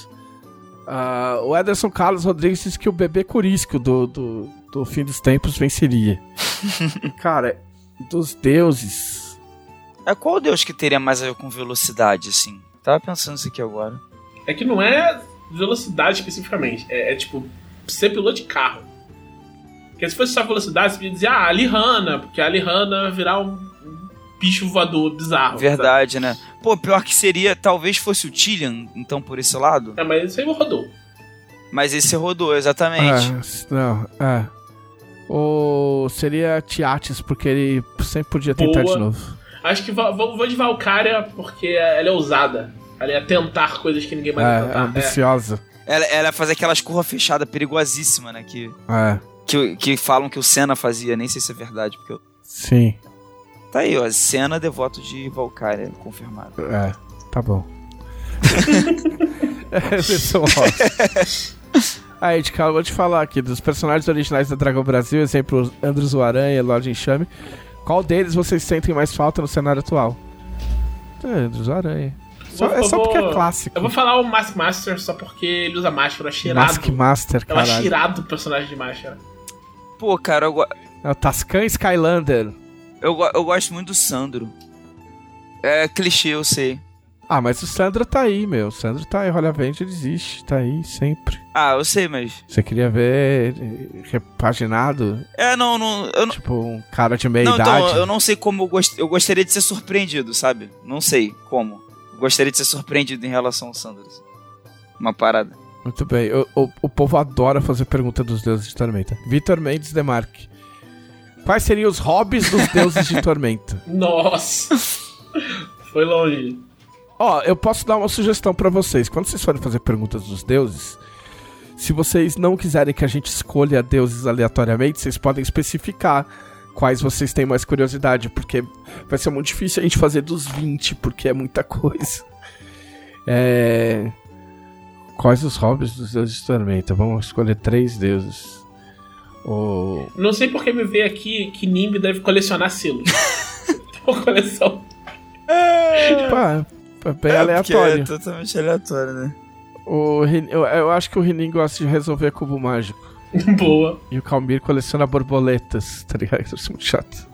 Uh, o Ederson Carlos Rodrigues disse que o bebê Curisco do, do, do fim dos tempos venceria. *laughs* Cara, dos deuses. É qual deus que teria mais a ver com velocidade, assim? Tava pensando isso aqui agora. É que não é velocidade especificamente. É, é tipo, ser piloto de carro. Porque se fosse só velocidade, você podia dizer, ah, a Lihana, porque a Lihana virar um, um bicho voador bizarro. Verdade, sabe? né? Pô, pior que seria, talvez fosse o Tillian, então, por esse lado. É, mas esse aí rodou. Mas esse rodou, exatamente. É, não, é. Ou seria Tiates, porque ele sempre podia tentar Boa. de novo. Acho que vou, vou de Valkyria, porque ela é ousada. Ela ia tentar coisas que ninguém mais é, tentar. É ambiciosa. É. Ela, ela ia fazer aquelas curvas fechadas perigosíssimas, né? Que, é. que, que falam que o Senna fazia, nem sei se é verdade. Porque eu... Sim. Tá aí, ó. Senna devoto de Valkyria, confirmado. É, tá bom. *laughs* Emerson Ross. Aí, de cara, vou te falar aqui, dos personagens originais da Dragão Brasil, exemplo, Andros o Aranha, Lorde Enxame, qual deles vocês sentem mais falta no cenário atual? É, Andros o Aranha. Só, é só porque é clássico. Eu vou falar o Mask Master só porque ele usa máscara, é cheirado. Mask Master, cara. É cheirado o personagem de máscara. Pô, cara, eu... É o Tascan Skylander. Eu, eu gosto muito do Sandro. É clichê, eu sei. Ah, mas o Sandro tá aí, meu. O Sandro tá aí, Olha Vente ele existe, tá aí sempre. Ah, eu sei, mas. Você queria ver repaginado? É, não, não. Eu Tipo, um cara de meia não, idade. Então, eu não sei como eu, gost... eu gostaria de ser surpreendido, sabe? Não sei como. Eu gostaria de ser surpreendido em relação ao Sandro. Assim. Uma parada. Muito bem. O, o, o povo adora fazer pergunta dos deuses de Tormenta. Vitor Mendes Demarque. Quais seriam os hobbies dos deuses de Tormenta? *laughs* Nossa! Foi longe. Ó, eu posso dar uma sugestão para vocês. Quando vocês forem fazer perguntas dos deuses, se vocês não quiserem que a gente escolha deuses aleatoriamente, vocês podem especificar quais vocês têm mais curiosidade, porque vai ser muito difícil a gente fazer dos 20, porque é muita coisa. É... Quais os hobbies dos deuses de Tormenta? Vamos escolher três deuses. O... Não sei porque me veio aqui que Nimb deve colecionar selos. *laughs* Uma coleção. Pá, é bem é, aleatório. É totalmente aleatório, né? O, eu, eu acho que o Rinin gosta de resolver cubo mágico. *laughs* Boa. E o Calmir coleciona borboletas, tá ligado? Isso é muito chato.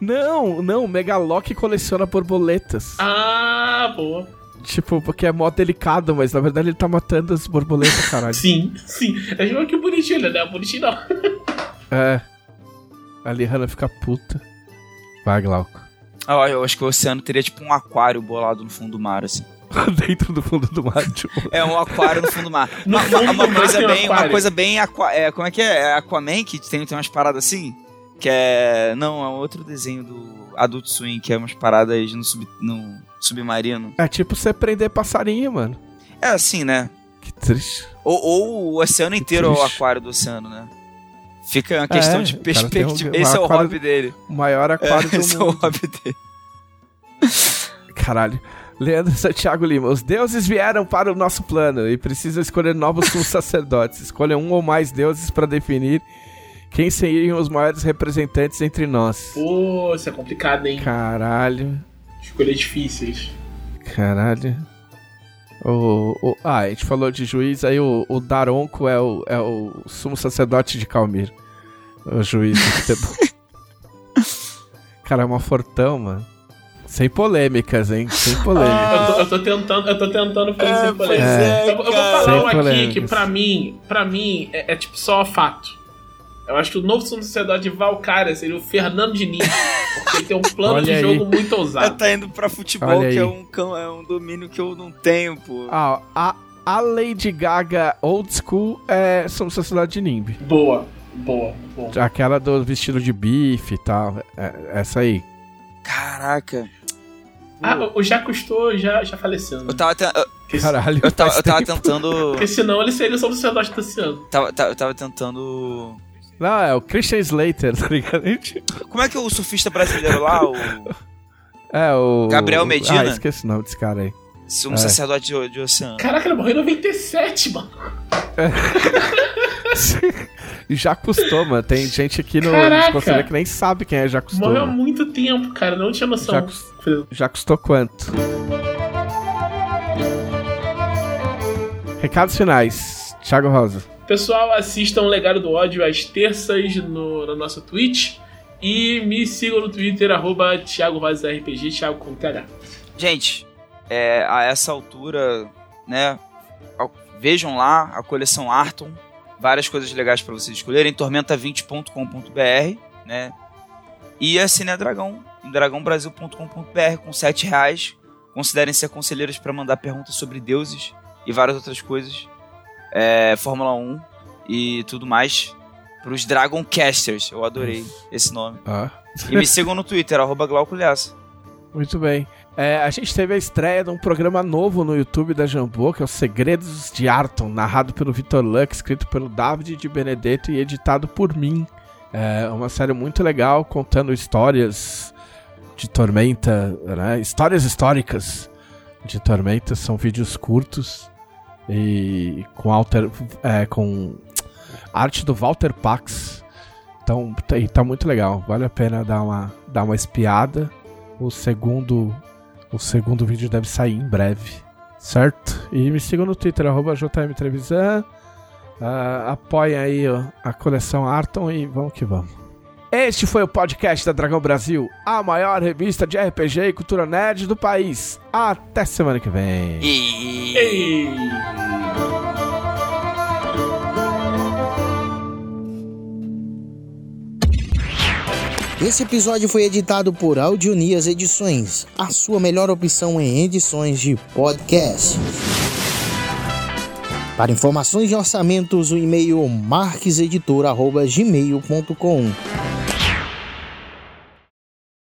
Não, não, o Megalock coleciona borboletas. Ah, boa. Tipo, porque é mó delicado, mas na verdade ele tá matando as borboletas, caralho. *laughs* sim, sim. É tipo que bonitinho, né? Não é bonitinho não. *laughs* é. A Lihana fica puta. Vai, Glauco. Ah, eu acho que o oceano teria tipo um aquário bolado no fundo do mar, assim. *laughs* Dentro do fundo do mar, tipo. É um aquário no fundo do mar. uma, uma, uma coisa bem, uma coisa bem aqua, é, como é que é? é Aquaman que tem, tem umas paradas assim, que é não, é um outro desenho do Adult Swim, que é umas paradas no, sub, no submarino. É tipo você prender passarinho, mano. É assim, né? Que triste. Ou, ou o oceano que inteiro triste. é o aquário do oceano, né? Fica uma questão é, de perspectiva. Um, Esse é o hobby dele. O maior aquário é, do esse mundo. Esse é o hobby dele. Caralho. Leandro Santiago Lima. Os deuses vieram para o nosso plano e precisam escolher novos *laughs* sacerdotes. Escolha um ou mais deuses para definir quem seriam os maiores representantes entre nós. Pô, isso é complicado, hein? Caralho. Escolher difíceis. Caralho. O, o, ah, a gente falou de juiz, aí o, o Daronco é o, é o sumo sacerdote de Calmir. O juiz. *laughs* Cara, é uma fortão, mano. Sem polêmicas, hein? Sem polêmicas. Ah, eu, tô, eu, tô, tentando, eu tô tentando fazer é, sem polêmicas. É, eu, eu, vou falar um aqui que pra mim, pra mim, é, é, tipo só fato. Eu acho que o novo sumo sacerdote de Valkyria seria o Fernando Diniz. porque ele tem um plano Olha de aí. jogo muito ousado. tá indo pra futebol, que é um, é um domínio que eu não tenho, pô. Ah, a, a Lady Gaga Old School é sacerdote de Nimb. Boa. Boa, boa. Aquela do vestido de bife e tal. É, essa aí. Caraca. Ah, o já custou, já, já faleceu. Né? Eu tava. Te... Eu... Caralho. Eu tava, eu tava tentando. Porque senão ele seria o sacerdote desse ano. Tava, tava, eu tava tentando Não, é o Christian Slater, *laughs* tá ligado? Como é que é o surfista brasileiro lá, o É o. Gabriel Medina? Ah, esqueci o nome desse cara aí. um É. sacerdote de, de oceano? Caraca, ele morreu em 97, mano. E *laughs* já custou, mano. Tem gente aqui no. Desconselho que nem sabe quem é já custou. Morreu há muito tempo, cara. Não tinha noção. Já, já custou quanto? Recados finais. Thiago Rosa. Pessoal, assistam Legado do Ódio às terças no, na nossa Twitch. E me sigam no Twitter, arroba Thiago RPG, Thiago com TH. Gente, é, a essa altura, né? Vejam lá a coleção Arton. Várias coisas legais para vocês escolherem. Tormenta20.com.br, né? E a Dragão, em dragãobrasil.com.br com 7 reais. Considerem ser conselheiros para mandar perguntas sobre deuses e várias outras coisas. É, Fórmula 1 e tudo mais. Para os Dragoncasters. Eu adorei esse nome. Ah. E me sigam no Twitter, *laughs* arroba Glauco. Muito bem. É, a gente teve a estreia de um programa novo no YouTube da Jambô, que é o Segredos de Arton, narrado pelo Vitor Luck, escrito pelo David de Benedetto e editado por mim. É uma série muito legal, contando histórias de Tormenta, né? Histórias históricas de Tormenta, são vídeos curtos e com, alter, é, com arte do Walter Pax. Então, tá, tá muito legal, vale a pena dar uma, dar uma espiada. O segundo, o segundo vídeo deve sair em breve, certo? E me sigam no Twitter, arroba JM Trevisan. Ah, apoiem aí ó, a coleção Arton e vamos que vamos. Este foi o podcast da Dragão Brasil, a maior revista de RPG e cultura nerd do país. Até semana que vem. E... Ei! Esse episódio foi editado por Audionias Edições, a sua melhor opção em edições de podcast. Para informações de orçamentos, o e-mail marqueseditor.gmail.com